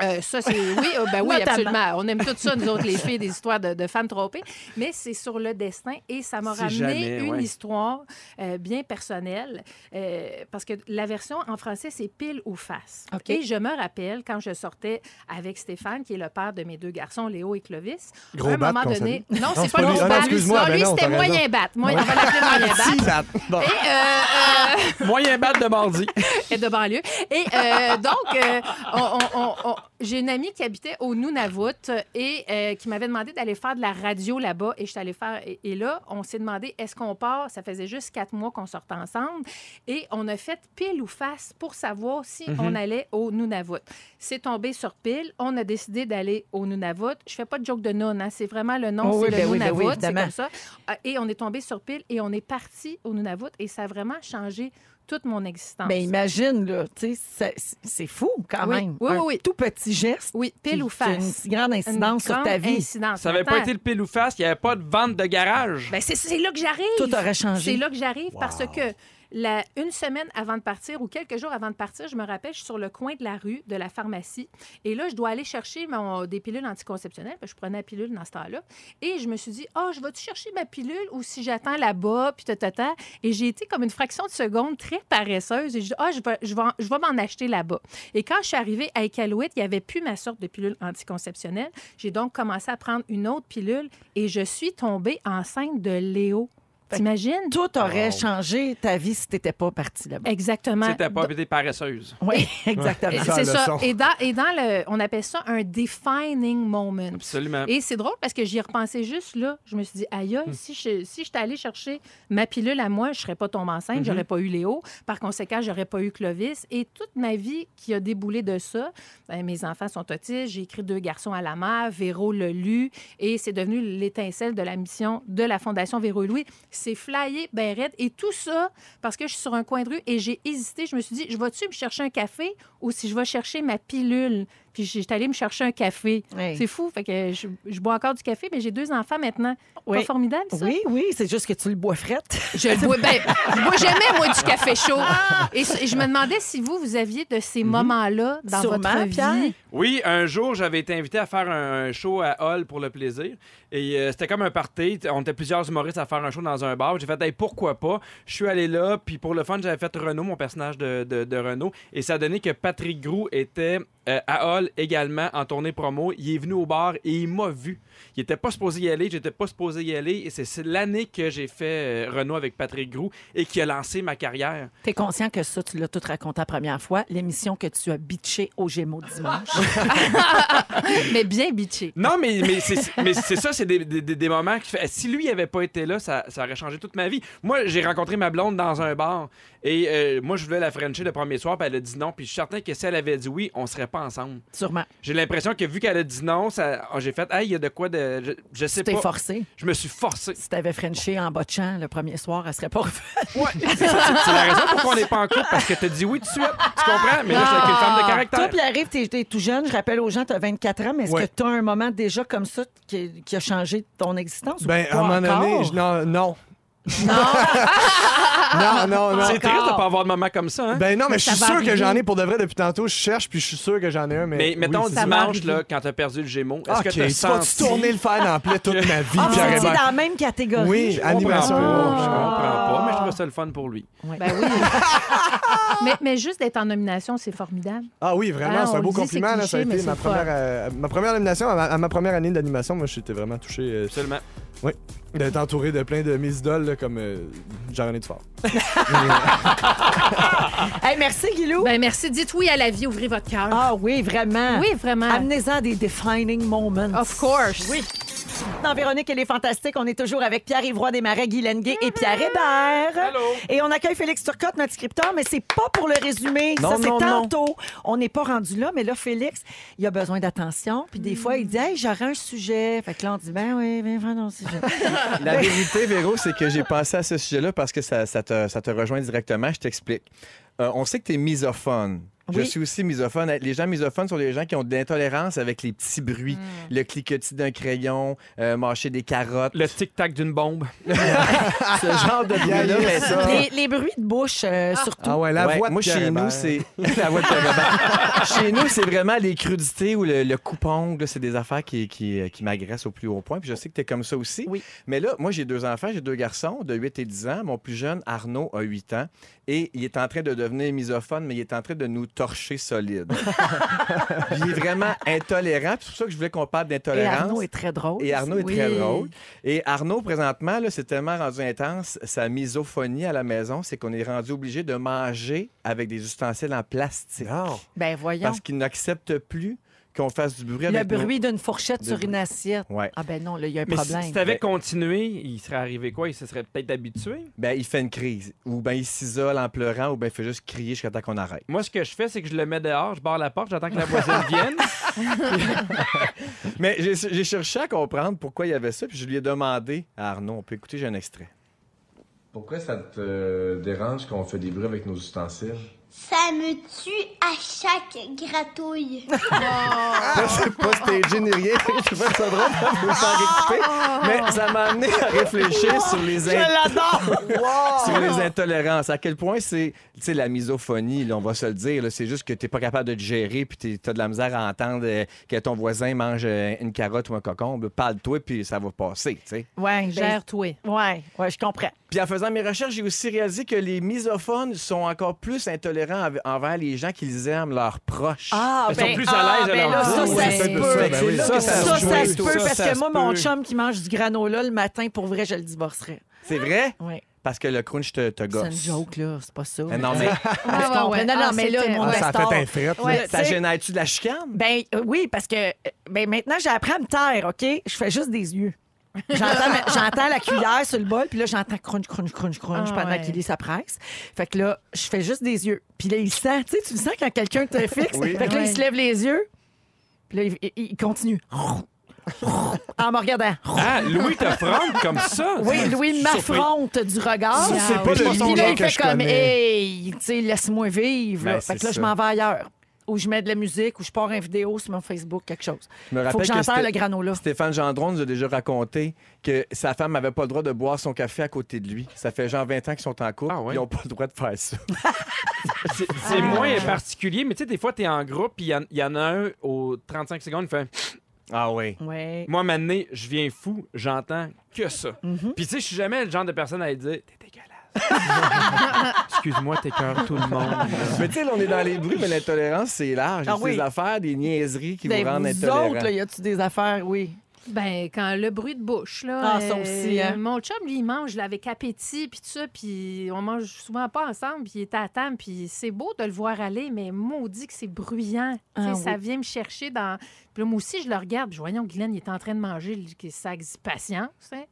[SPEAKER 3] Euh, ça, c'est. Oui, euh, ben oui,
[SPEAKER 1] Notamment.
[SPEAKER 3] absolument. On aime tout ça, nous autres, les filles, des histoires de, de femmes trompées. Mais c'est sur le destin et ça m'a
[SPEAKER 2] Si
[SPEAKER 3] ramené
[SPEAKER 2] jamais,
[SPEAKER 3] une
[SPEAKER 2] ouais.
[SPEAKER 3] histoire euh, bien personnelle. euh, parce que la version en français, c'est pile ou face. Et je me rappelle quand je sortais avec Stéphane, qui est le père de mes deux garçons, Léo et Clovis.
[SPEAKER 5] Gros
[SPEAKER 3] à un
[SPEAKER 5] bat
[SPEAKER 3] moment donné.
[SPEAKER 5] salue.
[SPEAKER 3] Non, c'est pas
[SPEAKER 5] lui. Ah non,
[SPEAKER 3] Non, lui, c'était moyen bat. Moi, On va l'appeler moyen bat.
[SPEAKER 5] Petit bat. Bon.
[SPEAKER 3] Et, euh, euh,
[SPEAKER 2] Moyen bat de mardi.
[SPEAKER 3] et de banlieue. Et euh, donc, euh, on- on- on- on- j'ai une amie qui habitait au Nunavut et euh, qui m'avait demandé d'aller faire de la radio là-bas. Et je suis allée faire. Et, et là, on s'est demandé est-ce qu'on part? Ça faisait juste quatre mois qu'on sortait ensemble. Et on a fait pile ou face pour savoir si on allait au Nunavut. C'est tombé sur pile. On a décidé d'aller au Nunavut. Je fais pas de joke de nun, hein, c'est vraiment le nom,
[SPEAKER 1] Oh
[SPEAKER 3] c'est
[SPEAKER 1] oui,
[SPEAKER 3] le
[SPEAKER 1] ben oui, ben
[SPEAKER 3] Nunavut.
[SPEAKER 1] oui,
[SPEAKER 3] c'est comme ça. Euh, Et on est tombé sur pile et on est parti au Nunavut et ça a vraiment changé toute mon existence.
[SPEAKER 1] Ben imagine, là, tu sais, c'est- c'est fou quand
[SPEAKER 3] Oui,
[SPEAKER 1] même.
[SPEAKER 3] oui,
[SPEAKER 1] Un
[SPEAKER 3] oui, oui.
[SPEAKER 1] tout petit geste.
[SPEAKER 3] Oui, pile ou
[SPEAKER 1] qui Une
[SPEAKER 3] face.
[SPEAKER 1] si grande incidence sur
[SPEAKER 3] Une
[SPEAKER 1] ta vie.
[SPEAKER 3] incidence.
[SPEAKER 2] Ça avait pas été le pile ou face, il n'y avait pas de vente de garage.
[SPEAKER 3] Ben, c'est- c'est là que j'arrive.
[SPEAKER 1] Tout aurait changé.
[SPEAKER 3] C'est là que j'arrive parce que la, une semaine avant de partir ou quelques jours avant de partir, je me rappelle, je suis sur le coin de la rue de la pharmacie. Et là, je dois aller chercher mon, des pilules anticonceptionnelles. Je prenais la pilule dans ce temps-là. Et je me suis dit, ah, je vais-tu chercher ma pilule ou si j'attends là-bas, puis tatata. Et j'ai été comme une fraction de seconde très paresseuse. Et je dis, ah, je vais, je vais, je vais m'en acheter là-bas. Et quand je suis arrivée à Iqaluit, il n'y avait plus ma sorte de pilule anticonceptionnelle. J'ai donc commencé à prendre une autre pilule et je suis tombée enceinte de Léo. T'imagines?
[SPEAKER 1] Tout aurait changé ta vie si tu n'étais pas parti là-bas.
[SPEAKER 3] Exactement.
[SPEAKER 2] C'était pas été paresseuse.
[SPEAKER 1] Oui, exactement.
[SPEAKER 5] Ça,
[SPEAKER 3] C'est ça. Et dans, et dans le, on appelle ça un defining moment.
[SPEAKER 2] Absolument.
[SPEAKER 3] Et c'est drôle parce que j'y ai repensé juste là. Je me suis dit, aïe,
[SPEAKER 5] Hmm.
[SPEAKER 3] si je si j'étais allée chercher ma pilule à moi, je serais pas tombée
[SPEAKER 5] Hmm.
[SPEAKER 3] enceinte, j'aurais pas eu Léo. Par conséquent, j'aurais pas eu Clovis. Et toute ma vie qui a déboulé de ça, ben, mes enfants sont autistes, j'ai écrit deux garçons à la mer, Véro le lu, et c'est devenu l'étincelle de la mission de la Fondation Véro et Louis. C'est flyé, ben raide. Et tout ça parce que je suis sur un coin de rue et j'ai hésité. Je me suis dit, je vais-tu me chercher un café ou si je vais chercher ma pilule? Puis j'étais allée me chercher un café. C'est fou. Fait que je, je bois encore du café, mais j'ai deux enfants maintenant.
[SPEAKER 1] Oui.
[SPEAKER 3] Pas formidable, ça?
[SPEAKER 1] Oui, oui, c'est juste que tu le bois frette.
[SPEAKER 3] Je le bois. Ben, je bois jamais, moi, du café chaud. Et c- je me demandais si vous, vous aviez de ces moments-là dans
[SPEAKER 1] Sûrement,
[SPEAKER 3] votre vie.
[SPEAKER 1] Pierre.
[SPEAKER 2] Oui, un jour, j'avais été invité à faire un, un show à Hall pour le plaisir. Et euh, c'était comme un party. On était plusieurs humoristes à faire un show dans un bar. J'ai fait, hey, pourquoi pas? Je suis allé là, puis pour le fun, j'avais fait Renaud, mon personnage de, de, de Renaud. Et ça a donné que Patrick Grou était euh, à Hall également en tournée promo. Il est venu au bar et il m'a vu. Il était pas supposé y aller, j'étais pas supposé y aller. Et c'est- l'année que j'ai fait euh, Renaud avec Patrick Grou et qui a lancé ma carrière.
[SPEAKER 1] T'es conscient que ça, tu l'as tout raconté la première fois, l'émission que tu as bitché au Gémeaux dimanche.
[SPEAKER 3] Mais bien bitché.
[SPEAKER 2] Non, mais, mais c'est ça, c'est des, des- des- des moments qui fait. Si lui avait pas été là, ça, ça aurait changé toute ma vie. Moi, j'ai rencontré ma blonde dans un bar et euh, moi, je voulais la Frencher le premier soir, puis elle a dit non. Puis je suis certain que si elle avait dit oui, on serait pas ensemble.
[SPEAKER 1] Sûrement.
[SPEAKER 2] J'ai l'impression que vu qu'elle a dit non, ça, oh, j'ai fait, hey, il y a de quoi de. Je, je sais
[SPEAKER 1] Tu t'es
[SPEAKER 2] pas.
[SPEAKER 1] forcé.
[SPEAKER 2] Je me suis forcé.
[SPEAKER 1] Si t'avais Frenché en botchant le premier soir, elle serait pas refaite.
[SPEAKER 2] Ouais, c'est ça, c'est- c'est la raison pour qu'on n'est pas en couple, parce que t'as dit oui tout de suite. Tu comprends? Mais là, je suis avec une femme de
[SPEAKER 1] Toi,
[SPEAKER 2] caractère.
[SPEAKER 1] puis arrive, t'es, t'es tout jeune. Je rappelle aux gens, t'as 24 ans, mais est-ce
[SPEAKER 5] Ouais.
[SPEAKER 1] que t'as un moment déjà comme ça qui, qui a changé ton existence? ou
[SPEAKER 5] Ben,
[SPEAKER 1] pas
[SPEAKER 5] à un moment
[SPEAKER 1] encore?
[SPEAKER 5] donné, je- non, non.
[SPEAKER 1] Non.
[SPEAKER 5] Non, non, non.
[SPEAKER 2] C'est triste de pas avoir de maman comme ça, hein?
[SPEAKER 5] Ben non, mais je suis sûr que j'en ai pour de vrai depuis tantôt. Je cherche, puis je suis sûr que j'en ai un. Mais,
[SPEAKER 2] mais mettons
[SPEAKER 5] oui,
[SPEAKER 2] dimanche, là, quand t'as perdu le Gémeaux, est-ce que
[SPEAKER 5] tu
[SPEAKER 2] t'as senti...
[SPEAKER 5] tourner le fer dans la plaie toute ma vie,
[SPEAKER 1] Ah, c'est
[SPEAKER 5] Hébert?
[SPEAKER 1] dans la même catégorie?
[SPEAKER 5] Oui,
[SPEAKER 1] je
[SPEAKER 2] Je comprends
[SPEAKER 5] animation.
[SPEAKER 2] pas,
[SPEAKER 5] humour,
[SPEAKER 2] je
[SPEAKER 5] je
[SPEAKER 2] comprends pas, mais je trouve ça le fun pour lui.
[SPEAKER 3] Ben oui. mais, mais juste d'être en nomination, c'est formidable.
[SPEAKER 5] Ah oui, vraiment,
[SPEAKER 3] Ah,
[SPEAKER 5] c'est un beau compliment. là, ça a été ma première, euh, ma première nomination. À ma, à ma première année d'animation, moi, j'étais vraiment touché euh,
[SPEAKER 2] Absolument.
[SPEAKER 5] d'être entouré de plein de mes idoles là, comme euh, Jean-René Dufort.
[SPEAKER 1] Hey, merci, Guilou.
[SPEAKER 3] Ben merci. Dites oui à la vie, ouvrez votre cœur.
[SPEAKER 1] ah oui, vraiment.
[SPEAKER 3] oui, vraiment.
[SPEAKER 1] Amenez-en des defining moments.
[SPEAKER 3] Of course.
[SPEAKER 1] Oui. Dans Véronique, elle est fantastique. On est toujours avec Pierre-Yvroy Desmarais, Guy Lenguet et Pierre Hébert.
[SPEAKER 2] Allô?
[SPEAKER 1] Et on accueille Félix Turcotte, notre scripteur, mais c'est pas pour le résumé.
[SPEAKER 5] Non,
[SPEAKER 1] Ça, c'est
[SPEAKER 5] non, non.
[SPEAKER 1] tantôt. On n'est pas rendu là, mais là, Félix, il a besoin d'attention. Puis des fois, il dit Hey, j'aurais un sujet. Fait que là, on dit Ben oui, viens faire ton sujet.
[SPEAKER 7] La vérité, Véro, c'est que j'ai pensé à ce sujet-là parce que ça, ça te, ça te rejoint directement. Je t'explique. Euh, on sait que tu es misophone. Je
[SPEAKER 1] Oui.
[SPEAKER 7] suis aussi misophone. Les gens misophones sont des gens qui ont de l'intolérance avec les petits bruits. Le cliquetis d'un crayon, euh, mâcher des carottes.
[SPEAKER 2] Le tic-tac d'une bombe.
[SPEAKER 7] Ce genre de bruit-là.
[SPEAKER 1] les, les bruits de bouche, euh, surtout.
[SPEAKER 5] Ah ouais, la
[SPEAKER 7] Ouais,
[SPEAKER 5] voix de
[SPEAKER 7] moi, chez nous, c'est. la voix de chez nous, c'est vraiment les crudités ou le, le coupe-ongle. là, C'est des affaires qui, qui, qui m'agressent au plus haut point. Puis je sais que tu es comme ça aussi.
[SPEAKER 1] Oui.
[SPEAKER 7] Mais là, moi, j'ai deux enfants. J'ai deux garçons de 8 et 10 ans. Mon plus jeune, Arnaud, a 8 ans. Et il est en train de devenir misophone, mais il est en train de nous torcher solide. Il est vraiment intolérant. C'est pour ça que je voulais qu'on parle
[SPEAKER 1] Et
[SPEAKER 7] d'intolérance.
[SPEAKER 1] Arnaud est très drôle.
[SPEAKER 7] Et Arnaud est très drôle. Et Arnaud, présentement, c'est tellement rendu intense, sa misophonie à la maison, c'est qu'on est rendu obligé de manger avec des ustensiles en plastique.
[SPEAKER 1] Ben voyons.
[SPEAKER 7] Parce qu'il n'accepte plus qu'on fasse du bruit
[SPEAKER 1] Le
[SPEAKER 7] avec nos-
[SPEAKER 1] bruit d'une fourchette
[SPEAKER 7] de
[SPEAKER 1] sur
[SPEAKER 7] bruit.
[SPEAKER 1] une assiette.
[SPEAKER 7] Ouais.
[SPEAKER 1] Ah ben non, là, il y a un
[SPEAKER 2] Mais
[SPEAKER 1] problème.
[SPEAKER 2] si tu avais continué, il serait arrivé quoi? Il se serait peut-être habitué?
[SPEAKER 7] Ben, il fait une crise. Ou ben il s'isole en pleurant, ou ben il fait juste crier jusqu'à temps qu'on arrête.
[SPEAKER 2] Moi, ce que je fais, c'est que je le mets dehors, je barre la porte, j'attends que la voisine vienne.
[SPEAKER 7] Mais j'ai j'ai cherché à comprendre pourquoi il y avait ça, puis je lui ai demandé à Arnaud. On peut écouter, j'ai un extrait.
[SPEAKER 8] Pourquoi ça te dérange qu'on fait des bruits avec nos ustensiles?
[SPEAKER 9] Ça me tue à chaque gratouille.
[SPEAKER 7] c'est pas stagé ni rien. Je trouve ça drôle de vous faire écouter. Mais ça m'a amené à réfléchir sur les, in- sur les intolérances. À quel point c'est tu sais, la misophonie, là, on va se le dire. là, C'est juste que tu n'es pas capable de te gérer puis tu as de la misère à entendre euh, que ton voisin mange euh, une carotte ou un cocombe. Parle-toi puis ça va passer. tu sais.
[SPEAKER 1] Ouais,
[SPEAKER 3] Gère-toi.
[SPEAKER 1] ouais, ouais, je comprends.
[SPEAKER 7] Puis en faisant mes recherches, j'ai aussi réalisé que les misophones sont encore plus intolérants envers les gens qu'ils aiment, leurs proches.
[SPEAKER 1] Ah,
[SPEAKER 2] Ils sont plus à
[SPEAKER 1] ah,
[SPEAKER 2] l'aise à
[SPEAKER 1] ben
[SPEAKER 2] leur
[SPEAKER 1] là,
[SPEAKER 2] dire.
[SPEAKER 1] ça, ça
[SPEAKER 2] c'est
[SPEAKER 1] se peut.
[SPEAKER 2] ça,
[SPEAKER 5] ben oui.
[SPEAKER 1] Ça,
[SPEAKER 5] Ça,
[SPEAKER 1] ça,
[SPEAKER 5] ça
[SPEAKER 1] ça,
[SPEAKER 5] se peut,
[SPEAKER 1] parce
[SPEAKER 2] ça
[SPEAKER 1] que moi, mon chum qui mange du granola le matin, pour vrai, je le divorcerais.
[SPEAKER 7] C'est vrai?
[SPEAKER 1] Oui.
[SPEAKER 7] Parce que le crunch te, te
[SPEAKER 1] C'est
[SPEAKER 7] gosse.
[SPEAKER 1] une joke, là. C'est pas ça.
[SPEAKER 7] Mais non, mais
[SPEAKER 1] Je comprends? Non, non, mais là, mon
[SPEAKER 5] Ah, ça a fait un fret. là.
[SPEAKER 1] Ouais,
[SPEAKER 7] ça
[SPEAKER 1] tu sais,
[SPEAKER 7] génère-tu de la chicane?
[SPEAKER 1] Ben euh, oui, parce que euh, ben, maintenant, j'ai appris à me taire, OK? Je fais juste des yeux. J'entends, ma- j'entends la cuillère sur le bol, puis là, j'entends crunch, crunch, crunch, crunch
[SPEAKER 3] Ah,
[SPEAKER 1] pendant
[SPEAKER 3] ouais.
[SPEAKER 1] qu'il lit sa presse. Fait que là, je fais juste des yeux. Puis là, il sent, tu sais, tu le sens quand quelqu'un te fixe.
[SPEAKER 7] Oui.
[SPEAKER 1] Fait que là, il
[SPEAKER 3] Ouais.
[SPEAKER 1] se lève les yeux, puis là, il, il- il continue. en me regardant.
[SPEAKER 2] Ah, Louis te fronde comme ça?
[SPEAKER 1] Oui, Louis m'affronte du regard.
[SPEAKER 5] Ça, c'est pas le
[SPEAKER 1] puis
[SPEAKER 5] son
[SPEAKER 1] là,
[SPEAKER 5] genre
[SPEAKER 1] il
[SPEAKER 5] que
[SPEAKER 1] fait
[SPEAKER 5] je
[SPEAKER 1] comme,
[SPEAKER 5] connais.
[SPEAKER 1] hey, tu sais, laisse-moi vivre. là.
[SPEAKER 7] Ben,
[SPEAKER 1] fait
[SPEAKER 7] c'est
[SPEAKER 1] que là, je
[SPEAKER 7] ça.
[SPEAKER 1] m'en vais ailleurs. Ou je mets de la musique, ou je pars une vidéo sur mon Facebook, quelque chose.
[SPEAKER 7] Je me
[SPEAKER 1] Faut que
[SPEAKER 7] rappelle que
[SPEAKER 1] le granola.
[SPEAKER 7] Stéphane Gendron nous a déjà raconté que sa femme n'avait pas le droit de boire son café à côté de lui. Ça fait genre 20 ans qu'ils sont en couple.
[SPEAKER 2] Ah ouais?
[SPEAKER 7] Ils n'ont pas le droit de faire ça.
[SPEAKER 2] C'est c'est moins particulier, mais tu sais, des fois, tu es en groupe, puis il y en- y, en a un aux 35 secondes, il fait
[SPEAKER 7] Ah oui.
[SPEAKER 1] Ouais.
[SPEAKER 2] Moi, maintenant, je viens fou, j'entends que ça.
[SPEAKER 1] Mhm.
[SPEAKER 2] Puis tu sais, je suis jamais le genre de personne à lui dire T'es dégueulasse. Excuse-moi, t'écœures tout le monde. là.
[SPEAKER 7] Mais tu sais, on est dans les bruits, mais l'intolérance, c'est large.
[SPEAKER 1] Ah
[SPEAKER 7] C'est
[SPEAKER 1] oui.
[SPEAKER 7] des affaires, des niaiseries qui
[SPEAKER 1] Ben,
[SPEAKER 7] vous rendent
[SPEAKER 1] vous
[SPEAKER 7] intolérant.
[SPEAKER 1] autres, là, y a-tu des affaires? Oui.
[SPEAKER 3] Ben, quand le bruit de bouche, là. euh,
[SPEAKER 1] Ah, ça aussi, hein.
[SPEAKER 3] Mon chum, lui, il mange là, avec appétit, puis tout ça, puis on mange souvent pas ensemble, puis il est à la table, puis c'est beau de le voir aller, mais maudit que c'est bruyant.
[SPEAKER 1] Ah,
[SPEAKER 3] Ça vient me chercher dans. Puis là, moi aussi, je le regarde, puis voyons, Guylaine, il est en train de manger, ça patience. hein.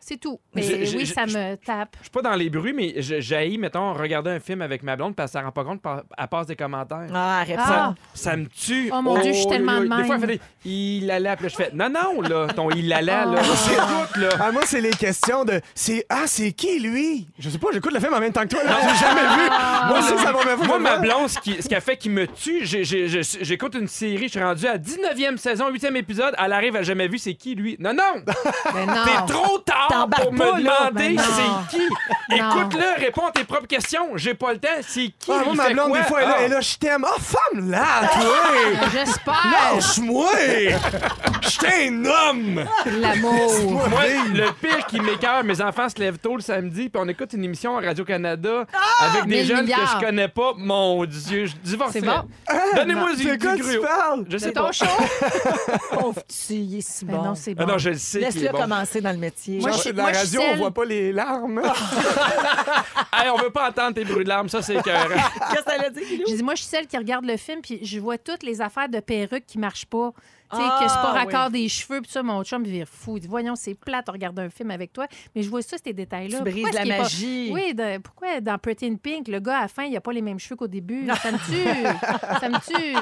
[SPEAKER 3] C'est tout. Mais oui, ça me tape.
[SPEAKER 2] Je suis pas dans les bruits, mais je- j'haïs, mettons, regarder un film avec ma blonde parce qu'elle s'en rend pas compte, elle passe des commentaires.
[SPEAKER 1] Ah, arrête
[SPEAKER 3] Ah.
[SPEAKER 1] ça.
[SPEAKER 2] Ça me tue.
[SPEAKER 3] Oh mon Dieu, je suis tellement
[SPEAKER 2] oui, oui.
[SPEAKER 3] de
[SPEAKER 2] Des fois, elle fait des il allait, je fais non, non, là, ton il allait, là,
[SPEAKER 3] Oh.
[SPEAKER 2] c'est tout, là.
[SPEAKER 5] Ah, moi, c'est les questions de. c'est Ah, c'est qui, lui? Je sais pas, j'écoute le film en même temps que toi. Là, j'ai jamais vu. Moi aussi, ça va me
[SPEAKER 2] Moi, ma blonde, ce qui, ce qui a fait qu'il me tue, j'ai- j'ai- j'ai- j'écoute une série, je suis rendu à 19e saison, 8e épisode, elle arrive, elle a jamais vu c'est qui, lui? Non, non!
[SPEAKER 3] Mais non.
[SPEAKER 2] T'es trop tard
[SPEAKER 1] T'embarques
[SPEAKER 2] pour me
[SPEAKER 1] pas, là.
[SPEAKER 2] demander
[SPEAKER 3] Ben non.
[SPEAKER 2] c'est qui. Écoute-le, réponds à tes propres questions. J'ai pas le temps. C'est qui?
[SPEAKER 5] Ah, moi,
[SPEAKER 2] il
[SPEAKER 5] ma
[SPEAKER 2] fait
[SPEAKER 5] blonde,
[SPEAKER 2] quoi?
[SPEAKER 5] des fois, elle,
[SPEAKER 2] Ah.
[SPEAKER 5] elle, là, je t'aime. Ah, femme là, toi!
[SPEAKER 3] J'espère.
[SPEAKER 5] Lâche-moi! Je un homme!
[SPEAKER 3] L'amour.
[SPEAKER 2] Moi, le pire qui m'écœure, mes enfants se lèvent tôt le samedi, puis on écoute une émission à Radio-Canada avec des
[SPEAKER 3] Mille
[SPEAKER 2] jeunes
[SPEAKER 3] milliards.
[SPEAKER 2] que je connais pas. Mon Dieu, je divorcerais.
[SPEAKER 3] C'est bon.
[SPEAKER 2] Donnez-moi du,
[SPEAKER 5] De
[SPEAKER 2] du
[SPEAKER 5] quoi tu parles?
[SPEAKER 2] Je sais
[SPEAKER 3] C'est
[SPEAKER 2] pas.
[SPEAKER 3] ton show?
[SPEAKER 1] Pauvre petit, il est si
[SPEAKER 3] Ben
[SPEAKER 1] bon.
[SPEAKER 3] non, c'est bon.
[SPEAKER 2] Ah non, je le sais. qu'il
[SPEAKER 1] Laisse-le
[SPEAKER 2] est bon.
[SPEAKER 1] commencer dans le métier.
[SPEAKER 3] Moi,
[SPEAKER 5] Genre,
[SPEAKER 3] je-
[SPEAKER 5] c'est de la
[SPEAKER 3] moi, je
[SPEAKER 5] radio, on voit pas les larmes.
[SPEAKER 2] Hey, on veut pas entendre tes bruits de larmes, ça c'est écœurant.
[SPEAKER 1] Qu'est-ce que ça a dit, Guilou?
[SPEAKER 3] Je dis, moi, je suis celle qui regarde le film, puis je vois toutes les affaires de perruques qui marchent pas. Tu sais,
[SPEAKER 1] Ah,
[SPEAKER 3] que c'est pas raccord
[SPEAKER 1] oui.
[SPEAKER 3] des cheveux, puis ça, mon chum, il vire fou. Il dit, voyons, c'est plate de regarder un film avec toi. Mais je vois ça, ces détails-là.
[SPEAKER 1] Tu brises la
[SPEAKER 3] pas-
[SPEAKER 1] magie.
[SPEAKER 3] Oui, de- pourquoi dans Pretty in Pink, le gars, à la fin, il a pas les mêmes cheveux qu'au début? Ça me tue. ça me tue.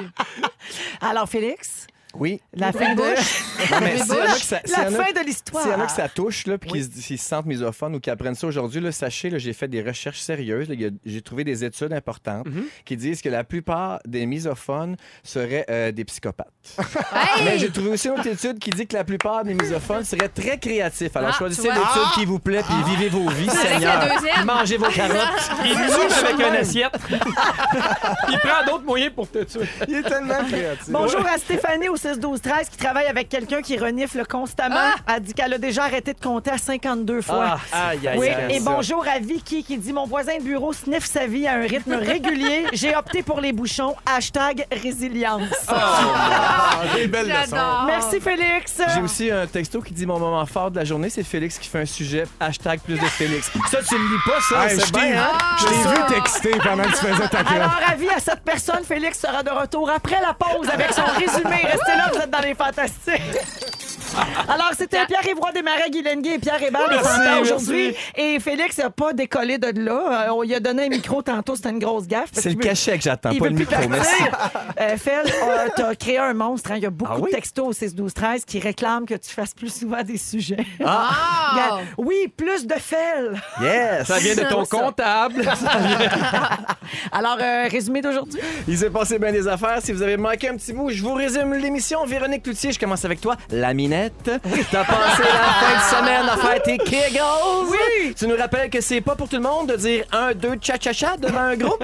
[SPEAKER 1] Alors, Félix,
[SPEAKER 7] Oui.
[SPEAKER 1] la fin de, la fin de l'histoire.
[SPEAKER 7] S'il y en a que ça touche, là, puis qu'ils se- qu'ils se sentent misophones ou qui apprennent ça aujourd'hui, là, sachez, là, j'ai fait des recherches sérieuses. J'ai trouvé des études importantes qui disent que la plupart des misophones seraient euh, des psychopathes.
[SPEAKER 3] Hey!
[SPEAKER 7] Mais j'ai trouvé aussi une autre étude qui dit que la plupart des misophones seraient très créatifs. Alors
[SPEAKER 3] Ah,
[SPEAKER 7] choisissez l'étude qui vous plaît, puis vivez vos vies,
[SPEAKER 3] Avec
[SPEAKER 7] Seigneur.
[SPEAKER 3] la deuxième.
[SPEAKER 7] Mangez vos carottes.
[SPEAKER 2] Il tue avec une assiette. Il prend d'autres moyens pour te tuer.
[SPEAKER 5] Il est tellement créatif.
[SPEAKER 1] Bonjour à Stéphanie au 6-12-13 qui travaille avec quelqu'un qui renifle constamment.
[SPEAKER 3] Ah!
[SPEAKER 1] Elle dit qu'elle a déjà arrêté de compter à 52 fois.
[SPEAKER 7] Ah, aïe, aïe,
[SPEAKER 1] Oui,
[SPEAKER 7] aïe.
[SPEAKER 1] et bonjour à Vicky qui dit Mon voisin de bureau sniffe sa vie à un rythme régulier. J'ai opté pour les bouchons. Hashtag résilience.
[SPEAKER 5] Ah, des belles leçons.
[SPEAKER 1] Merci, Félix.
[SPEAKER 7] J'ai aussi un texto qui dit mon moment fort de la journée, c'est Félix qui fait un sujet hashtag plus de Félix. Ça, tu le lis pas, ça?
[SPEAKER 5] Hey,
[SPEAKER 7] c'est
[SPEAKER 5] je t'ai
[SPEAKER 7] bien, hein?
[SPEAKER 5] je t'ai vu texter pendant que tu faisais ta.
[SPEAKER 1] Alors, avis à cette personne, Félix sera de retour après la pause avec son résumé. Restez là, vous êtes dans les. Alors, c'était Pierre Évroy Desmarais, Guy Lenguet et Pierre Hébert, fantas aujourd'hui. Et Félix n'a pas décollé de là. Euh, on lui a donné un micro tantôt, c'était une grosse gaffe.
[SPEAKER 7] C'est le
[SPEAKER 1] veut-
[SPEAKER 7] cachet que j'attends, pas le micro. Merci.
[SPEAKER 1] partir. Euh, Fel, euh, t'as créé un monstre. hein. Il y a beaucoup
[SPEAKER 7] Ah oui?
[SPEAKER 1] de textos au 6 12 13 qui réclament que tu fasses plus souvent des sujets.
[SPEAKER 3] Ah!
[SPEAKER 1] Oui, plus de Fel.
[SPEAKER 7] Yes!
[SPEAKER 2] Ça vient de ton
[SPEAKER 1] Ça.
[SPEAKER 2] comptable.
[SPEAKER 1] Alors, euh, résumé d'aujourd'hui.
[SPEAKER 7] Il s'est passé bien des affaires. Si vous avez manqué un petit bout, je vous résume l'émission. Véronique Cloutier, je commence avec toi. La minette. T'as passé la fin de semaine à faire tes kegels.
[SPEAKER 1] Oui.
[SPEAKER 7] Tu nous rappelles que c'est pas pour tout le monde de dire un, deux, cha-cha-cha devant un groupe?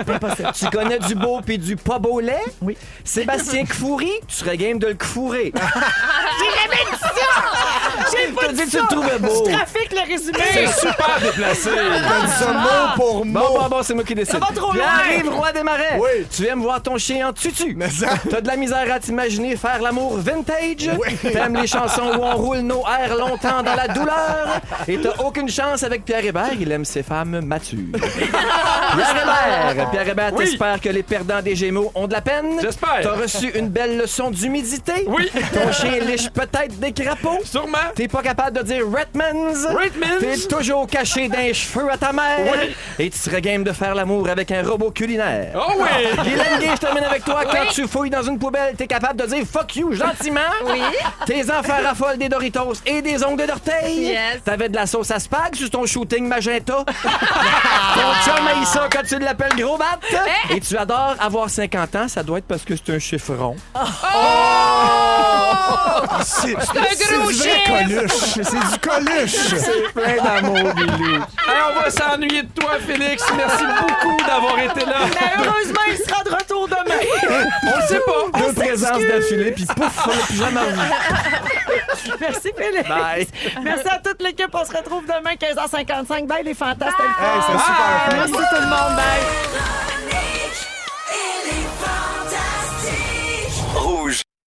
[SPEAKER 7] tu connais du beau puis du pas beau lait?
[SPEAKER 1] Oui.
[SPEAKER 7] Sébastien Kfouri, tu serais game de le kfourer.
[SPEAKER 1] J'ai
[SPEAKER 7] T'as dit que tu le trouvais beau.
[SPEAKER 1] Trafic, le résumé.
[SPEAKER 2] C'est super déplacé.
[SPEAKER 5] Donne ça mot pour mot.
[SPEAKER 7] Bon, bon, bon, c'est moi qui décide.
[SPEAKER 1] Ça va trop
[SPEAKER 7] Puis
[SPEAKER 1] loin.
[SPEAKER 7] arrive Roi des Marais.
[SPEAKER 5] Oui.
[SPEAKER 7] Tu aimes voir ton chien en tutu.
[SPEAKER 5] Mais ça-
[SPEAKER 7] T'as de la misère à t'imaginer faire l'amour vintage.
[SPEAKER 5] Oui.
[SPEAKER 7] T'aimes les chansons où on roule nos airs longtemps dans la douleur. Et t'as aucune chance avec Pierre Hébert. Il aime ses femmes matures. Pierre Hébert. Pierre Hébert
[SPEAKER 2] Oui.
[SPEAKER 7] t'espère que les perdants des Gémeaux ont de la peine.
[SPEAKER 2] J'espère.
[SPEAKER 7] T'as reçu une belle leçon d'humidité.
[SPEAKER 2] Oui.
[SPEAKER 7] Ton chien liche peut-être des crapauds.
[SPEAKER 2] Sûrement.
[SPEAKER 7] T'es pas capable de dire Redmans.
[SPEAKER 2] Redmans?
[SPEAKER 7] T'es toujours caché d'un cheveu à ta mère.
[SPEAKER 2] Oui.
[SPEAKER 7] Et tu serais game de faire l'amour avec un robot culinaire.
[SPEAKER 2] Oh oui.
[SPEAKER 7] Guylaine Gay, je termine avec toi. Quand tu fouilles dans une poubelle, t'es capable de dire fuck you gentiment.
[SPEAKER 3] Oui.
[SPEAKER 7] Tes enfants raffolent des Doritos et des ongles d'orteil.
[SPEAKER 3] Yes.
[SPEAKER 7] T'avais de la sauce à spag sur ton shooting magenta. ton chum ça quand tu l'appelles gros bat. Et tu adores avoir 50 ans. Ça doit être parce que c'est un chiffron.
[SPEAKER 5] C'est
[SPEAKER 3] un gros chien.
[SPEAKER 5] C'est du Coluche.
[SPEAKER 7] C'est plein d'amour, Bilou.
[SPEAKER 2] On va s'ennuyer de toi, Félix. Merci beaucoup d'avoir été là.
[SPEAKER 1] Mais heureusement, il sera de retour demain.
[SPEAKER 2] on sait pas.
[SPEAKER 7] Deux présences d'affilée, puis pouf, on plus jamais
[SPEAKER 1] Merci, Félix.
[SPEAKER 7] Bye.
[SPEAKER 1] Merci à toute l'équipe. On se retrouve demain, 15h55. Bye, les fantastiques.
[SPEAKER 5] Hey, c'est super.
[SPEAKER 1] Merci tout le monde. Bye.